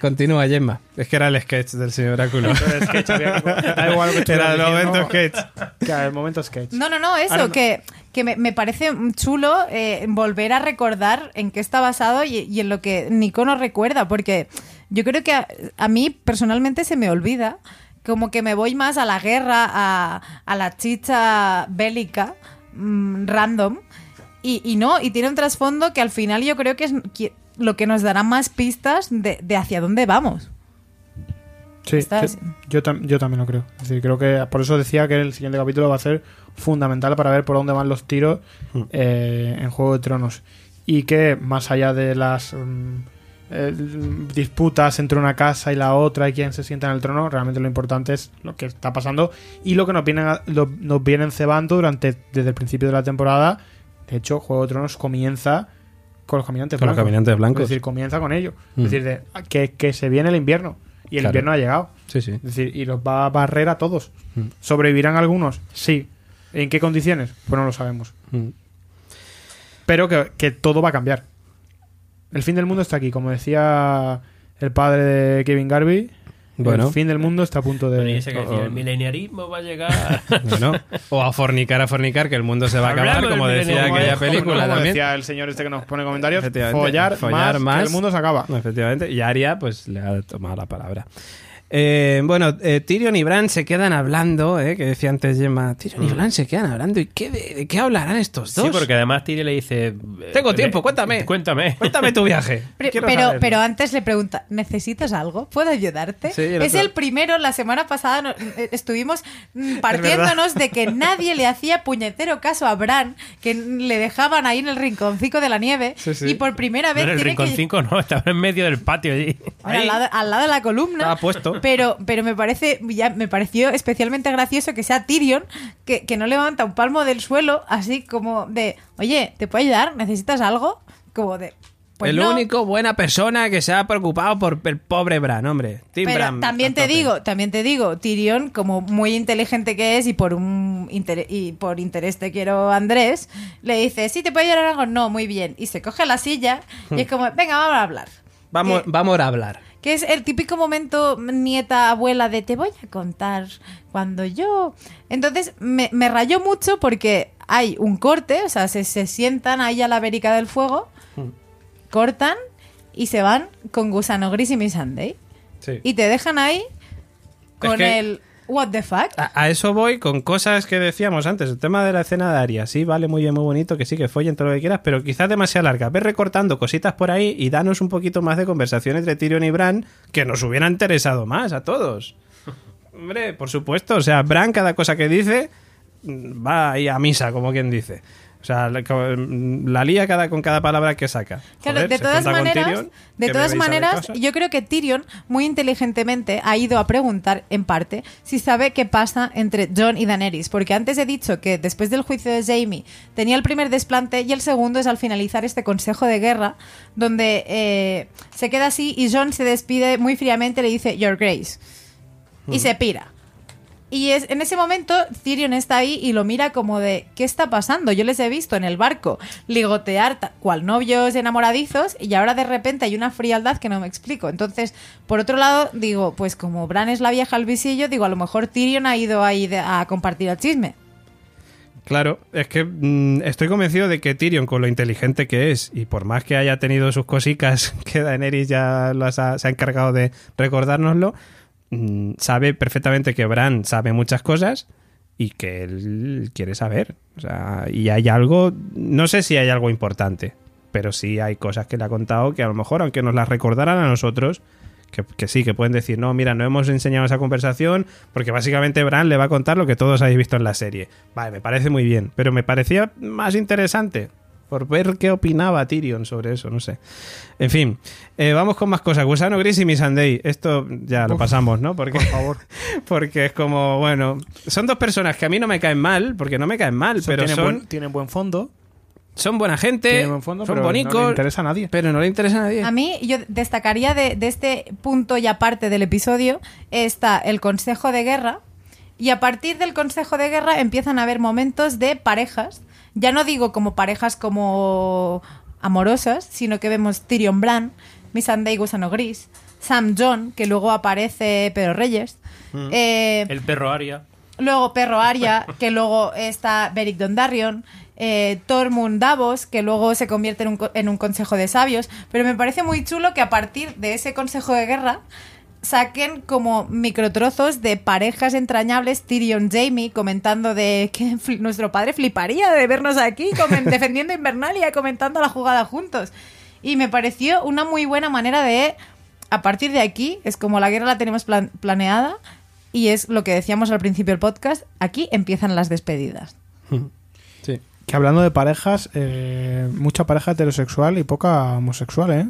S1: Continúa, Gemma. Es que era el sketch del señor Oráculo.
S3: Da igual lo que
S1: Era el momento
S3: diciendo.
S1: sketch.
S3: Claro, el momento sketch.
S4: No, no, no, eso,
S3: Ahora no.
S4: que, que me, me parece chulo eh, volver a recordar en qué está basado y, y en lo que Nico nos recuerda, porque yo creo que a, a mí personalmente se me olvida, como que me voy más a la guerra, a, a la chicha bélica, mm, random. Y, y no, y tiene un trasfondo que al final yo creo que es que- lo que nos dará más pistas de, de hacia dónde vamos.
S3: Sí, yo, tam- yo también lo creo. Es decir, creo que por eso decía que el siguiente capítulo va a ser fundamental para ver por dónde van los tiros
S1: Hmm.
S3: eh, en Juego de Tronos. Y que más allá de las mm, eh, disputas entre una casa y la otra y quién se sienta en el trono, realmente lo importante es lo que está pasando y lo que nos vienen, a- lo- nos vienen cebando durante desde el principio de la temporada. De hecho, Juego de Tronos comienza con los caminantes
S1: Con los
S3: blancos.
S1: caminantes blancos.
S3: Es decir, comienza con ello.
S1: Mm.
S3: Es decir, de- que, que se viene el invierno. Y el
S1: Claro.
S3: invierno ha llegado.
S1: Sí, sí.
S3: Es decir, y los va a barrer a todos.
S1: Mm.
S3: ¿Sobrevivirán algunos? Sí. ¿En qué condiciones? Pues no lo sabemos.
S1: Mm.
S3: Pero que, que todo va a cambiar. El fin del mundo está aquí. Como decía el padre de Kevin Garvey,
S1: Bueno.
S3: el fin del mundo está a punto de...
S5: Bueno, y ese que decía,
S1: o-
S5: el mileniarismo va a llegar.
S1: Bueno, o a fornicar, a fornicar, que el mundo se va a acabar, como decía aquella
S5: como-
S1: película
S3: como
S1: también.
S3: decía el señor este que nos pone comentarios, follar,
S1: Follar
S3: más,
S1: más.
S3: que el mundo se acaba.
S1: Efectivamente. Y Aria, pues le ha tomado la palabra. Eh, bueno, eh, Tyrion y Bran se quedan hablando, eh, que decía antes Gemma. Tyrion y Bran se quedan hablando. ¿Y qué, de, de qué hablarán estos dos?
S5: Sí, porque además Tyrion le dice... eh,
S1: Tengo tiempo, cuéntame.
S5: Cuéntame.
S1: Cuéntame tu viaje.
S4: Pero, pero, antes le pregunta, ¿necesitas algo? ¿Puedo ayudarte?
S1: Sí, el
S4: es
S1: otro-
S4: el primero, la semana pasada no- eh, estuvimos mm, partiéndonos de que nadie le hacía puñetero caso a Bran, que le dejaban ahí en el rinconcito de la nieve
S1: Sí, sí.
S4: y por primera
S5: No,
S4: vez
S5: en el
S4: tiene
S5: rincón
S4: que...
S5: 5 no, estaba en medio del patio allí.
S4: Bueno, al, lado, al lado de la columna.
S1: Estaba puesto.
S4: Pero, pero me parece, ya me pareció especialmente gracioso que sea Tyrion, que, que no levanta un palmo del suelo, así como de, oye, ¿te puedo ayudar? ¿Necesitas algo? Como de. Pues
S1: el
S4: no.
S1: único buena persona que se ha preocupado por el pobre Bran, hombre.
S4: Pero
S1: Bran,
S4: también te digo, también te digo, Tyrion, como muy inteligente que es y por un inter- y por interés te quiero Andrés, le dice, ¿sí te puedo ayudar algo? No, muy bien. Y se coge la silla y es como, venga, vamos a hablar.
S1: Vamos,
S4: Que-
S1: vamos a hablar.
S4: Que es el típico momento nieta, abuela de te voy a contar cuando yo... Entonces me, me rayó mucho porque hay un corte, o sea, se, se sientan ahí a la verica del fuego, cortan y se van con Gusano Gris y Miss Sunday.
S1: Sí.
S4: Y te dejan ahí con
S1: que-
S4: el what the fuck.
S1: A, a eso voy con cosas que decíamos antes. El tema de la escena de Aria, sí, vale, muy bien, muy bonito, que sí, que follen todo lo que quieras, pero quizás demasiado larga. Ve recortando cositas por ahí y danos un poquito más de conversación entre Tyrion y Bran que nos hubiera interesado más a todos. Hombre, por supuesto, o sea, Bran cada cosa que dice mm, va ahí a misa, como quien dice. O sea, la, la lía cada, con cada palabra que saca.
S4: Claro,
S1: Joder,
S4: de todas maneras,
S1: Tyrion,
S4: de todas maneras, yo creo que Tyrion muy inteligentemente ha ido a preguntar en parte si sabe qué pasa entre Jon y Daenerys, porque antes he dicho que después del juicio de Jaime tenía el primer desplante y el segundo es al finalizar este consejo de guerra donde eh, se queda así y Jon se despide muy fríamente le dice Your Grace y se pira. Y es, en ese momento Tyrion está ahí y lo mira como de ¿qué está pasando? Yo les he visto en el barco ligotear cual novios enamoradizos y ahora de repente hay una frialdad que no me explico. Entonces, por otro lado, digo, pues como Bran es la vieja al visillo, digo, a lo mejor Tyrion ha ido ahí de- a compartir el chisme.
S1: Claro, es que mm, estoy convencido de que Tyrion, con lo inteligente que es, y por más que haya tenido sus cositas, que Daenerys ya las ha- se ha encargado de recordárnoslo, mm, sabe perfectamente que Bran sabe muchas cosas y que él quiere saber. O sea, y hay algo, no sé si hay algo importante, pero sí hay cosas que le ha contado que a lo mejor, aunque nos las recordaran a nosotros, que, que sí, que pueden decir, no, mira, no hemos enseñado esa conversación porque básicamente Bran le va a contar lo que todos habéis visto en la serie. Vale, me parece muy bien, pero me parecía más interesante por ver qué opinaba Tyrion sobre eso, no sé. En fin, eh, vamos con más cosas. Gusano Gris y Missandei. Esto ya lo
S3: Uf,
S1: pasamos, ¿no? Porque,
S3: Por favor.
S1: porque es como, bueno, son dos personas que a mí no me caen mal, porque no me caen mal, pero
S3: tienen,
S1: son,
S3: buen, tienen buen fondo.
S1: son buena gente,
S3: Tienen buen fondo,
S1: son
S3: pero
S1: bonicos,
S3: no le interesa a nadie.
S1: pero no le interesa a nadie.
S4: A mí, yo destacaría de, de este punto y aparte del episodio, está el consejo de guerra. Y a partir del consejo de guerra empiezan a haber momentos de parejas. Ya no digo como parejas como amorosas, sino que vemos Tyrion Bran, Missandei Gusano Gris, Sam John, que luego aparece Pedro Reyes. eh,
S5: El perro Aria.
S4: Luego Perro Aria, que luego está Beric Dondarrion. Eh, Tormund Davos, que luego se convierte en un, co- en un consejo de sabios. Pero me parece muy chulo que a partir de ese consejo de guerra saquen como microtrozos de parejas entrañables, Tyrion Jamie comentando de que nuestro padre fliparía de vernos aquí defendiendo Invernalia, comentando la jugada juntos. Y me pareció una muy buena manera de, a partir de aquí, es como la guerra la tenemos plan- planeada y es lo que decíamos al principio del podcast, aquí empiezan las despedidas.
S1: Sí.
S3: Que hablando de parejas, eh, mucha pareja heterosexual y poca homosexual, ¿eh?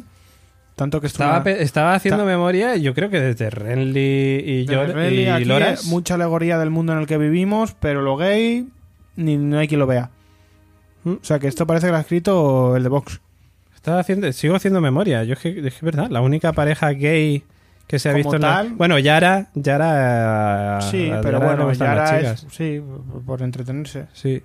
S3: Tanto que
S1: Estaba, estaba haciendo
S3: Ta-
S1: memoria, yo creo que desde Renly y,
S3: Reli,
S1: y Loras.
S3: mucha alegoría del mundo en el que vivimos, pero lo gay ni no hay quien lo vea.
S1: ¿Mm?
S3: O sea que esto parece que lo ha escrito el de Vox.
S1: Estaba haciendo, sigo haciendo memoria. Yo es que, es verdad, la única pareja gay que se ha
S3: Como
S1: visto en la-
S3: tal.
S1: Bueno, Yara, Yara.
S3: sí, pero
S1: Yara
S3: bueno,
S1: gustan
S3: ya
S1: las
S3: era
S1: chicas.
S3: es, sí, por entretenerse.
S1: Sí.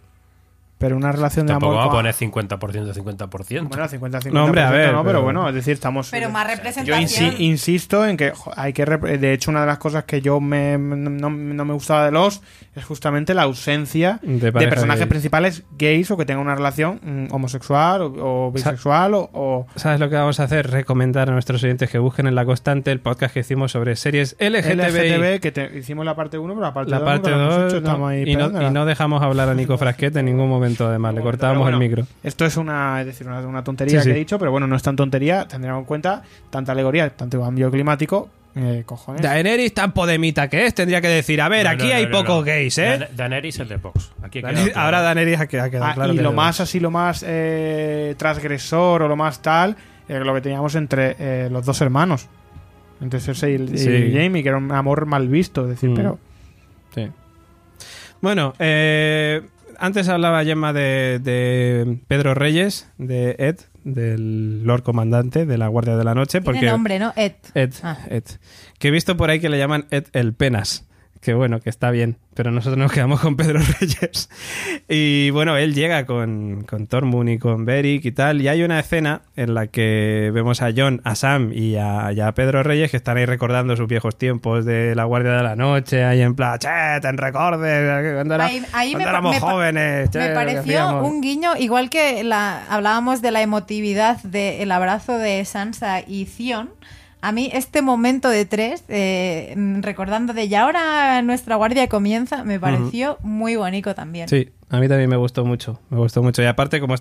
S3: Pero una relación de
S5: Tampoco
S3: amor
S5: va a poner 50% 50%.
S3: Bueno, 50-50.
S1: No, hombre, a ver,
S3: no, pero,
S1: pero-
S3: bueno, es decir, estamos.
S4: Pero más
S3: Yo
S4: representación.
S3: insi- insisto en que hay que. De hecho, una de las cosas que yo me, no, no me gustaba de los es justamente la ausencia
S1: De
S3: de, personajes
S1: gay.
S3: principales gays o que tengan una relación mm, homosexual o, o bisexual o, o-
S1: ¿Sabes lo que vamos a hacer? Recomendar a nuestros oyentes que busquen en la constante el podcast que hicimos sobre series LGTBI.
S3: LGTB, que te- hicimos la parte 1, pero la parte
S1: La
S3: 2
S1: parte
S3: nunca la hemos
S1: 2
S3: hecho, estamos ahí
S1: y, no, y no dejamos hablar a Nico Frasquete en ningún momento además, le cortábamos
S3: bueno,
S1: el micro.
S3: Esto es una, es decir, una, una tontería
S1: Sí,
S3: que
S1: sí.
S3: he dicho, pero bueno, no es tan tontería, tendremos en cuenta tanta alegoría, tanto cambio climático, eh, cojones.
S1: Daenerys tan podemita que es, tendría que decir, a ver,
S5: No,
S1: aquí
S5: no, no,
S1: hay
S5: no,
S1: pocos
S5: no.
S1: gays, ¿eh?
S5: Dan- Daenerys es de Vox. Aquí
S1: Daenerys-
S5: claro.
S1: Ahora Daenerys ha quedado, ha quedado
S3: Ah,
S1: claro.
S3: y
S1: que
S3: lo más así, lo más eh, transgresor o lo más tal, eh, lo que teníamos entre eh, los dos hermanos. Entre Cersei y. Jaime, que era un amor mal visto, es decir,
S1: Mm.
S3: pero
S1: Sí. Bueno, eh, antes hablaba Gemma de, de Pedro Reyes, de Ed, del Lord Comandante de la Guardia de la Noche.
S4: Tiene
S1: Porque
S4: nombre, ¿no? Ed.
S1: Ed,
S4: Ah.
S1: Ed. Que he visto por ahí que le llaman Ed el Penas. Que bueno, que está bien. Pero nosotros nos quedamos con Pedro Reyes. Y bueno, él llega con, con Tormund y con Beric y tal. Y hay una escena en la que vemos a John, a Sam y a, y a Pedro Reyes que están ahí recordando sus viejos tiempos de la Guardia de la Noche. Ahí en plan, che, te recordes cuando, era-
S4: Ahí- ahí
S1: cuando
S4: me
S1: éramos
S4: me
S1: jóvenes. che,
S4: Me pareció
S1: hacíamos".
S4: un guiño, igual que la, hablábamos de la emotividad del abrazo de Sansa y Theon. A mí este momento de tres, eh, mm, recordando de ya ahora nuestra guardia comienza, me pareció muy bonito también.
S1: Sí, a mí también me gustó mucho. Me gustó mucho. Y aparte, como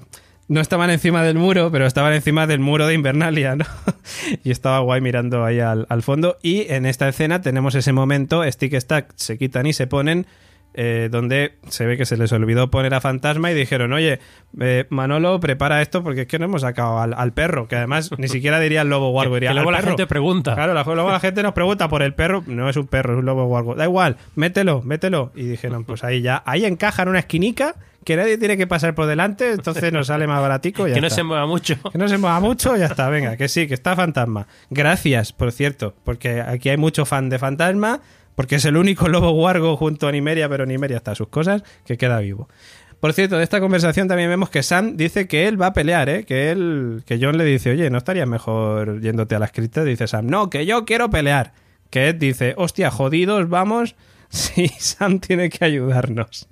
S1: no estaban encima del muro, pero estaban encima del muro de Invernalia, ¿no? y estaba guay mirando ahí al, al fondo. Y en esta escena tenemos ese momento, Stick Stack se quitan y se ponen. Eh, donde se ve que se les olvidó poner a Fantasma y dijeron, oye, eh, Manolo, prepara esto porque es que no hemos sacado al, al perro, que además ni siquiera diría el lobo
S5: Que
S1: diría
S5: luego
S1: "Al
S5: la
S1: perro".
S5: gente pregunta.
S1: Claro, la, luego la gente nos pregunta por el perro. No es un perro, es un lobo guargo. Da igual, mételo, mételo. Y dijeron, pues ahí ya, ahí encaja en una esquinica que nadie tiene que pasar por delante, entonces nos sale más baratico. y ya
S5: que no
S1: está.
S5: se mueva mucho.
S1: Que no se mueva mucho, ya está, venga, que sí, que está fantasma. Gracias, por cierto, porque aquí hay mucho fan de fantasma, porque es el único lobo guargo junto a Nimeria, pero Nimeria está a sus cosas, que queda vivo. Por cierto, de esta conversación también vemos que Sam dice que él va a pelear, ¿eh? Que él, que John le dice, oye, ¿no estarías mejor yéndote a la escrita? Dice Sam, no, que yo quiero pelear. Que Ed dice, hostia, jodidos, vamos. Sí, Sam tiene que ayudarnos.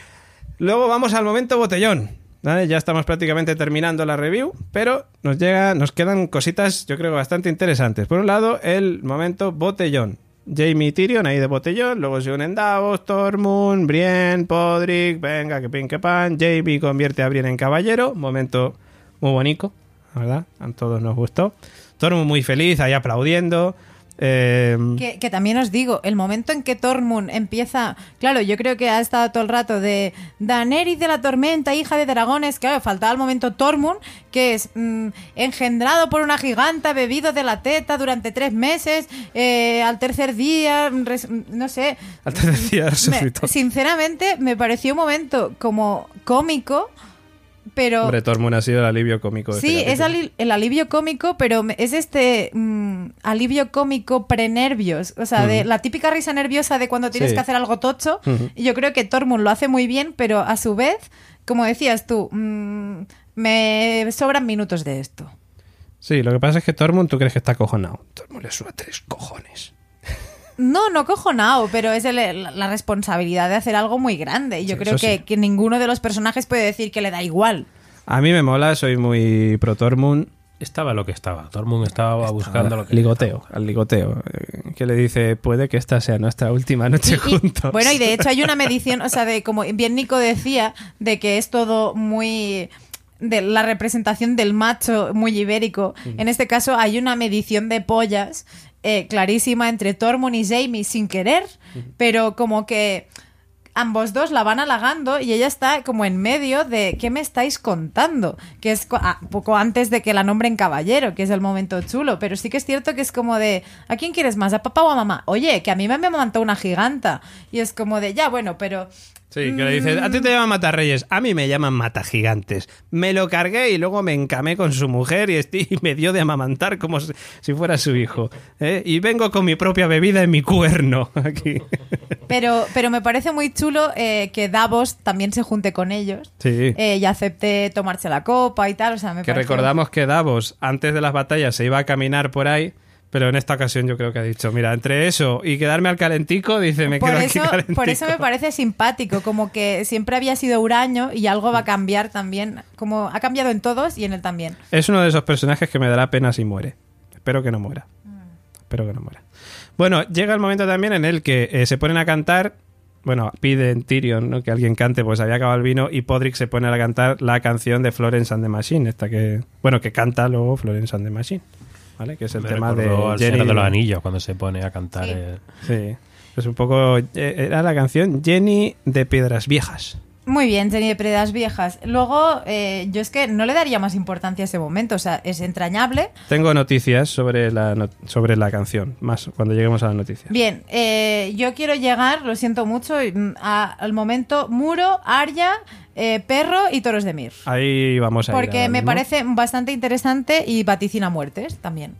S1: Luego vamos al momento botellón. Ya estamos prácticamente terminando la review, pero nos llega, nos quedan cositas, yo creo, bastante interesantes. Por un lado, el momento botellón. Jamie Tyrion ahí de botellón, luego se unen Davos, Tormund, Brienne, Podrick, venga, que pin que pan. Jamie convierte a Brienne en caballero, momento muy bonito, ¿verdad? A todos nos gustó. Tormund muy feliz, ahí aplaudiendo. Eh,
S4: Que, que también os digo, el momento en que Tormund empieza, claro, yo creo que ha estado todo el rato de Daenerys de la tormenta, hija de dragones, claro, faltaba el momento Tormund, que es mm, engendrado por una giganta, bebido de la teta durante tres meses, eh, al tercer día, res- no sé.
S1: Al tercer día
S4: Me- sinceramente, me pareció un momento como cómico, pero...
S1: Hombre, Tormund ha sido el alivio cómico de
S4: Sí,
S1: este
S4: es ali- el alivio cómico, pero es este mm, alivio cómico pre-nervios. O sea, de la típica risa nerviosa de cuando tienes
S1: Sí.
S4: que hacer algo tocho. Y yo creo que Tormund lo hace muy bien, pero a su vez, como decías tú, mm, me sobran minutos de esto.
S1: Sí, lo que pasa es que Tormund tú crees que está acojonado. Tormund le suda tres cojones.
S4: No, no cojo nada, pero es el- la, responsabilidad de hacer algo muy grande. Y yo
S1: Sí,
S4: creo que,
S1: sí.
S4: que ninguno de los personajes puede decir que le da igual.
S1: A mí me mola, soy muy pro Tormund.
S5: Estaba lo que estaba. Mundo estaba buscando lo que
S1: ligoteo, al ligoteo. Que le dice, puede que esta sea nuestra última noche
S4: Y- y-
S1: juntos.
S4: bueno, y de hecho hay una medición, o sea, de como bien Nico decía, de que es todo muy de la representación del macho muy ibérico. En este caso hay una medición de pollas eh, clarísima entre Tormund y Jamie sin querer, pero como que ambos dos la van halagando y ella está como en medio de ¿qué me estáis contando? Que es ah, poco antes de que la nombren caballero, que es el momento chulo, pero sí que es cierto que es como de ¿a quién quieres más? ¿A papá o a mamá? Oye, que a mí me amamantó una giganta y es como de ya, bueno, pero
S1: Sí, que le dice, a ti te llaman Matarreyes, a mí me llaman Matagigantes. Me lo cargué y luego me encamé con su mujer y, este- y me dio de amamantar como si, fuera su hijo. ¿eh? Y vengo con mi propia bebida en mi cuerno aquí.
S4: pero pero me parece muy chulo eh, que Davos también se junte con ellos.
S1: Sí.
S4: eh, y acepte tomarse la copa y tal, o sea, me
S1: que
S4: parece-
S1: recordamos que Davos, antes de las batallas, se iba a caminar por ahí, pero en esta ocasión yo creo que ha dicho, mira, entre eso y quedarme al calentico, dice, me
S4: por
S1: quedo
S4: eso,
S1: aquí calentico.
S4: por eso me parece simpático, como que siempre había sido huraño y algo va a cambiar también, como ha cambiado en todos y en él también.
S1: Es uno de esos personajes que me dará pena si muere. Espero que no muera. Espero que no muera. Bueno, llega el momento también en el que eh, se ponen a cantar. Bueno, piden Tyrion ¿no? que alguien cante, pues había acabado el vino y Podrick se pone a cantar la canción de Florence and the Machine, esta que, bueno, que canta luego Florence and the Machine, ¿vale? Que es el
S5: Me
S1: tema de
S5: recordó al
S1: Jenny-
S5: Señor de los Anillos cuando se pone a cantar.
S4: Sí.
S1: Sí, es un poco, eh, era la canción Jenny de Piedras Viejas.
S4: Muy bien, Jenny de Predas Viejas. Luego, eh, yo es que no le daría más importancia a ese momento, o sea, es entrañable.
S1: Tengo noticias sobre la, no- sobre la canción, más cuando lleguemos a las noticias.
S4: Bien, eh, yo quiero llegar, lo siento mucho, mm, a- al momento Muro, Arya, eh, Perro y Toros de Mir.
S1: Ahí vamos a
S4: Porque me
S1: mismo.
S4: parece bastante interesante y vaticina muertes también.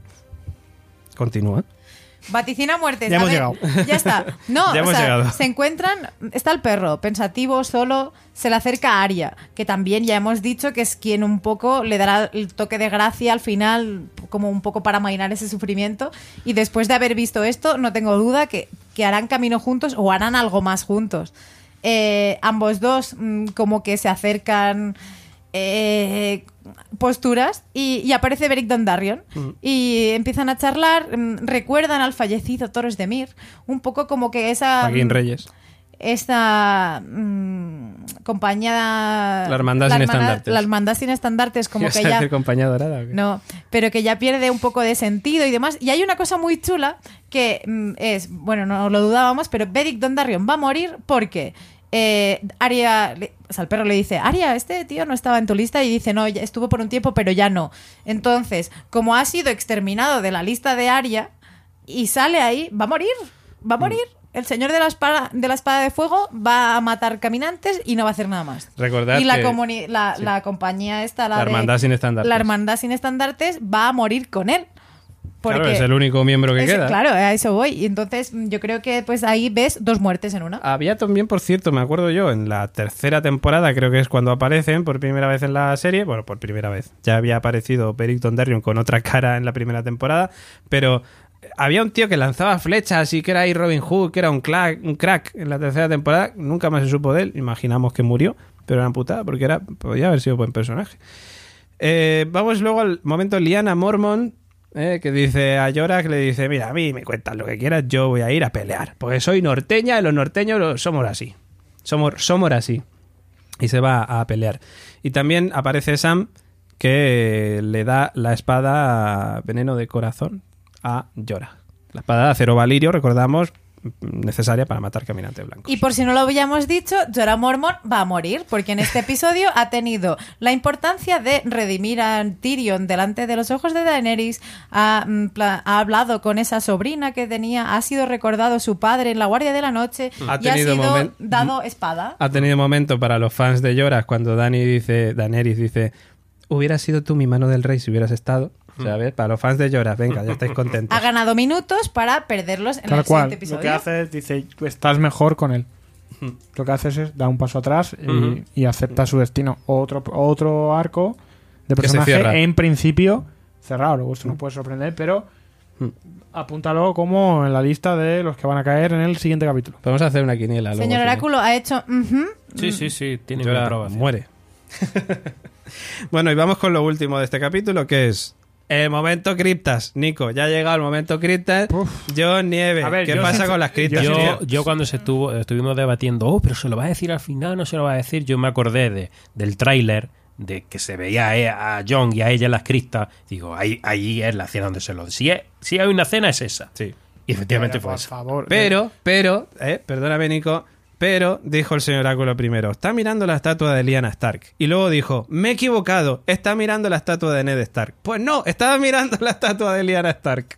S1: Continúa.
S4: Vaticina muertes.
S3: Ya
S4: A
S3: hemos
S4: ver,
S3: llegado.
S4: Ya está. No,
S1: Ya
S4: o
S1: hemos
S4: sea,
S1: llegado.
S4: se encuentran. Está el perro, pensativo, solo. Se le acerca a Aria, que también ya hemos dicho que es quien un poco le dará el toque de gracia al final, como un poco para amainar ese sufrimiento. Y después de haber visto esto, no tengo duda que, que harán camino juntos o harán algo más juntos. Eh, ambos dos, mm, como que se acercan. Eh, posturas y, y aparece Beric Dondarrion y empiezan a charlar mm, recuerdan al fallecido Toros de Mir un poco como que esa
S1: Joaquín Reyes.
S4: esta mm, compañía
S1: La hermandad sin estandartes.
S4: la hermandad sin estandartes como
S1: ¿Ibas
S4: que ya
S1: compañía dorada? o qué?
S4: no, pero que ya pierde un poco de sentido y demás. Y hay una cosa muy chula que mm, es, bueno, no lo dudábamos, pero Beric Dondarrion va a morir porque eh, Aria, o sea, el perro le dice, Aria, este tío no estaba en tu lista y dice, no, ya estuvo por un tiempo, pero ya no. Entonces, como ha sido exterminado de la lista de Aria y sale ahí, va a morir, va a morir. El señor de la, espada, de la espada de fuego va a matar caminantes y no va a hacer nada más.
S1: Recordad
S4: y la,
S1: que-
S4: la,
S1: sí.
S4: la compañía esta, la,
S1: La
S4: de-
S1: hermandad sin estandartes.
S4: La hermandad sin estandartes va a morir con él. Porque
S1: Claro, es el único miembro que
S4: es-
S1: queda.
S4: Claro, a eso voy. Y entonces mm, yo creo que pues ahí ves dos muertes en una.
S1: Había también, por cierto, me acuerdo yo, en la tercera temporada, creo que es cuando aparecen por primera vez en la serie. Bueno, por primera vez. Ya había aparecido Beric Dondarrion con otra cara en la primera temporada, pero había un tío que lanzaba flechas y que era ahí Robin Hood, que era un crack, un crack en la tercera temporada. Nunca más se supo de él. Imaginamos que murió, pero era putada porque era, podía haber sido buen personaje. Eh, vamos luego al momento Liana Mormon, eh, que dice a Yora que le dice, mira, a mí me cuentas lo que quieras, yo voy a ir a pelear, porque soy norteña y los norteños somos así. Somos, somos así. Y se va a pelear. Y también aparece Sam que le da la espada veneno de corazón a Yora. La espada de acero valirio, recordamos, necesaria para matar caminantes blancos.
S4: Y por si no lo habíamos dicho, Jorah Mormon va a morir, porque en este episodio ha tenido la importancia de redimir a Tyrion delante de los ojos de Daenerys, ha, mm, ha hablado con esa sobrina que tenía, ha sido recordado su padre en la Guardia de la Noche
S1: Ha
S4: y ha
S1: tenido
S4: sido dado espada.
S1: Ha tenido momento para los fans de Lloras cuando Dani dice, Daenerys dice, hubiera sido tú mi mano del rey si hubieras estado. O sea, a ver, para los fans de Lloras, venga, ya estáis contentos.
S4: Ha ganado minutos para perderlos en
S3: Tal
S4: el
S3: cual.
S4: siguiente
S3: Lo que
S4: episodio.
S3: hace es, dice, estás mejor con él. Lo que haces es dar un paso atrás y, y acepta su destino. Otro, otro arco de
S1: Que
S3: personaje en principio cerrado. Luego esto no puede sorprender, pero apúntalo como en la lista de los que van a caer en el siguiente capítulo.
S1: Podemos hacer una quiniela. luego,
S4: Señor. Oráculo ha hecho...
S5: Sí, sí, sí, tiene aprobación.
S1: muere. bueno, y vamos con lo último de este capítulo, que es El momento criptas, Nico, ya ha llegado el momento criptas. John Nieve,
S3: A ver,
S1: ¿qué
S3: yo
S1: pasa con las criptas?
S3: yo
S5: Yo, yo cuando se estuvo, estuvimos debatiendo, oh, pero se lo va a decir al final, no se lo va a decir, yo me acordé de, del tráiler, de que se veía a, e- a John y a ella en las cristas. Digo, ahí, ahí es la cena donde se lo... Si, es- si hay una cena es esa.
S1: Sí.
S5: Y efectivamente
S3: Pero,
S5: fue
S3: por
S5: esa.
S3: favor.
S1: Pero, pero, eh, perdóname, Nico, pero, dijo el señor Oráculo primero, está mirando la estatua de Lyanna Stark. Y luego dijo, me he equivocado, está mirando la estatua de Ned Stark. Pues no, estaba mirando la estatua de Lyanna Stark.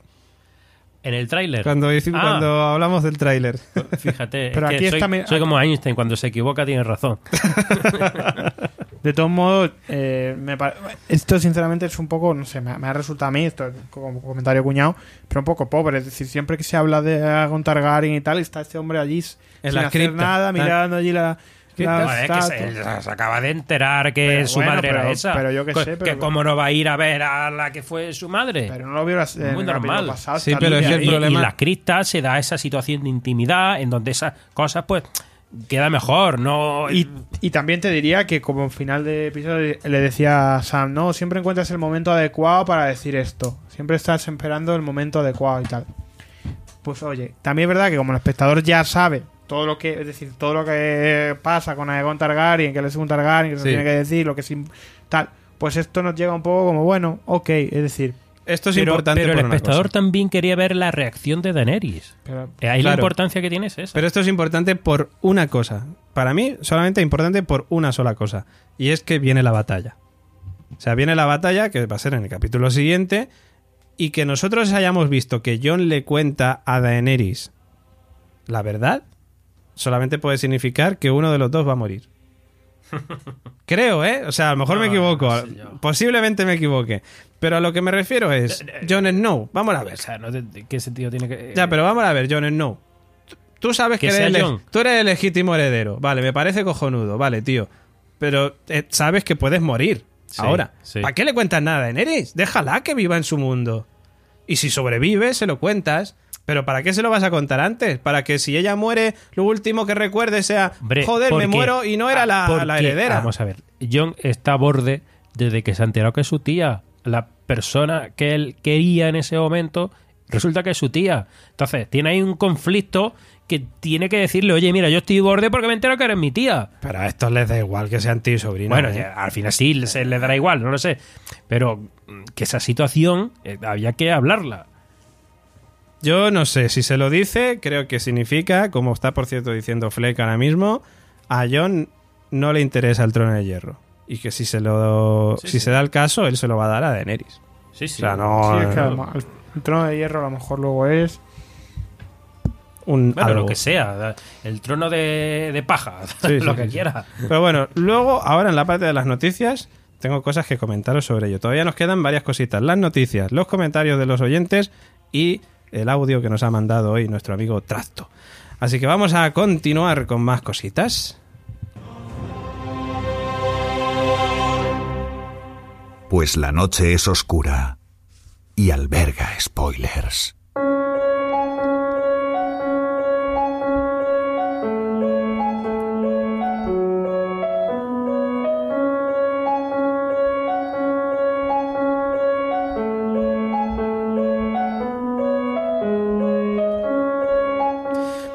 S5: En el tráiler.
S1: Cuando,
S5: Ah.
S1: cuando hablamos del tráiler.
S5: Fíjate,
S3: Pero
S5: es que
S3: aquí
S5: soy,
S3: está
S5: soy como Einstein, cuando se equivoca tiene razón.
S3: De todos modos, eh, me pare- esto sinceramente es un poco, no sé, me, me ha resultado a mí, esto es como comentario cuñado, pero un poco pobre. Es decir, siempre que se habla de Aegon Targaryen y tal, está este hombre allí
S1: En
S3: sin
S1: la
S3: hacer
S1: cripta.
S3: nada, mirando allí la, la
S5: No, es que se, acaba de enterar que
S3: Pero
S5: su
S3: bueno,
S5: madre era
S3: pero-
S5: esa.
S3: pero yo qué
S5: Co-
S3: sé,
S5: que
S3: pero-
S5: cómo no va a ir a ver a la que fue su madre.
S3: Pero no lo vio en
S5: Muy
S3: el capítulo
S5: normal.
S3: pasado,
S1: Sí, pero es el
S5: y,
S1: problema-
S5: y en las cristas se da esa situación de intimidad en donde esas cosas pues queda mejor no
S3: Y, y también te diría que como final de episodio le decía a Sam, no, siempre encuentras el momento adecuado para decir esto. Siempre estás esperando el momento adecuado y tal. Pues oye, también es verdad que como el espectador ya sabe todo lo que, es decir, todo lo que pasa con Aegon Targaryen, que él es un Targaryen, que se
S1: Sí.
S3: tiene que decir, lo que es tal, pues esto nos llega un poco como, bueno, ok, es decir,
S1: Esto es
S5: pero,
S1: importante
S5: pero
S1: por
S5: el
S1: una
S5: espectador
S1: cosa.
S5: también quería ver la reacción de Daenerys
S3: pero
S5: Eh, ahí la importancia que tiene es esa
S1: Pero esto es importante por una cosa. Para mí, solamente importante por una sola cosa. Y es que viene la batalla. O sea, viene la batalla, que va a ser en el capítulo siguiente, y que nosotros hayamos visto que John le cuenta a Daenerys la verdad, solamente puede significar que uno de los dos va a morir. Creo, ¿eh? O sea, a lo mejor me
S5: No,
S1: equivoco.
S5: no sé yo.
S1: Posiblemente me equivoque. Pero a lo que me refiero es Jon Snow. Vamos a ver.
S5: o sea no te- qué sentido tiene que
S1: Ya, pero vamos a ver, Jon Snow. Tú sabes que,
S5: Que
S1: eres tú eres el legítimo heredero. Vale, me parece cojonudo. Vale, tío. Pero eh, sabes que puedes morir.
S5: Sí,
S1: ahora.
S5: sí.
S1: ¿Para qué le cuentas nada a Daenerys? Déjala que viva en su mundo. Y si sobrevive, se lo cuentas. Pero ¿para qué se lo vas a contar antes? Para que si ella muere, lo último que recuerde sea,
S5: Hombre,
S1: joder,
S5: porque-
S1: me muero y no era
S5: ah,
S1: la, la heredera.
S5: Vamos a ver, John está a borde desde que se ha enterado que es su tía. La persona que él quería en ese momento resulta que es su tía. Entonces, tiene ahí un conflicto que tiene que decirle, oye, mira, yo estoy borde porque me entero que eres mi tía.
S1: Pero a estos les da igual que sean tío y sobrino.
S5: Bueno,
S1: ¿eh?
S5: al final sí se le dará igual, no lo sé. Pero mm, que esa situación eh, había que hablarla.
S1: Yo no sé, si se lo dice, creo que significa, como está por cierto diciendo Fleck ahora mismo, a John no le interesa el trono de hierro. Y que si se lo
S5: Sí,
S1: si
S5: sí.
S1: se da el caso, él se lo va a dar a Daenerys.
S5: Sí,
S1: O sea, no
S3: sí, es que
S1: eh,
S3: el trono de hierro a lo mejor luego es...
S1: un
S5: Bueno,
S1: algo.
S5: lo que sea, el trono de, de paja,
S1: Sí,
S5: lo
S1: sí,
S5: que
S1: sí, sí.
S5: quiera.
S1: Pero bueno, luego, ahora en la parte de las noticias, tengo cosas que comentaros sobre ello. Todavía nos quedan varias cositas. Las noticias, los comentarios de los oyentes y el audio que nos ha mandado hoy nuestro amigo Trasto. Así que vamos a continuar con más cositas.
S2: Pues la noche es oscura y alberga spoilers.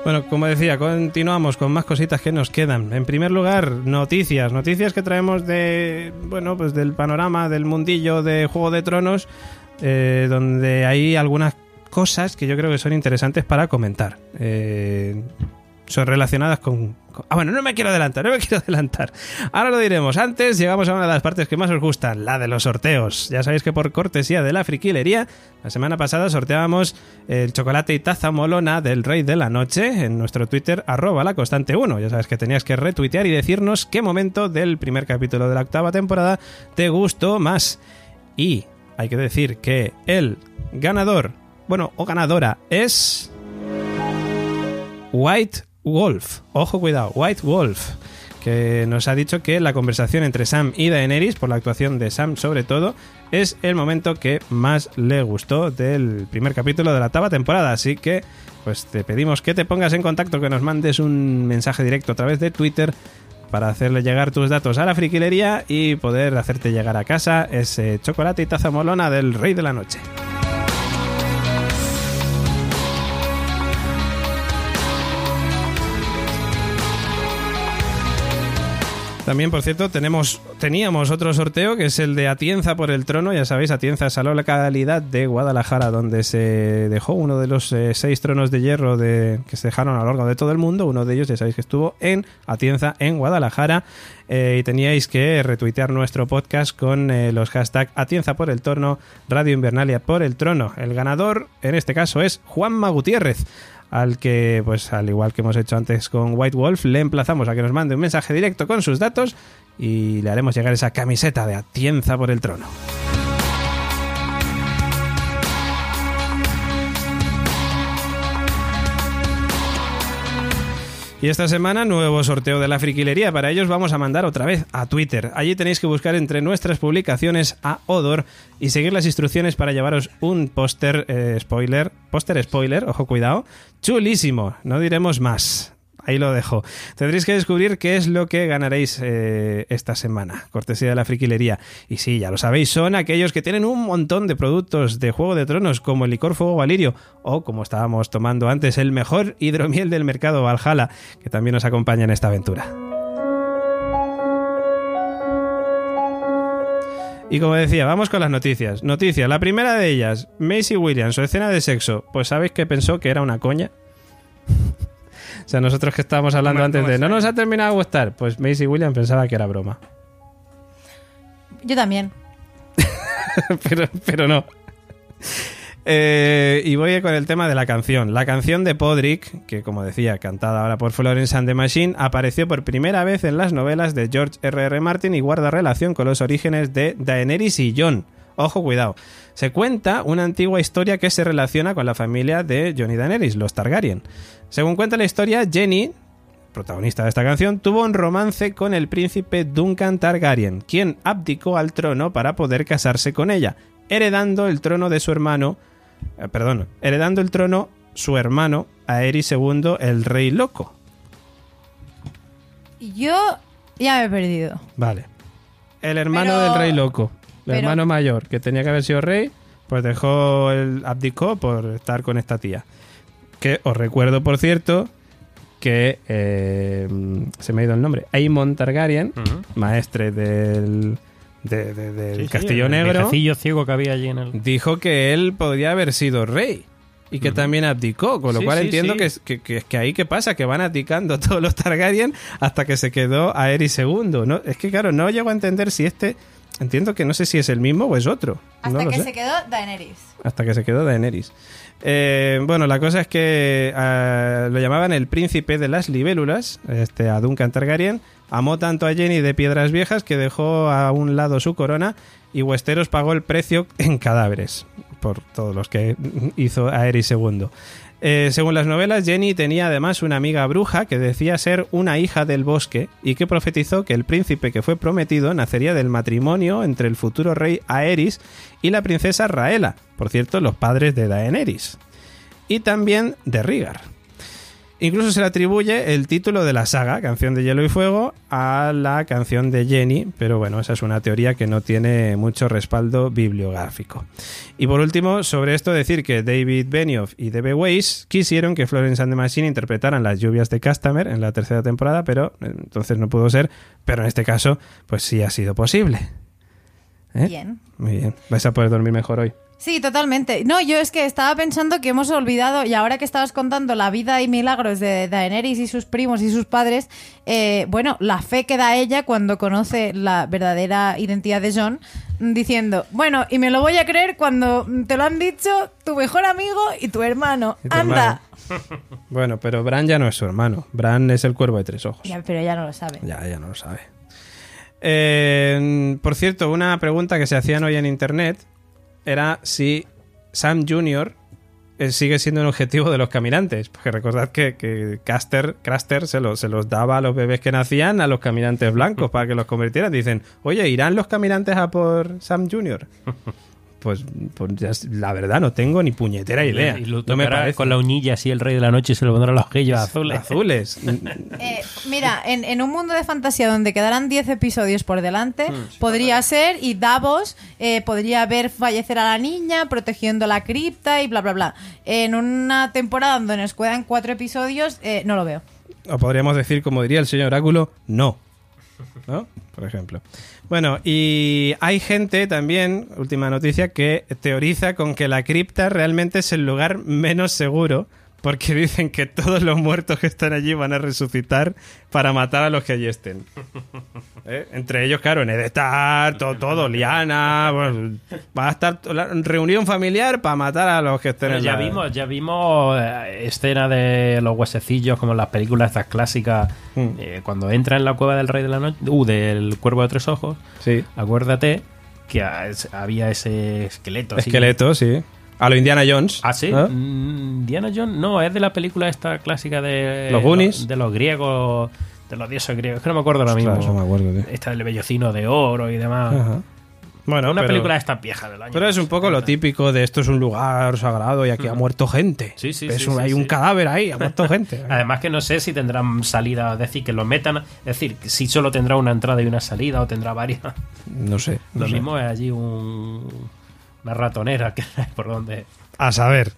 S1: Bueno, como decía, continuamos con más cositas que nos quedan. En primer lugar, noticias, noticias que traemos de, bueno, pues del panorama del mundillo de Juego de Tronos, eh, donde hay algunas cosas que yo creo que son interesantes para comentar. Eh, son relacionadas con, Ah, bueno, no me quiero adelantar, no me quiero adelantar. Ahora lo diremos. Antes llegamos a una de las partes que más os gustan, la de los sorteos. Ya sabéis que por cortesía de la friquilería, la semana pasada sorteábamos el chocolate y taza molona del Rey de la Noche en nuestro Twitter, arroba la constante 1. Ya sabes que tenías que retuitear y decirnos qué momento del primer capítulo de la octava temporada te gustó más. Y hay que decir que el ganador, bueno, o ganadora es... White Wolf. Ojo, cuidado, White Wolf. Que nos ha dicho que la conversación entre Sam y Daenerys, por la actuación de Sam sobre todo, es el momento que más le gustó del primer capítulo de la octava temporada. Así que, pues te pedimos que te pongas en contacto, que nos mandes un mensaje directo a través de Twitter para hacerle llegar tus datos a la friquilería y poder hacerte llegar a casa ese chocolate y taza molona del Rey de la Noche. También, por cierto, tenemos, teníamos otro sorteo que es el de Atienza por el Trono. Ya sabéis, Atienza es la localidad de Guadalajara donde se dejó uno de los eh, seis tronos de hierro de, que se dejaron a lo largo de todo el mundo. Uno de ellos, ya sabéis que estuvo en Atienza, en Guadalajara. Eh, y teníais que retuitear nuestro podcast con eh, los hashtags Atienza por el Trono, Radio Invernalia por el Trono. El ganador, en este caso, es Juanma Gutiérrez al que, pues al igual que hemos hecho antes con White Wolf, le emplazamos a que nos mande un mensaje directo con sus datos y le haremos llegar esa camiseta de Atienza por el trono. Y esta semana, nuevo sorteo de la friquilería. Para ellos vamos a mandar otra vez a Twitter. Allí tenéis que buscar entre nuestras publicaciones a Odor y seguir las instrucciones para llevaros un póster eh, spoiler. Póster spoiler, ojo cuidado. Chulísimo, no diremos más. Ahí lo dejo. Tendréis que descubrir qué es lo que ganaréis eh, esta semana. Cortesía de la friquilería. Y sí, ya lo sabéis, son aquellos que tienen un montón de productos de Juego de Tronos, como el licor Fuego Valirio, o como estábamos tomando antes, el mejor hidromiel del mercado Valhalla, que también nos acompaña en esta aventura. Y como decía, vamos con las noticias. Noticias, la primera de ellas, Macy Williams, su escena de sexo. Pues sabéis que pensó que era una coña. O sea, nosotros que estábamos hablando
S5: ¿Cómo-
S1: antes
S5: cómo
S1: de no nos ha terminado de gustar, pues Macy Williams pensaba que era broma.
S4: Yo también.
S1: pero, pero no. Eh, y voy con el tema de la canción. La canción de Podrick, que como decía, cantada ahora por Florence and the Machine, apareció por primera vez en las novelas de George R.R. Martin y guarda relación con los orígenes de Daenerys y Jon. Ojo, cuidado. Se cuenta una antigua historia que se relaciona con la familia de Jon y Daenerys, los Targaryen. Según cuenta la historia, Jenny, protagonista de esta canción, tuvo un romance con el príncipe Duncan Targaryen, quien abdicó al trono para poder casarse con ella, heredando el trono de su hermano, eh, perdón, heredando el trono su hermano Aerys II, el rey loco.
S4: Yo ya me he perdido.
S1: Vale. El hermano
S4: Pero-
S1: del rey loco, el hermano mayor, que tenía que haber sido rey, pues dejó el abdicó por estar con esta tía. Que os recuerdo, por cierto, que eh, se me ha ido el nombre. Aemon Targaryen, maestre del, de- de- del
S5: Sí, sí,
S1: Castillo
S5: el
S1: Negro,
S5: viejecillo ciego que había allí en el.
S1: dijo que él podría haber sido rey. Y que también abdicó, con lo
S5: Sí,
S1: cual
S5: sí,
S1: entiendo
S5: sí.
S1: que, es- que, que, que ahí qué pasa, que van abdicando todos los Targaryen hasta que se quedó Aerys II. ¿no? Es que claro, no llego a entender si este, entiendo que no sé si es el mismo o es otro.
S4: Hasta
S1: No
S4: que
S1: sé.
S4: se quedó Daenerys.
S1: Hasta que se quedó Daenerys. Eh, bueno, la cosa es que ah, lo llamaban el príncipe de las libélulas, este, a Duncan Targaryen. Amó tanto a Jenny de Piedras Viejas que dejó a un lado su corona y Westeros pagó el precio en cadáveres por todos los que hizo Aerys II. Eh, según las novelas, Jenny tenía además una amiga bruja que decía ser una hija del bosque y que profetizó que el príncipe que fue prometido nacería del matrimonio entre el futuro rey Aerys y la princesa Raela, por cierto, los padres de Daenerys, y también de Rhaegar. Incluso se le atribuye el título de la saga, Canción de Hielo y Fuego, a la canción de Jenny, pero bueno, esa es una teoría que no tiene mucho respaldo bibliográfico. Y por último, sobre esto decir que David Benioff y D.B. Weiss quisieron que Florence and the Machine interpretaran las lluvias de Customer en la tercera temporada, pero eh, entonces no pudo ser, pero en este caso, pues sí ha sido posible. ¿Eh?
S4: Bien.
S1: Muy bien, vais a poder dormir mejor hoy.
S4: Sí, totalmente. No, yo es que estaba pensando que hemos olvidado, y ahora que estabas contando la vida y milagros de Daenerys y sus primos y sus padres, eh, bueno, la fe que da ella cuando conoce la verdadera identidad de John, diciendo, bueno, y me lo voy a creer cuando te lo han dicho tu mejor amigo y tu hermano.
S1: Y tu
S4: Anda.
S1: Bueno, pero Bran ya no es su hermano. Bran es el cuervo de tres ojos.
S4: Ya, pero ya no lo sabe.
S1: Ya, ya no lo sabe. Eh, por cierto, una pregunta que se hacían hoy en internet era si Sam Jr. eh, sigue siendo un objetivo de los caminantes. Porque recordad que, que Caster, Craster se, lo- se los daba a los bebés que nacían a los caminantes blancos para que los convirtieran. Dicen, oye, ¿irán los caminantes a por Sam Jr.? pues, pues ya la verdad no tengo ni puñetera idea.
S5: Y lo
S1: no me parece.
S5: con la uñilla así el rey de la noche y se le pondrá los ojillos azules.
S1: Azules.
S4: Eh, mira, en, en un mundo de fantasía donde quedarán 10 episodios por delante, podría ser, y Davos eh, podría ver fallecer a la niña protegiendo la cripta y bla, bla, bla. En una temporada donde nos quedan 4 episodios, eh, no lo veo.
S1: O podríamos decir, como diría el señor Oráculo, no. ¿No? Por ejemplo. Bueno, y hay gente también, última noticia, que teoriza con que la cripta realmente es el lugar menos seguro, porque dicen que todos los muertos que están allí van a resucitar para matar a los que allí estén. ¿Eh? Entre ellos, claro, Ned Stark, todo, todo, Liana, bueno, va a estar la reunión familiar para matar a los que estén
S5: Pero
S1: en
S5: ya
S1: la-
S5: vimos, ya vimos eh, escena de los huesecillos como en las películas estas clásicas
S1: Mm.
S5: eh, cuando entra en la cueva del rey de la noche, uh, del cuervo de tres ojos.
S1: Sí.
S5: Acuérdate que había ese esqueleto.
S1: Esqueleto, sí. A lo Indiana Jones.
S5: Ah, sí.
S1: ¿no?
S5: Mm, Diana Jones, no, es de la película esta clásica de
S1: Los Goonies.
S5: de los griegos, de los dioses griegos. Es que no me acuerdo ahora mismo.
S1: Ostras, no me acuerdo, tío.
S5: Esta del vellocino de oro y demás.
S1: Ajá. Bueno,
S5: Una
S1: pero,
S5: película esta vieja del año.
S1: pero es un poco lo
S5: 70.
S1: típico de esto es un lugar sagrado y aquí ha muerto gente.
S5: Sí, sí,
S1: Es
S5: sí,
S1: un-
S5: sí,
S1: hay un cadáver ahí, ha muerto gente.
S5: Además que no sé si tendrán salida, es decir, que lo metan, es decir, si solo tendrá una entrada y una salida o tendrá varias.
S1: No sé. no
S5: Lo
S1: sé.
S5: mismo es allí un, una ratonera que por donde...
S1: A saber.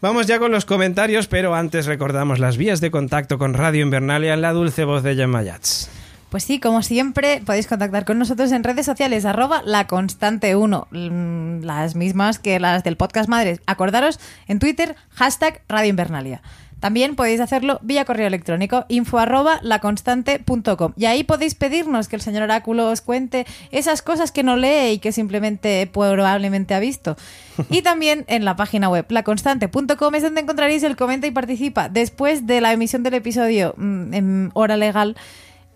S1: Vamos ya con los comentarios, pero antes recordamos las vías de contacto con Radio Invernalia en la dulce voz de Gemma Yats.
S4: Pues sí, como siempre, podéis contactar con nosotros en redes sociales, arroba la constante 1, mm, las mismas que las del podcast Madres. Acordaros en Twitter, hashtag Radio Invernalia. También podéis hacerlo vía correo electrónico, info arroba laconstante.com. Y ahí podéis pedirnos que el señor Oráculo os cuente esas cosas que no lee y que simplemente probablemente ha visto. Y también en la página web laconstante.com es donde encontraréis el comenta y participa. Después de la emisión del episodio mm, en hora legal,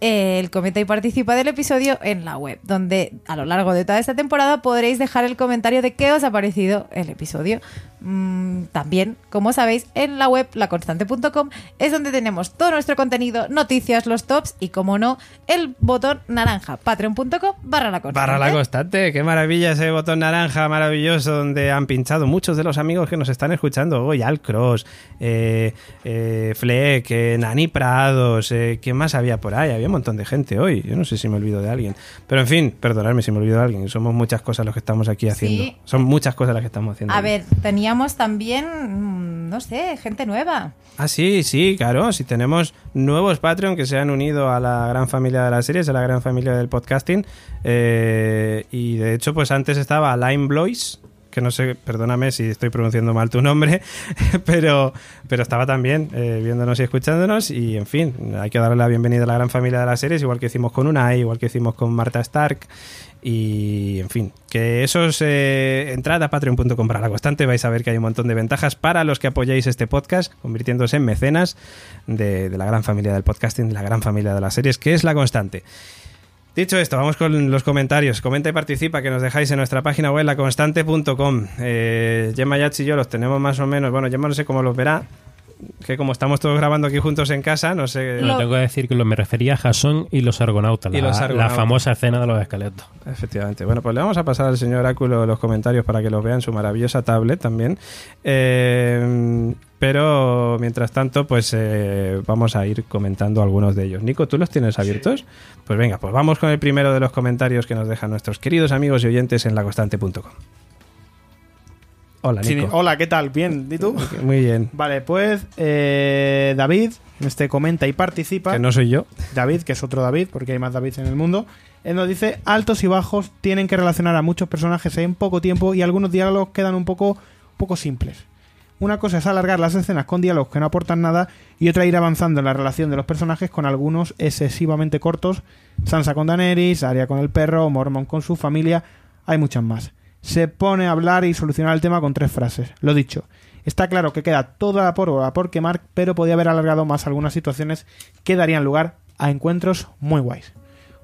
S4: eh, el comenta y participa del episodio en la web, donde a lo largo de toda esta temporada podréis dejar el comentario de qué os ha parecido el episodio. Mm, también, como sabéis, en la web laconstante.com es donde tenemos todo nuestro contenido, noticias, los tops y, como no, el botón naranja, patreon.com barra la constante.
S1: Para la constante, qué maravilla ese botón naranja maravilloso donde han pinchado muchos de los amigos que nos están escuchando hoy, Alcross, eh, eh, Fleck, eh, Nani Prados, eh, ¿quién más había por ahí? Había un montón de gente hoy, yo no sé si me olvido de alguien, pero en fin, perdonadme si me olvido de alguien, somos muchas cosas los que estamos aquí haciendo,
S4: Sí.
S1: son muchas cosas las que estamos haciendo.
S4: A ver, teníamos también, mm, no sé, gente nueva.
S1: Ah, sí, sí, claro. Si tenemos nuevos Patreon que se han unido a la gran familia de las series, a la gran familia del podcasting. eh, y de hecho, pues antes estaba Lime Blois, que no sé, perdóname si estoy pronunciando mal tu nombre, pero, pero estaba también eh, viéndonos y escuchándonos. Y en fin, hay que darle la bienvenida a la gran familia de las series, igual que hicimos con Unai, igual que hicimos con Marta Stark. Y en fin, que esos eh, entrad a patreon.com para la constante, vais a ver que hay un montón de ventajas para los que apoyáis este podcast, convirtiéndose en mecenas de, de la gran familia del podcasting, de la gran familia de las series, que es la constante. Dicho esto, vamos con los comentarios. Comenta y participa que nos dejáis en nuestra página web laconstante.com. Eh, Gemma Yats y yo los tenemos más o menos. Bueno, Gemma no sé cómo los verá. Que como estamos todos grabando aquí juntos en casa, no sé.
S5: No, tengo que decir que lo, me refería a Jasón y los argonautas,
S1: Y
S5: la,
S1: los argonautas.
S5: la famosa escena de los esqueletos.
S1: Efectivamente. Bueno, pues le vamos a pasar al señor Oráculo los comentarios para que los vea en su maravillosa tablet también. Eh, pero mientras tanto, pues eh, vamos a ir comentando algunos de ellos. Nico, ¿tú los tienes abiertos? Pues venga, pues vamos con el primero de los comentarios que nos dejan nuestros queridos amigos y oyentes en laconstante.com. Hola,
S3: Sí, hola, ¿qué tal? Bien, ¿y tú?
S1: Muy bien.
S3: Vale, pues eh, David, este comenta y participa.
S1: Que no soy yo.
S3: David, que es otro David, porque hay más David en el mundo, él nos dice, altos y bajos tienen que relacionar a muchos personajes en poco tiempo y algunos diálogos quedan un poco, poco simples. Una cosa es alargar las escenas con diálogos que no aportan nada y otra ir avanzando en la relación de los personajes con algunos excesivamente cortos, Sansa con Daenerys, Arya con el perro, Mormon con su familia, hay muchas más. Se pone a hablar y solucionar el tema con tres frases. Lo dicho, está claro que queda toda la pólvora por quemar, pero podía haber alargado más algunas situaciones que darían lugar a encuentros muy guays.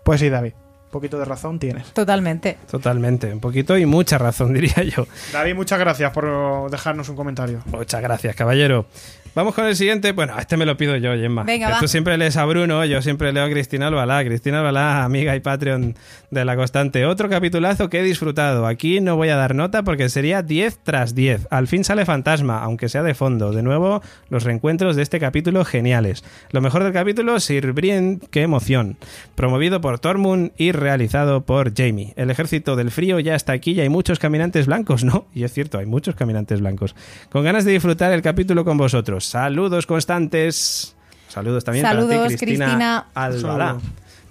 S3: Pues sí, David, un poquito de razón tienes.
S4: Totalmente.
S1: Totalmente. Un poquito y mucha razón, diría yo.
S3: David, muchas gracias por dejarnos un comentario.
S1: Muchas gracias, caballero. Vamos con el siguiente. Bueno, este me lo pido yo, Gemma.
S4: Venga,
S1: Que
S4: va.
S1: Tú siempre lees a Bruno, yo siempre leo a Cristina Albalá. Cristina Albalá, amiga y Patreon de La Constante. Otro capitulazo que he disfrutado. Aquí no voy a dar nota porque sería 10 tras 10. Al fin sale Fantasma, aunque sea de fondo. De nuevo, los reencuentros de este capítulo geniales. Lo mejor del capítulo, Sir Brien, qué emoción. Promovido por Tormund y realizado por Jamie. El ejército del frío ya está aquí y hay muchos caminantes blancos, ¿no? Y es cierto, hay muchos caminantes blancos. Con ganas de disfrutar el capítulo con vosotros. Saludos constantes. Saludos también para
S4: Saludos,
S1: ti, Cristina,
S4: Cristina.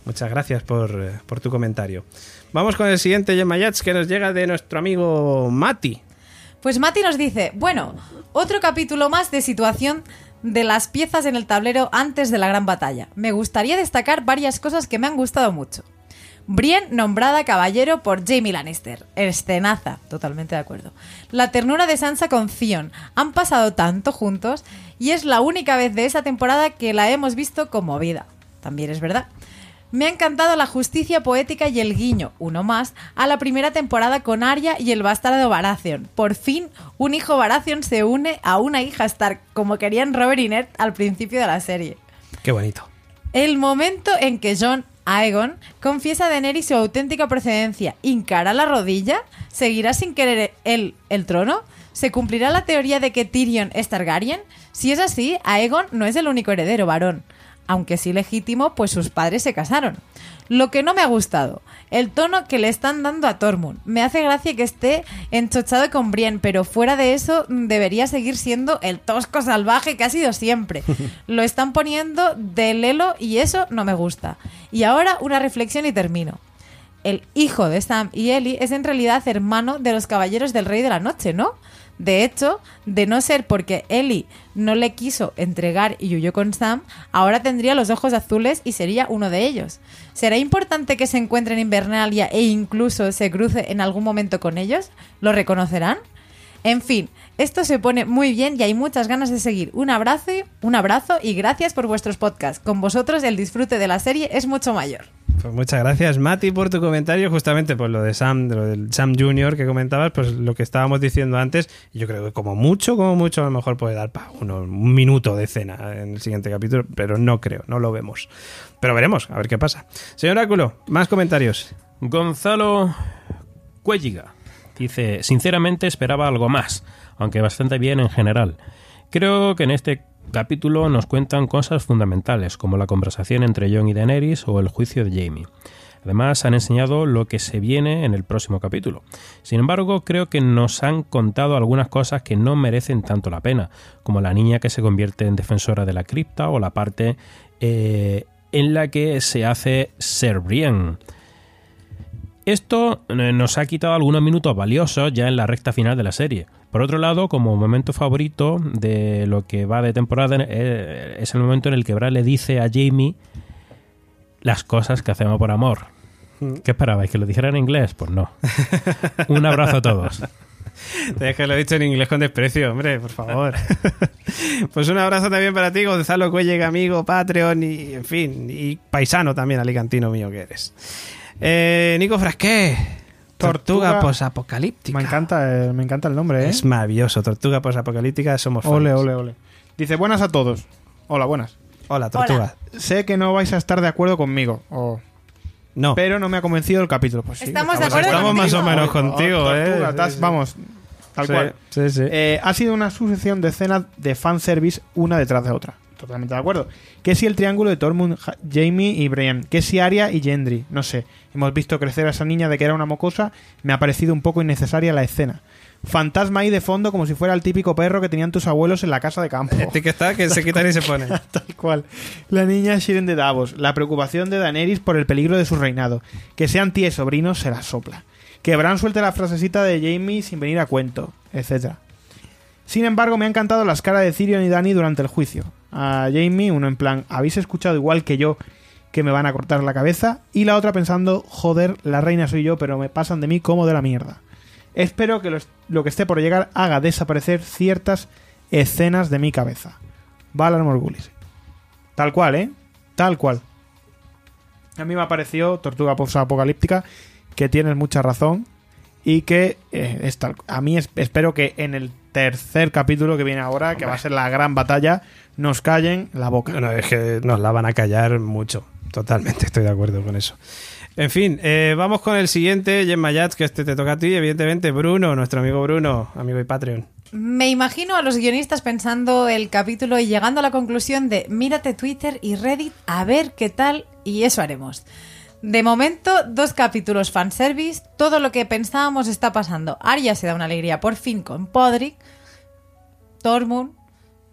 S1: Muchas gracias por, eh, por tu comentario. Vamos con el siguiente Yemayats que nos llega de nuestro amigo Mati.
S4: Pues Mati nos dice, bueno, otro capítulo más de situación de las piezas en el tablero antes de la gran batalla. Me gustaría destacar varias cosas que me han gustado mucho. Brienne nombrada caballero por Jamie Lannister. Escenaza, totalmente de acuerdo. La ternura de Sansa con Theon. Han pasado tanto juntos y es la única vez de esa temporada que la hemos visto conmovida. También es verdad. Me ha encantado la justicia poética y el guiño, uno más, a la primera temporada con Arya y el bastardo Baratheon. Por fin, un hijo Baratheon se une a una hija Stark, como querían Robert y Ned al principio de la serie.
S1: Qué bonito.
S4: El momento en que John Aegon confiesa a Daenerys su auténtica procedencia, hincará la rodilla, seguirá sin querer él el trono, se cumplirá la teoría de que Tyrion es Targaryen. Si es así, Aegon no es el único heredero varón, aunque sí legítimo, pues sus padres se casaron. Lo que no me ha gustado, el tono que le están dando a Tormund. Me hace gracia que esté enchochado con Brienne, pero fuera de eso mm, debería seguir siendo el tosco salvaje que ha sido siempre. Lo están poniendo de lelo y eso no me gusta. Y ahora una reflexión y termino. El hijo de Sam y Ellie es en realidad hermano de los caballeros del Rey de la Noche, ¿no? De hecho, de no ser porque Ellie no le quiso entregar y huyó con Sam, ahora tendría los ojos azules y sería uno de ellos. ¿Será importante que se encuentre en Invernalia e incluso se cruce en algún momento con ellos? ¿Lo reconocerán? En fin, esto se pone muy bien y hay muchas ganas de seguir. Un abrazo, un abrazo y gracias por vuestros podcasts. Con vosotros el disfrute de la serie es mucho mayor.
S1: Pues muchas gracias, Mati, por tu comentario. Justamente, pues lo de Sam, de lo del Sam Junior que comentabas, pues lo que estábamos diciendo antes. Yo creo que como mucho, como mucho, a lo mejor puede dar para un minuto de escena en el siguiente capítulo, pero no creo, no lo vemos. Pero veremos, a ver qué pasa. Señor Áculo, más comentarios.
S5: Gonzalo Cuelliga dice, sinceramente esperaba algo más, aunque bastante bien en general. Creo que en este capítulo nos cuentan cosas fundamentales, como la conversación entre Jon y Daenerys o el juicio de Jamie. Además, han enseñado lo que se viene en el próximo capítulo. Sin embargo, creo que nos han contado algunas cosas que no merecen tanto la pena, como la niña que se convierte en defensora de la cripta o la parte eh, en la que se hace Ser Brienne. Esto eh, nos ha quitado algunos minutos valiosos ya en la recta final de la serie. Por otro lado, como momento favorito de lo que va de temporada, eh, es el momento en el que Bran le dice a Jamie las cosas que hacemos por amor. ¿Qué esperabais? ¿Que lo dijera en inglés? Pues no. Un abrazo a todos.
S1: Es que lo he dicho en inglés con desprecio, hombre, por favor. pues un abrazo también para ti, Gonzalo Cuellega, amigo, Patreon y, en fin, y paisano también, alicantino mío que eres. Eh, Nico Frasqué, Tortuga,
S3: Tortuga-
S1: posapocalíptica.
S3: Me encanta, eh, me encanta el nombre, ¿eh?
S1: Es maravilloso, Tortuga posapocalíptica, somos fans.
S3: Ole, ole, ole. Dice, buenas a todos. Hola, buenas.
S1: Hola, Tortuga.
S3: Sé que no vais a estar de acuerdo conmigo, o-
S1: No,
S3: pero no me ha convencido el capítulo. Pues sí,
S4: Estamos de acuerdo
S1: estamos más o
S4: contigo.
S1: menos contigo,
S3: Tortuga,
S1: eh. sí.
S3: Vamos, tal
S1: Sí,
S3: cual.
S1: Sí, sí.
S3: Eh, ha sido una sucesión de escenas de fanservice una detrás de otra. Totalmente de acuerdo. Que si el triángulo de Tormund, Ja- Jamie y Brian. Que si Arya y Gendry. No sé. Hemos visto crecer a esa niña de que era una mocosa. Me ha parecido un poco innecesaria la escena. Fantasma ahí de fondo como si fuera el típico perro que tenían tus abuelos en la casa de campo.
S1: Este que está, que se quita y se pone.
S3: Tal cual. La niña Shiren de Davos. La preocupación de Daenerys por el peligro de su reinado. Que sean tía y sobrinos se la sopla. Que Bran suelte la frasecita de Jamie sin venir a cuento, etc. Sin embargo, me han encantado las caras de Tyrion y Dany durante el juicio. A Jamie, uno en plan, ¿habéis escuchado igual que yo que me van a cortar la cabeza? Y la otra pensando, joder, la reina soy yo, pero me pasan de mí como de la mierda. Espero que lo, que esté por llegar haga desaparecer ciertas escenas de mi cabeza. Valar Morgulis. Tal cual, ¿eh? Tal cual. A mí me ha parecido, Tortuga Apocalíptica, que tienes mucha razón. Y que eh, es tal- a mí es- espero que en el tercer capítulo que viene ahora, que va a ser la gran batalla, nos callen la boca.
S1: Bueno, es que nos la van a callar mucho. Totalmente, estoy de acuerdo con eso. En fin, eh, vamos con el siguiente, Gemma Yats, que este te toca a ti, evidentemente, Bruno, nuestro amigo Bruno, amigo y Patreon.
S4: Me imagino a los guionistas pensando el capítulo y llegando a la conclusión de mírate Twitter y Reddit a ver qué tal y eso haremos. De momento, dos capítulos fanservice, todo lo que pensábamos está pasando. Arya se da una alegría por fin con Podrick, Tormund,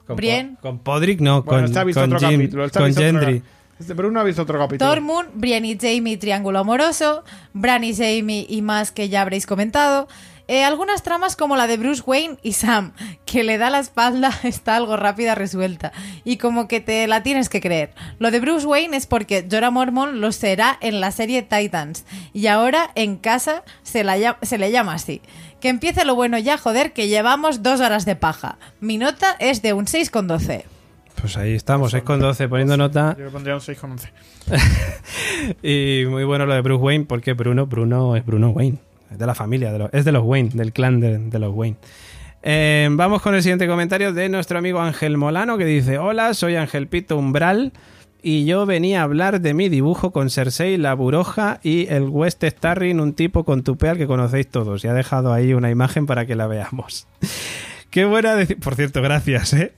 S1: Con,
S4: Brienne,
S1: Po- con Podrick, no,
S3: Bueno,
S1: con,
S3: este ha visto
S1: con
S3: otro
S1: Jim-
S3: capítulo. este ha
S1: con
S3: visto otro-
S1: Gendry.
S3: este Bruno ha visto otro capítulo.
S4: Tormund, Brienne y Jamie, triángulo amoroso, Bran y Jamie y más que ya habréis comentado. Eh, algunas tramas como la de Bruce Wayne y Sam, que le da la espalda, está algo rápida resuelta. Y como que te la tienes que creer. Lo de Bruce Wayne es porque Jorah Mormon lo será en la serie Titans. Y ahora en casa se, la se le llama así. Que empiece lo bueno ya, joder, que llevamos dos horas de paja. Mi nota es de un 6,12.
S1: Pues ahí estamos, es con 12, poniendo nota.
S3: Yo le pondría un 6 con 11.
S1: Y muy bueno lo de Bruce Wayne, porque Bruno, Bruno es Bruno Wayne. De la familia, de es de los Wayne, del clan de, los Wayne. Eh, vamos con el siguiente comentario de nuestro amigo Ángel Molano, que dice: Hola, soy Ángel Pito Umbral. Y yo venía a hablar de mi dibujo con Cersei, la Buroja y el West Starring, un tipo con tupeal que conocéis todos. Y ha dejado ahí una imagen para que la veamos. Qué buena, por cierto, gracias. ¿eh?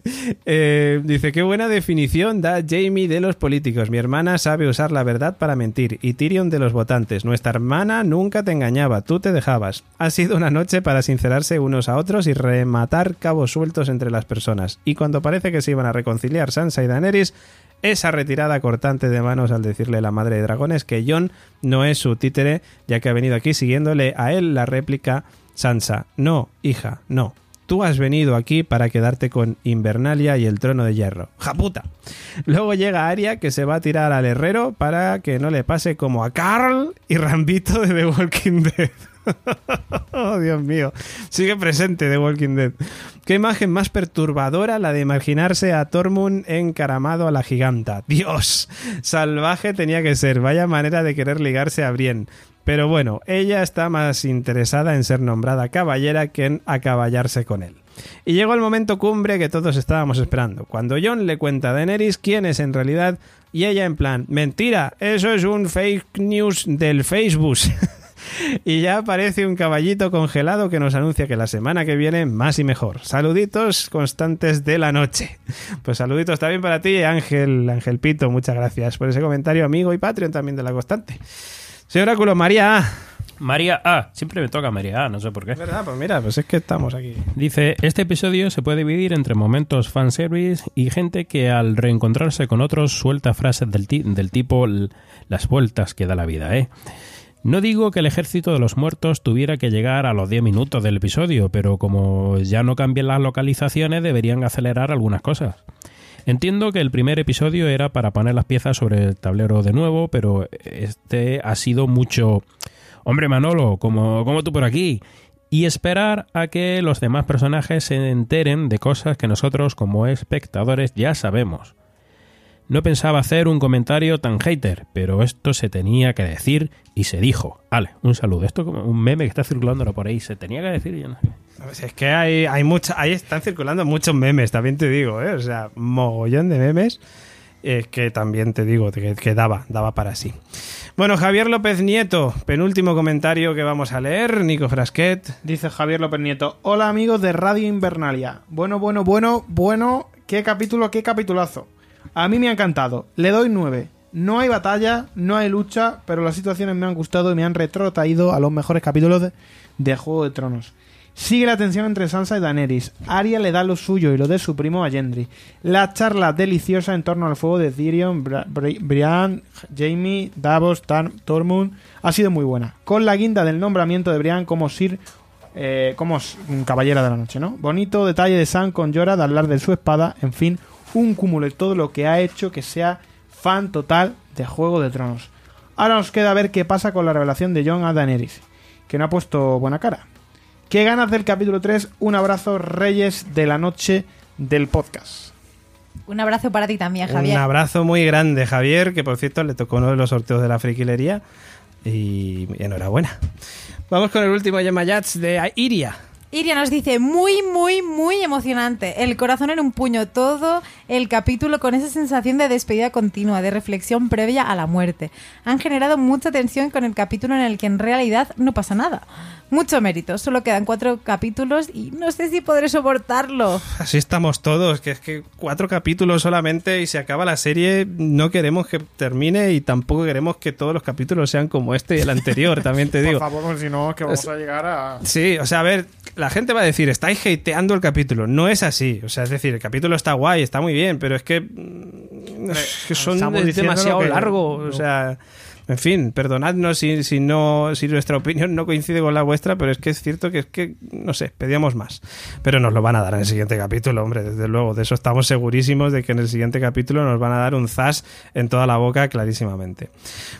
S1: Eh, dice, qué buena definición da Jamie de los políticos. Mi hermana sabe usar la verdad para mentir. Y Tyrion de los votantes. Nuestra hermana nunca te engañaba, tú te dejabas. Ha sido una noche para sincerarse unos a otros y rematar cabos sueltos entre las personas. Y cuando parece que se iban a reconciliar Sansa y Daenerys, esa retirada cortante de manos al decirle la madre de dragones que Jon no es su títere, ya que ha venido aquí siguiéndole a él la réplica Sansa. No, hija, no. Tú has venido aquí para quedarte con Invernalia y el trono de hierro. ¡Japuta! Luego llega Arya que se va a tirar al herrero para que no le pase como a Carl y Rambito de The Walking Dead. oh, Dios mío. Sigue presente The Walking Dead. Qué imagen más perturbadora la de imaginarse a Tormund encaramado a la giganta. Dios, salvaje tenía que ser. Vaya manera de querer ligarse a Brienne. Pero bueno, ella está más interesada en ser nombrada caballera que en acaballarse con él. Y llegó el momento cumbre que todos estábamos esperando, cuando John le cuenta a Daenerys quién es en realidad y ella en plan, mentira, eso es un fake news del Facebook. y ya aparece un caballito congelado que nos anuncia que la semana que viene más y mejor. Saluditos constantes de la noche. Pues saluditos también para ti, Ángel, Ángel Pito, muchas gracias por ese comentario, amigo y Patreon también de la constante. Señor Oráculo, María A.
S5: María A. Siempre me toca María A, no sé por qué.
S1: Es verdad, pues mira, pues es que estamos aquí.
S5: Dice, este episodio se puede dividir entre momentos fanservice y gente que al reencontrarse con otros suelta frases del, ti- del tipo "L- las vueltas que da la vida, ¿eh? No digo que el ejército de los muertos tuviera que llegar a los 10 minutos del episodio, pero como ya no cambian las localizaciones deberían acelerar algunas cosas. Entiendo que el primer episodio era para poner las piezas sobre el tablero de nuevo, pero este ha sido mucho... Hombre Manolo, como, como tú por aquí. Y esperar a que los demás personajes se enteren de cosas que nosotros como espectadores ya sabemos. No pensaba hacer un comentario tan hater, pero esto se tenía que decir y se dijo. Vale, un saludo. Esto como un meme que está circulando por ahí. Se tenía que decir y yo no sé.
S1: Pues es que hay, hay mucha, ahí están circulando muchos memes, también te digo, ¿eh? O sea, mogollón de memes eh, que también te digo que, que daba, daba para sí. Bueno, Javier López Nieto, penúltimo comentario que vamos a leer, Nico Frasquet.
S3: Dice Javier López Nieto. Hola amigos de Radio Invernalia. Bueno, bueno, bueno, bueno. Qué capítulo, qué capitulazo. A mí me ha encantado. Le doy 9. No hay batalla, no hay lucha, pero las situaciones me han gustado y me han retrotraído a los mejores capítulos de, de Juego de Tronos. Sigue la tensión entre Sansa y Daenerys. Arya le da lo suyo y lo de su primo a Gendry. La charla deliciosa en torno al fuego de Tyrion, Brian, Jamie, Davos, Tormund ha sido muy buena. Con la guinda del nombramiento de Brian como Sir eh, como caballera de la noche, ¿no? Bonito detalle de Sam con Jorah de hablar de su espada, en fin, un cúmulo de todo lo que ha hecho que sea fan total de Juego de Tronos. Ahora nos queda ver qué pasa con la revelación de Jon a Daenerys, que no ha puesto buena cara. Qué ganas del capítulo 3, un abrazo Reyes de la noche del podcast.
S4: Un abrazo para ti también, Javier.
S1: Un abrazo muy grande, Javier, que por cierto le tocó uno de los sorteos de la friquilería. Y enhorabuena. Vamos con el último Yemayats de Iria.
S4: Iria nos dice, muy, muy, muy emocionante. El corazón en un puño, todo el capítulo con esa sensación de despedida continua, de reflexión previa a la muerte. Han generado mucha tensión con el capítulo en el que en realidad no pasa nada. Mucho mérito, solo quedan cuatro capítulos y no sé si podré soportarlo.
S1: Así estamos todos, que es que cuatro capítulos solamente y se acaba la serie. No queremos que termine y tampoco queremos que todos los capítulos sean como este y el anterior, también te digo.
S3: Por favor, porque si no, que vamos a llegar a...
S1: Sí, o sea, a ver, la gente va a decir, estáis hateando el capítulo. No es así. O sea, es decir, el capítulo está guay, está muy bien, pero es que, mm, es que son es demasiado
S3: que-
S1: largo. O sea, en fin, perdonadnos si, si no, si nuestra opinión no coincide con la vuestra, pero es que es cierto que es que, no sé, pedíamos más. Pero nos lo van a dar en el siguiente capítulo, hombre, desde luego. De eso estamos segurísimos de que en el siguiente capítulo nos van a dar un zas en toda la boca clarísimamente.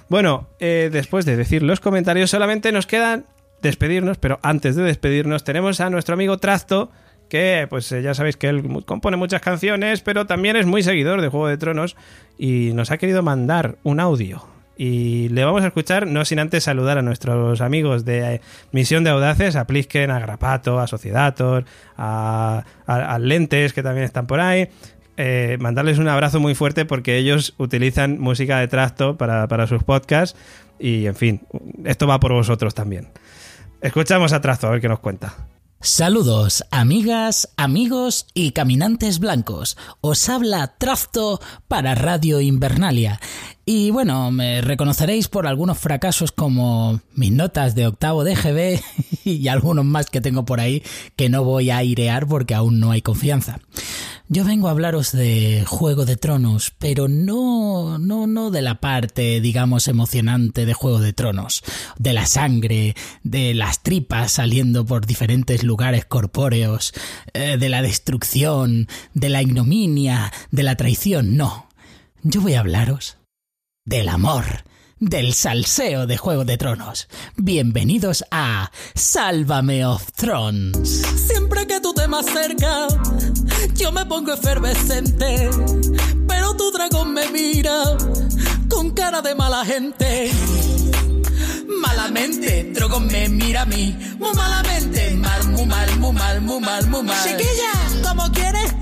S1: Bueno, eh, después de decir los comentarios, solamente nos quedan despedirnos, pero antes de despedirnos tenemos a nuestro amigo Trasto, que pues eh, ya sabéis que él compone muchas canciones, pero también es muy seguidor de Juego de Tronos y nos ha querido mandar un audio. Y le vamos a escuchar, no sin antes saludar a nuestros amigos de eh, Misión de Audaces, a Plisken, a Grapato, a Sociedator, a, a- Lentes, que también están por ahí. Eh, mandarles un abrazo muy fuerte porque ellos utilizan música de trasto para, para sus podcasts. Y en fin, esto va por vosotros también. Escuchamos a Trasto a ver qué nos cuenta.
S7: Saludos, amigas, amigos y caminantes blancos. Os habla Trafto para Radio Invernalia. Y bueno, me reconoceréis por algunos fracasos como mis notas de octavo de GB y algunos más que tengo por ahí que no voy a airear porque aún no hay confianza. Yo vengo a hablaros de Juego de Tronos, pero no, no, no de la parte, digamos, emocionante de Juego de Tronos, de la sangre, de las tripas saliendo por diferentes lugares corpóreos, eh, de la destrucción, de la ignominia, de la traición, no. Yo voy a hablaros del amor, del salseo de Juego de Tronos. Bienvenidos a Sálvame of Thrones. Siempre que tú te me acercas, yo me pongo efervescente, pero tu dragón me mira con cara de mala gente. Malamente, Drogon me mira a mí, muy malamente, mal, muy mal, muy mal, muy mal, muy mal. Chiquilla, ¿cómo quieres?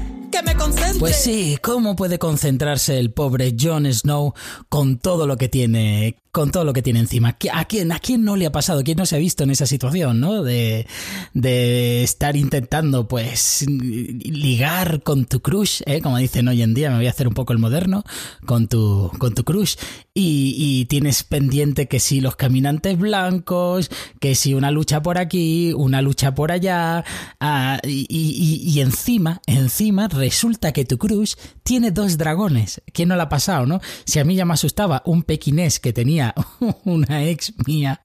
S7: Me concentre. Pues sí, ¿cómo puede concentrarse el pobre Jon Snow con todo lo que tiene, con todo lo que tiene encima? ¿A quién, a quién no le ha pasado? ¿Quién no se ha visto en esa situación, no? De, de estar intentando, pues, ligar con tu crush, ¿eh? Como dicen hoy en día, me voy a hacer un poco el moderno, con tu, con tu crush. Y, y tienes pendiente que si los caminantes blancos, que si una lucha por aquí, una lucha por allá, ah, y, y- y encima, encima resulta que tu crush tiene dos dragones. ¿Quién no le ha pasado, no? Si a mí ya me asustaba un pequinés que tenía una ex mía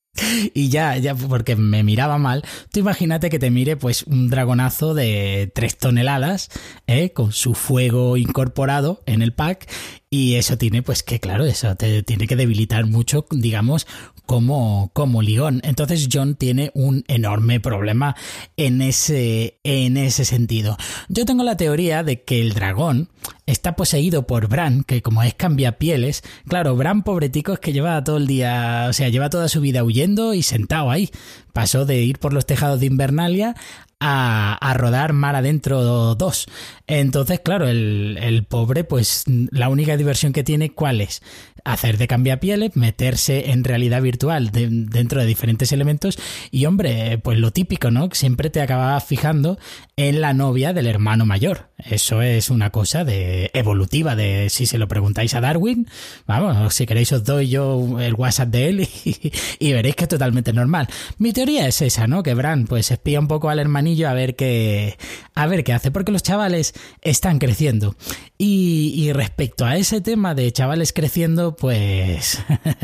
S7: y ya, ya, porque me miraba mal. Tú imagínate que te mire, pues, un dragonazo de tres toneladas, ¿eh? con su fuego incorporado en el pack. Y eso tiene, pues, que claro, eso te tiene que debilitar mucho, digamos, como, como ligón. Entonces, John tiene un enorme problema en ese, en ese sentido. Yo tengo la teoría de que el dragón está poseído por Bran, que como es cambiapieles, claro, Bran pobretico es que lleva todo el día, o sea, lleva toda su vida huyendo y sentado ahí. Pasó de ir por los tejados de Invernalia a, a rodar Mar Adentro 2. Entonces, claro, el, el pobre, pues la única diversión que tiene, ¿cuál es? Hacer de cambiapieles, meterse en realidad virtual de- dentro de diferentes elementos y, hombre, pues lo típico, ¿no? Siempre te acababas fijando en la novia del hermano mayor. Eso es una cosa de evolutiva, de si se lo preguntáis a Darwin, vamos, si queréis os doy yo el WhatsApp de él y, veréis que es totalmente normal. Mi teoría es esa, ¿no? Que Bran pues espía un poco al hermanillo a ver qué a ver qué hace, porque los chavales están creciendo. Y respecto a ese tema de chavales creciendo, pues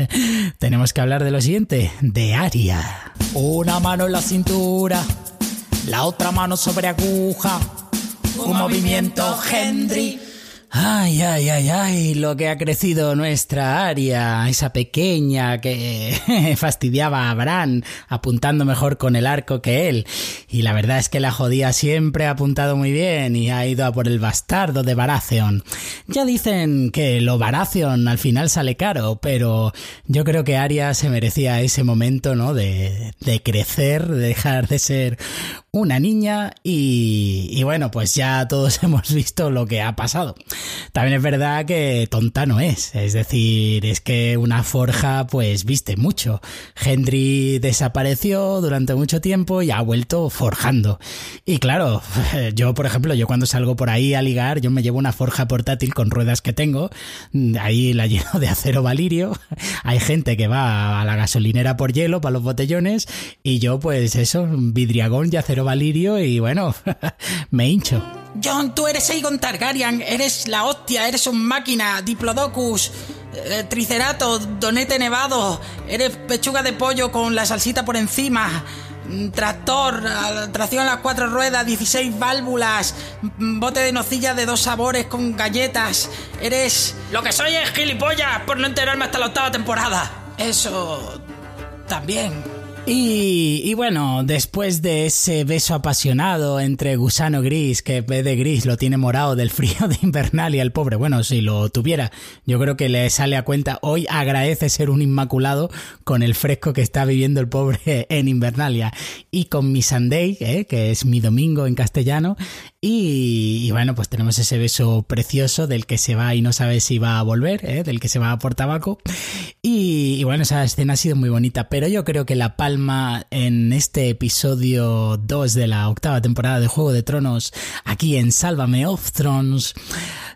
S7: tenemos que hablar de lo siguiente, de Aria. Una mano en la cintura, la otra mano sobre aguja, un movimiento Henry. Ay, ay, ay, ay, lo que ha crecido nuestra área, esa pequeña que fastidiaba a Bran, apuntando mejor con el arco que él. Y la verdad es que la jodía siempre ha apuntado muy bien y ha ido a por el bastardo de Baratheon. Ya dicen que lo Baratheon al final sale caro, pero yo creo que Arya se merecía ese momento, ¿no? De, de crecer, de dejar de ser una niña y, bueno, pues ya todos hemos visto lo que ha pasado. También es verdad que tonta no es, es decir, es que una forja pues viste mucho. Henry desapareció durante mucho tiempo y ha vuelto forjando. Y claro, yo por ejemplo, yo cuando salgo por ahí a ligar, yo me llevo una forja portátil con ruedas que tengo, ahí la lleno de acero valirio. Hay gente que va a la gasolinera por hielo para los botellones y yo pues eso, vidriagón y acero valirio y bueno, me hincho.
S8: John, tú eres Aegon Targaryen, eres la hostia, eres un máquina, Diplodocus, eh, Tricerato, Donete Nevado, eres pechuga de pollo con la salsita por encima, mm, tractor, tracción a las cuatro ruedas, 16 válvulas, mm, bote de nocilla de dos sabores con galletas, eres...
S9: Lo que soy es gilipollas por no enterarme hasta la octava temporada.
S8: Eso... también.
S7: Y, bueno, después de ese beso apasionado entre Gusano Gris, que en de gris lo tiene morado del frío de Invernalia, el pobre, bueno, si lo tuviera, yo creo que le sale a cuenta, hoy agradece ser un inmaculado con el fresco que está viviendo el pobre en Invernalia. Y con mi Sunday, ¿eh? que es mi domingo en castellano, y, bueno, pues tenemos ese beso precioso del que se va y no sabe si va a volver, ¿eh? del que se va por tabaco. Y, y, bueno, esa escena ha sido muy bonita, pero yo creo que la palma en este episodio 2 de la octava temporada de Juego de Tronos, aquí en Sálvame of Thrones,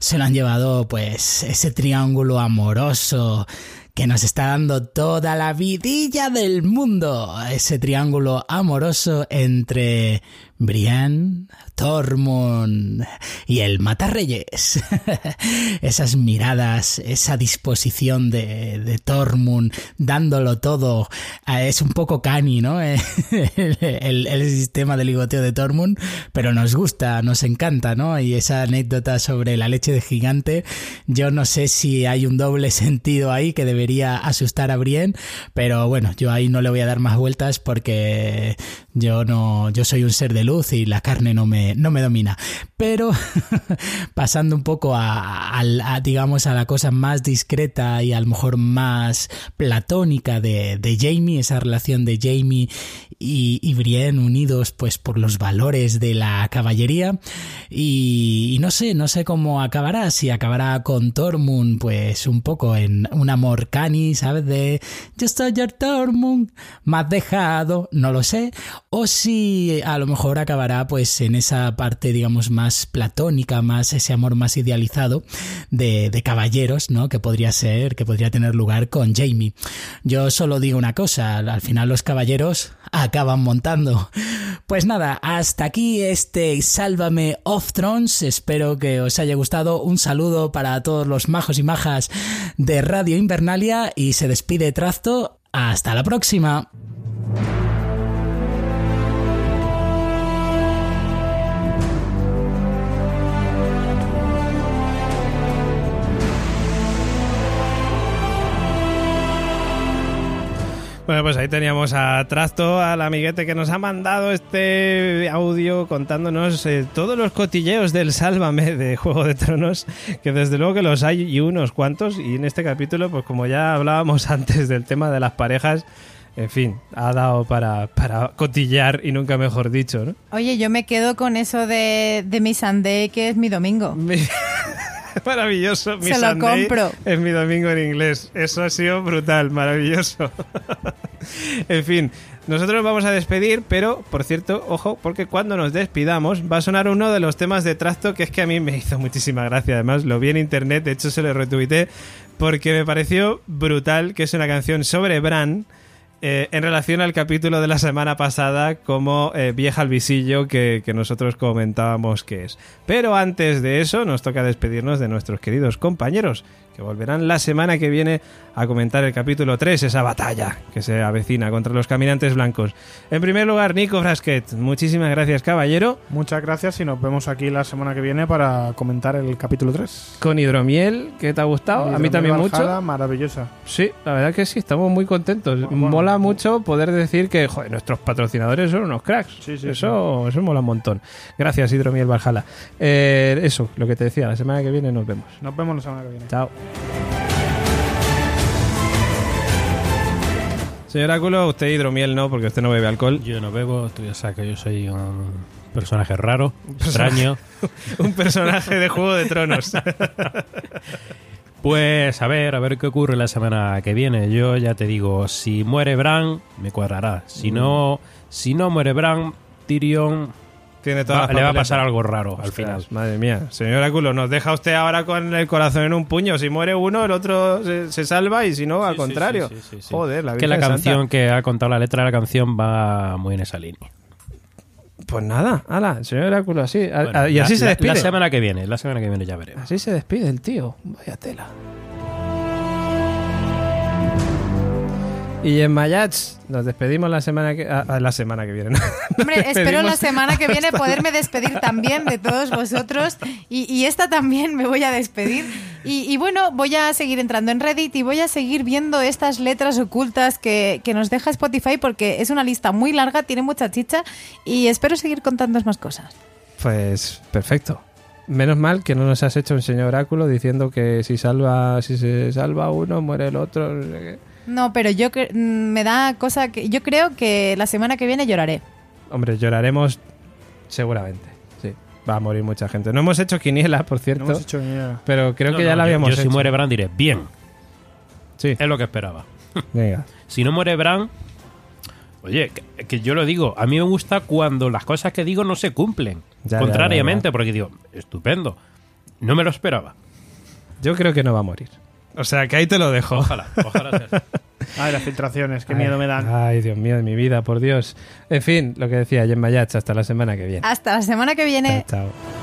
S7: se lo han llevado pues ese triángulo amoroso que nos está dando toda la vidilla del mundo, ese triángulo amoroso entre Brienne, Tormund y el Matarreyes. Esas miradas, esa disposición de, Tormund dándolo todo. Eh, es un poco cani, ¿no? el, el, sistema de ligoteo de Tormund, pero nos gusta, nos encanta, ¿no? Y esa anécdota sobre la leche de gigante, yo no sé si hay un doble sentido ahí que debería asustar a Brienne, pero bueno, yo ahí no le voy a dar más vueltas porque yo no, yo soy un ser de luz y la carne no me, no me domina. Pero pasando un poco a, a, digamos, a la cosa más discreta y a lo mejor más platónica de, de Jamie, esa relación de Jamie y, y, Brienne unidos pues por los valores de la caballería y, y, no sé, no sé cómo acabará, si acabará con Tormund pues un poco en un amor cani, ¿sabes? De yo soy Tormund, me has dejado, no lo sé, o si a lo mejor acabará pues en esa parte digamos más platónica, más ese amor más idealizado de, de caballeros, ¿no? Que podría ser, que podría tener lugar con Jamie. Yo solo digo una cosa, al final los caballeros acaban montando. Pues nada, hasta aquí este Sálvame Off Thrones. Espero que os haya gustado. Un saludo para todos los majos y majas de Radio Invernalia y se despide Trasto. Hasta la próxima.
S1: Bueno, pues ahí teníamos a Trasto, al amiguete que nos ha mandado este audio contándonos eh, todos los cotilleos del Sálvame de Juego de Tronos, que desde luego que los hay y unos cuantos, y en este capítulo, pues como ya hablábamos antes del tema de las parejas, en fin, ha dado para, para cotillear y nunca mejor dicho, ¿no?
S4: Oye, yo me quedo con eso de, de mi Sunday, que es mi domingo.
S1: maravilloso. Mi
S4: Se lo
S1: Sunday
S4: compro.
S1: Es mi domingo en inglés. Eso ha sido brutal, maravilloso. en fin, nosotros nos vamos a despedir, pero por cierto, ojo, porque cuando nos despidamos va a sonar uno de los temas de Trasto que es que a mí me hizo muchísima gracia. Además, lo vi en internet, de hecho se lo retuiteé porque me pareció brutal, que es una canción sobre Bran eh, en relación al capítulo de la semana pasada como eh, vieja al visillo que, que nosotros comentábamos que es. Pero antes de eso nos toca despedirnos de nuestros queridos compañeros que volverán la semana que viene a comentar el capítulo 3, esa batalla que se avecina contra los caminantes blancos. En primer lugar, Nico Frasquet, muchísimas gracias caballero.
S3: Muchas gracias y nos vemos aquí la semana que viene para comentar el capítulo 3.
S1: Con hidromiel, ¿qué te ha gustado? a mí también
S3: Valhalla,
S1: mucho.
S3: Maravillosa.
S1: Sí, la verdad que sí, estamos muy contentos.
S3: Bueno,
S1: mola mucho poder decir que joder, nuestros patrocinadores son unos cracks.
S3: Sí, sí,
S1: eso, eso mola un montón. Gracias, Hidromiel Valhalla. Eh, eso, lo que te decía, la semana que viene nos vemos.
S3: Nos vemos la semana que viene.
S1: Chao. Señor Áculo, usted hidromiel no, porque usted no bebe alcohol.
S5: Yo no bebo, tú ya sabes que yo soy un personaje raro, extraño.
S1: Un personaje de Juego de Tronos.
S5: Pues a ver, a ver qué ocurre la semana que viene. Yo ya te digo, si muere Bran, me cuadrará. Si no, si no muere Bran, Tyrion
S1: Tiene
S5: va- le va a pasar algo raro al final.
S1: Madre mía. Señor Áculo, nos deja usted ahora con el corazón en un puño. Si muere uno, el otro se, se salva y si no, al
S5: Sí,
S1: contrario.
S5: sí.
S1: Joder, la
S5: que la canción
S1: Santa.
S5: que ha contado la letra de la canción va muy en esa línea.
S1: Pues nada, ala, señor Áculo, así. a-
S5: Bueno,
S1: a- y así
S5: la-
S1: se
S5: la-
S1: despide.
S5: La, semana que viene, la semana que viene ya veremos.
S1: Así se despide el tío. Vaya tela. Y en Mayats nos despedimos la semana que, a- a la semana que viene. ¿no?
S4: Hombre, espero la semana que viene poderme despedir también de todos vosotros y, y esta también me voy a despedir. Y, y bueno, voy a seguir entrando en Reddit y voy a seguir viendo estas letras ocultas que, que nos deja Spotify porque es una lista muy larga, tiene mucha chicha y espero seguir contando más cosas.
S1: Pues perfecto. Menos mal que no nos has hecho un señor oráculo diciendo que si salva, si se salva uno, muere el otro. no sé qué.
S4: No, pero yo mm, me da cosa que yo creo que la semana que viene lloraré.
S1: Hombre, lloraremos seguramente. Sí, va a morir mucha gente. No hemos hecho quiniela, por
S3: No
S1: cierto,
S3: hemos hecho ni idea.
S1: pero creo
S5: No,
S1: que
S5: no,
S1: ya la
S5: yo-
S1: habíamos
S5: yo,
S1: hecho.
S5: si muere Bran diré, bien,
S1: Sí,
S5: es lo que esperaba.
S1: venga.
S5: Si no muere Bran, oye, que, que yo lo digo, a mí me gusta cuando las cosas que digo no se cumplen.
S1: Ya, ya,
S5: Contrariamente,
S1: ya, ya.
S5: porque digo, estupendo. No me lo esperaba.
S1: Yo creo que no va a morir. O sea, que ahí te lo dejo.
S5: Ojalá, ojalá sea así.
S3: Ay, las filtraciones, qué
S1: Ay,
S3: miedo me dan.
S1: Ay, Dios mío de mi vida, por Dios. En fin, lo que decía Gemma Yach, hasta la semana que viene.
S4: Hasta la semana que viene.
S1: Chao, chao.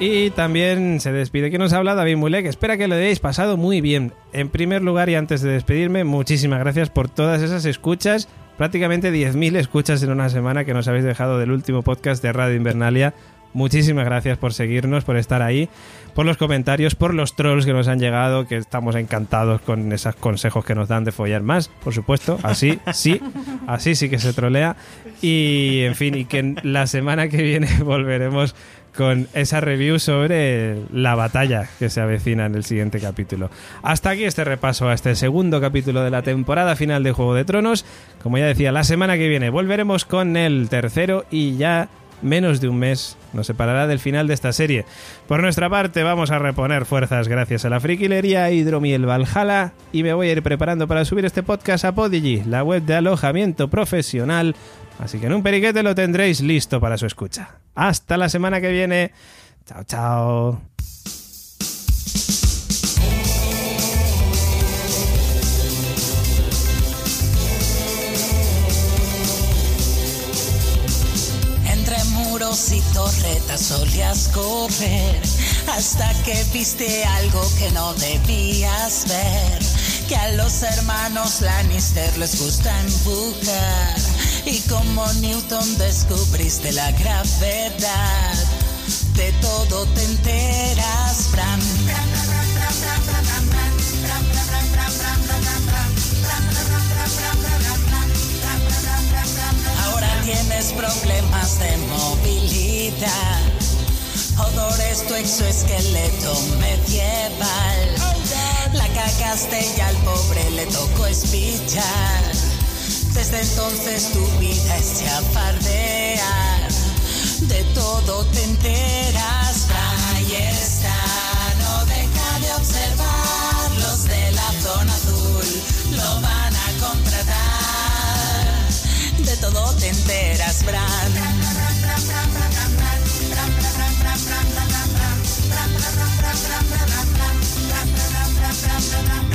S1: Y también se despide que nos habla David Mulek. Espera que lo hayáis pasado muy bien. En primer lugar y antes de despedirme, muchísimas gracias por todas esas escuchas. Prácticamente 10.000 escuchas en una semana que nos habéis dejado del último podcast de Radio Invernalia. Muchísimas gracias por seguirnos, por estar ahí, por los comentarios, por los trolls que nos han llegado, que estamos encantados con esos consejos que nos dan de follar más, por supuesto. Así, sí, así sí que se trolea. Y, en fin, y que la semana que viene volveremos con esa review sobre la batalla que se avecina en el siguiente capítulo. Hasta aquí este repaso a este segundo capítulo de la temporada final de Juego de Tronos. Como ya decía, la semana que viene volveremos con el tercero y ya menos de un mes nos separará del final de esta serie. Por nuestra parte vamos a reponer fuerzas gracias a la friquilería Hidromiel Valhalla y me voy a ir preparando para subir este podcast a Podigy, la web de alojamiento profesional Así que en un periquete lo tendréis listo para su escucha. Hasta la semana que viene. Chao, chao.
S8: Muros y torretas solías correr hasta que viste algo que no debías ver. Que a los hermanos Lannister les gusta empujar y como Newton descubriste la gravedad. De todo te enteras, Bran. Tienes problemas de movilidad. Odor es tu exoesqueleto medieval. La cagaste y al pobre le tocó espichar. Desde entonces tu vida es chafardear. De todo te enteras, todo te enteras, Bran.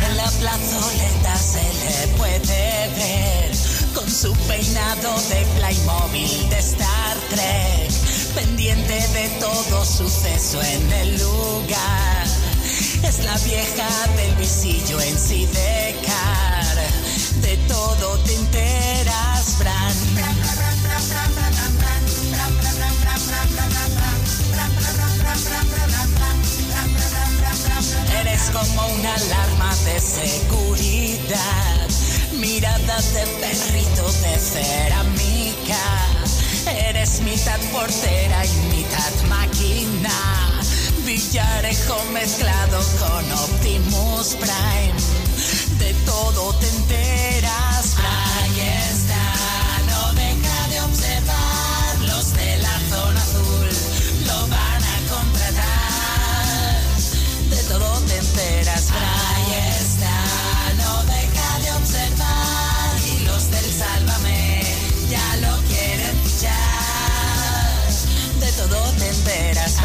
S8: En la plazoleta se le puede ver con su peinado de Playmobil de Star Trek, pendiente de todo suceso en el lugar. Es la vieja del visillo en Sidecar de todo te enteras, Bran. Eres como una alarma de seguridad, mirada de perrito de cerámica. Eres mitad portera y mitad máquina, villarejo mezclado con Optimus Prime. De todo te enteras, ahí está, no deja de observar los de la zona azul, lo van a contratar de todo te enteras. Ahí está, no deja de observar. Y los del Sálvame ya lo quieren fichar. De todo te enteras.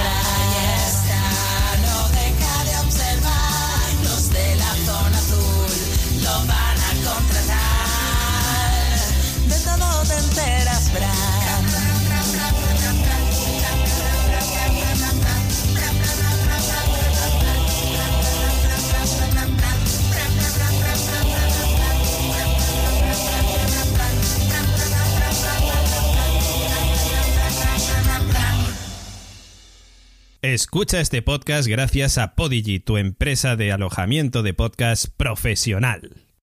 S1: Escucha este podcast gracias a Podigy, tu empresa de alojamiento de podcast profesional.